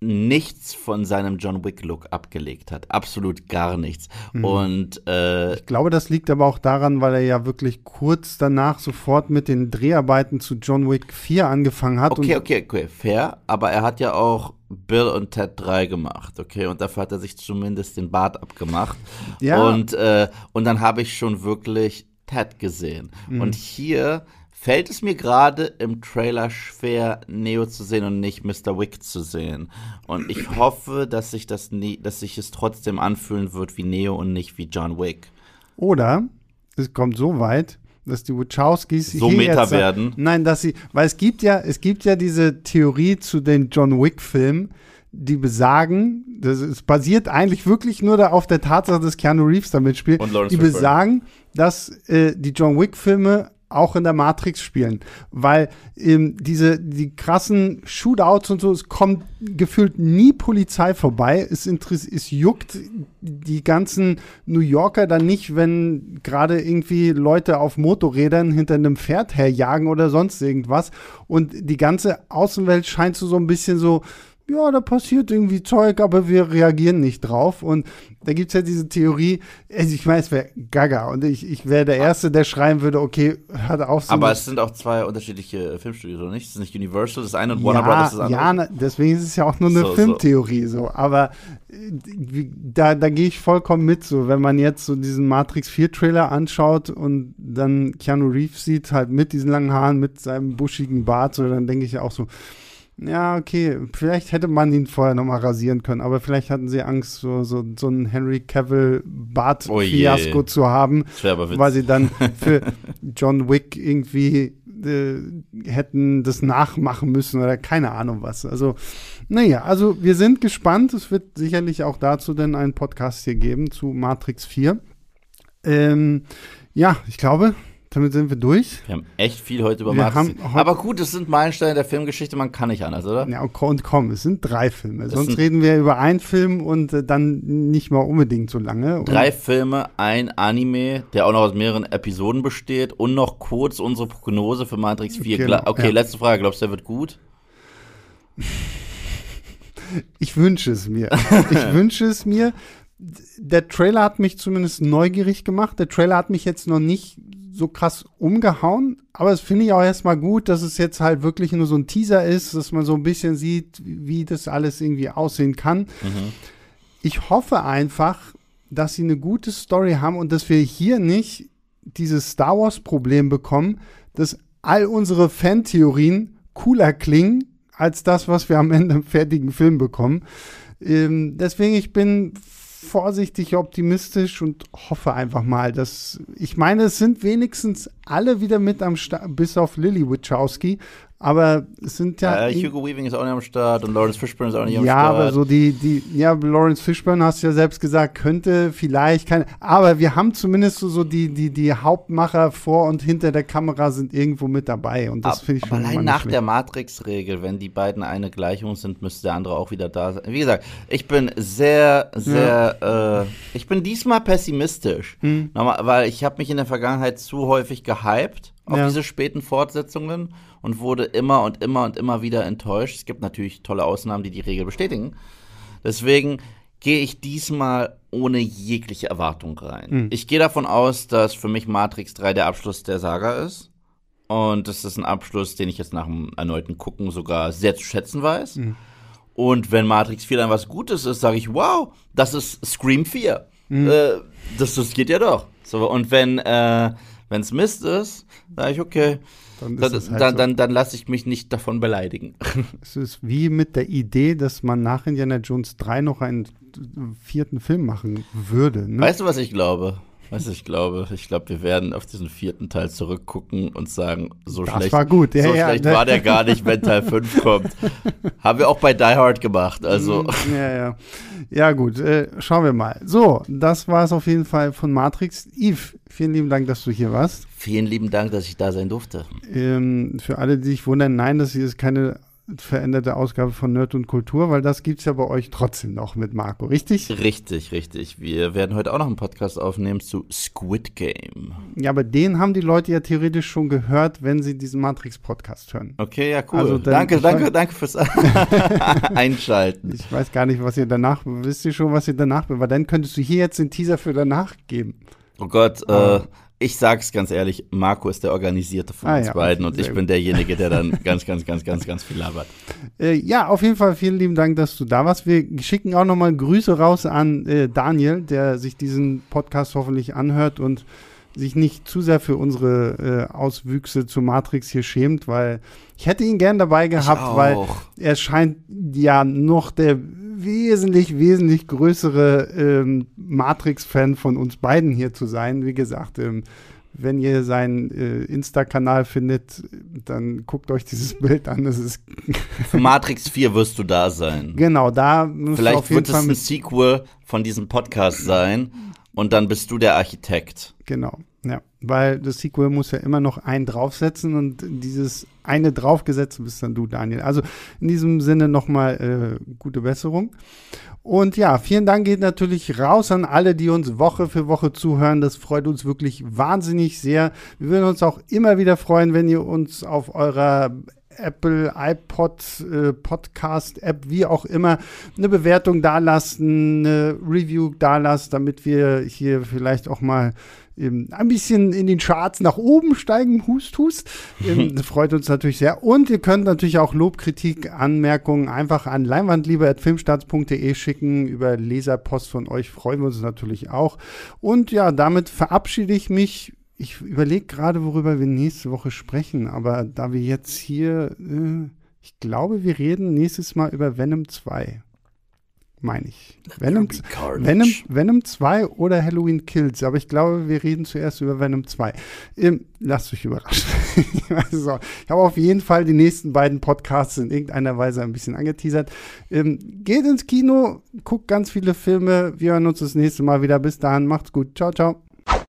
nichts von seinem John Wick-Look abgelegt hat. Absolut gar nichts. Mhm. Und äh, ich glaube, das liegt aber auch daran, weil er ja wirklich kurz danach sofort mit den Dreharbeiten zu John Wick 4 angefangen hat. Okay, okay, okay, fair. Aber er hat ja auch Bill und Ted 3 gemacht, okay? Und dafür hat er sich zumindest den Bart abgemacht. Ja. Und, äh, und dann habe ich schon wirklich Ted gesehen. Mhm. Und hier fällt es mir gerade im Trailer schwer, Neo zu sehen und nicht Mr. Wick zu sehen. Und ich hoffe, dass sich das nie, dass sich es trotzdem anfühlen wird wie Neo und nicht wie John Wick. Oder es kommt so weit, dass die Wachowskis so meta werden. Nein, dass sie, weil es gibt ja, es gibt ja diese Theorie zu den John Wick Filmen, die besagen, das ist basiert eigentlich wirklich nur da auf der Tatsache, dass Keanu Reeves da mitspielt, die besagen, dass äh, die John Wick Filme auch in der Matrix spielen, weil ähm, diese die krassen Shootouts und so, es kommt gefühlt nie Polizei vorbei. Es, es juckt die ganzen New Yorker dann nicht, wenn gerade irgendwie Leute auf Motorrädern hinter einem Pferd herjagen oder sonst irgendwas. Und die ganze Außenwelt scheint so so ein bisschen so ja, da passiert irgendwie Zeug, aber wir reagieren nicht drauf. Und da gibt es ja diese Theorie, also ich meine, es wäre gaga und ich, ich wäre der Erste, der schreien würde, okay, hat auf so Aber es sind auch zwei unterschiedliche Filmstudios, oder nicht? Es ist nicht Universal, das eine und Warner ja, Brothers das andere. Ja, na, deswegen ist es ja auch nur eine so, Filmtheorie so. so. Aber äh, da, da gehe ich vollkommen mit, so wenn man jetzt so diesen Matrix 4 Trailer anschaut und dann Keanu Reeves sieht, halt mit diesen langen Haaren, mit seinem buschigen Bart, so, dann denke ich ja auch so, ja, okay, vielleicht hätte man ihn vorher nochmal rasieren können, aber vielleicht hatten sie Angst, so, so, so einen Henry Cavill-Bart-Fiasko oh zu haben, weil sie dann für John Wick irgendwie äh, hätten das nachmachen müssen oder keine Ahnung was. Also, naja, also wir sind gespannt. Es wird sicherlich auch dazu dann einen Podcast hier geben zu Matrix 4. Ähm, ja, ich glaube, damit sind wir durch. Wir haben echt viel heute über Matrix. Aber gut, es sind Meilensteine der Filmgeschichte, man kann nicht anders, oder? Ja, und komm, es sind drei Filme. Das Sonst reden wir über einen Film und äh, dann nicht mal unbedingt so lange. Drei Filme, ein Anime, der auch noch aus mehreren Episoden besteht und noch kurz unsere Prognose für Matrix 4. Genau, okay, ja. letzte Frage. Glaubst du, der wird gut? Ich wünsche es mir. Ich wünsche es mir. Der Trailer hat mich zumindest neugierig gemacht. Der Trailer hat mich jetzt noch nicht so krass umgehauen. Aber es finde ich auch erstmal gut, dass es jetzt halt wirklich nur so ein Teaser ist, dass man so ein bisschen sieht, wie das alles irgendwie aussehen kann. Mhm. Ich hoffe einfach, dass sie eine gute Story haben und dass wir hier nicht dieses Star Wars-Problem bekommen, dass all unsere Fantheorien cooler klingen als das, was wir am Ende im fertigen Film bekommen. Ähm, deswegen, ich bin vorsichtig optimistisch und hoffe einfach mal, dass ich meine, es sind wenigstens alle wieder mit am Start, bis auf Lily Wachowski. Aber es sind ja. Äh, Hugo Weaving ist auch nicht am Start und Lawrence Fishburne ist auch nicht am ja, Start. Ja, aber so die, die, ja, Lawrence Fishburne hast du ja selbst gesagt, könnte vielleicht keine. Aber wir haben zumindest so, so die, die, die Hauptmacher vor und hinter der Kamera sind irgendwo mit dabei. Und das finde ich schon. Allein nach der Matrix-Regel, wenn die beiden eine Gleichung sind, müsste der andere auch wieder da sein. Wie gesagt, ich bin sehr, sehr, ja. äh, ich bin diesmal pessimistisch. Hm. Nochmal, weil ich habe mich in der Vergangenheit zu häufig gehypt auf ja. diese späten Fortsetzungen und wurde immer und immer und immer wieder enttäuscht. Es gibt natürlich tolle Ausnahmen, die die Regel bestätigen. Deswegen gehe ich diesmal ohne jegliche Erwartung rein. Mhm. Ich gehe davon aus, dass für mich Matrix 3 der Abschluss der Saga ist. Und das ist ein Abschluss, den ich jetzt nach dem erneuten Gucken sogar sehr zu schätzen weiß. Mhm. Und wenn Matrix 4 dann was Gutes ist, sage ich, wow, das ist Scream 4. Mhm. Äh, das, das geht ja doch. So, und wenn äh, es Mist ist, sage ich, okay, dann, dann, halt dann, so. dann, dann lasse ich mich nicht davon beleidigen. Es ist wie mit der Idee, dass man nach Indiana Jones 3 noch einen vierten Film machen würde. Ne? Weißt du, was ich glaube? Was ich glaube, ich glaube, wir werden auf diesen vierten Teil zurückgucken und sagen, so das schlecht, war, gut. Ja, so ja, schlecht war der gar nicht, wenn Teil 5 kommt. Haben wir auch bei Die Hard gemacht, also. Mm, ja, ja. Ja, gut, äh, schauen wir mal. So, das war es auf jeden Fall von Matrix. Yves, vielen lieben Dank, dass du hier warst. Vielen lieben Dank, dass ich da sein durfte. Ähm, für alle, die sich wundern, nein, das hier ist keine veränderte Ausgabe von Nerd und Kultur, weil das gibt es ja bei euch trotzdem noch mit Marco, richtig? Richtig, richtig. Wir werden heute auch noch einen Podcast aufnehmen zu Squid Game. Ja, aber den haben die Leute ja theoretisch schon gehört, wenn sie diesen Matrix-Podcast hören. Okay, ja, cool. Also danke, danke, danke fürs Einschalten. Ich weiß gar nicht, was ihr danach, wisst ihr schon, was ihr danach, weil dann könntest du hier jetzt den Teaser für danach geben. Oh Gott, äh, ah ich sag's ganz ehrlich, Marco ist der Organisierte von ah, uns ja, beiden und ich bin derjenige, der dann ganz, ganz, ganz, ganz, ganz viel labert. Äh, ja, auf jeden Fall vielen lieben Dank, dass du da warst. Wir schicken auch nochmal Grüße raus an äh, Daniel, der sich diesen Podcast hoffentlich anhört und sich nicht zu sehr für unsere äh, Auswüchse zu Matrix hier schämt, weil ich hätte ihn gern dabei gehabt, weil er scheint ja noch der wesentlich, wesentlich größere ähm, Matrix-Fan von uns beiden hier zu sein. Wie gesagt, ähm, wenn ihr seinen äh, Insta-Kanal findet, dann guckt euch dieses Bild an. Das ist Für Matrix 4 wirst du da sein. Genau, da Vielleicht wird es ein Sequel von diesem Podcast sein und dann bist du der Architekt. Genau, ja. Weil das Sequel muss ja immer noch einen draufsetzen und dieses eine draufgesetzt bist dann du, Daniel. Also in diesem Sinne nochmal äh, gute Besserung. Und ja, vielen Dank geht natürlich raus an alle, die uns Woche für Woche zuhören. Das freut uns wirklich wahnsinnig sehr. Wir würden uns auch immer wieder freuen, wenn ihr uns auf eurer Apple, iPod, äh, Podcast-App, wie auch immer, eine Bewertung dalassen, eine Review dalassen, damit wir hier vielleicht auch mal ähm, ein bisschen in den Charts nach oben steigen. Hust, hust. Ähm, das freut uns natürlich sehr. Und ihr könnt natürlich auch Lobkritik, Anmerkungen einfach an leinwandliebe.filmstarts.de schicken. Über Leserpost von euch freuen wir uns natürlich auch. Und ja, damit verabschiede ich mich ich überlege gerade, worüber wir nächste Woche sprechen, aber da wir jetzt hier, äh, ich glaube, wir reden nächstes Mal über Venom 2. Meine ich. Venom, Venom, Venom 2 oder Halloween Kills, aber ich glaube, wir reden zuerst über Venom 2. Ähm, lasst euch überraschen. also, ich habe auf jeden Fall die nächsten beiden Podcasts in irgendeiner Weise ein bisschen angeteasert. Ähm, geht ins Kino, guckt ganz viele Filme. Wir hören uns das nächste Mal wieder. Bis dahin, macht's gut. Ciao, ciao.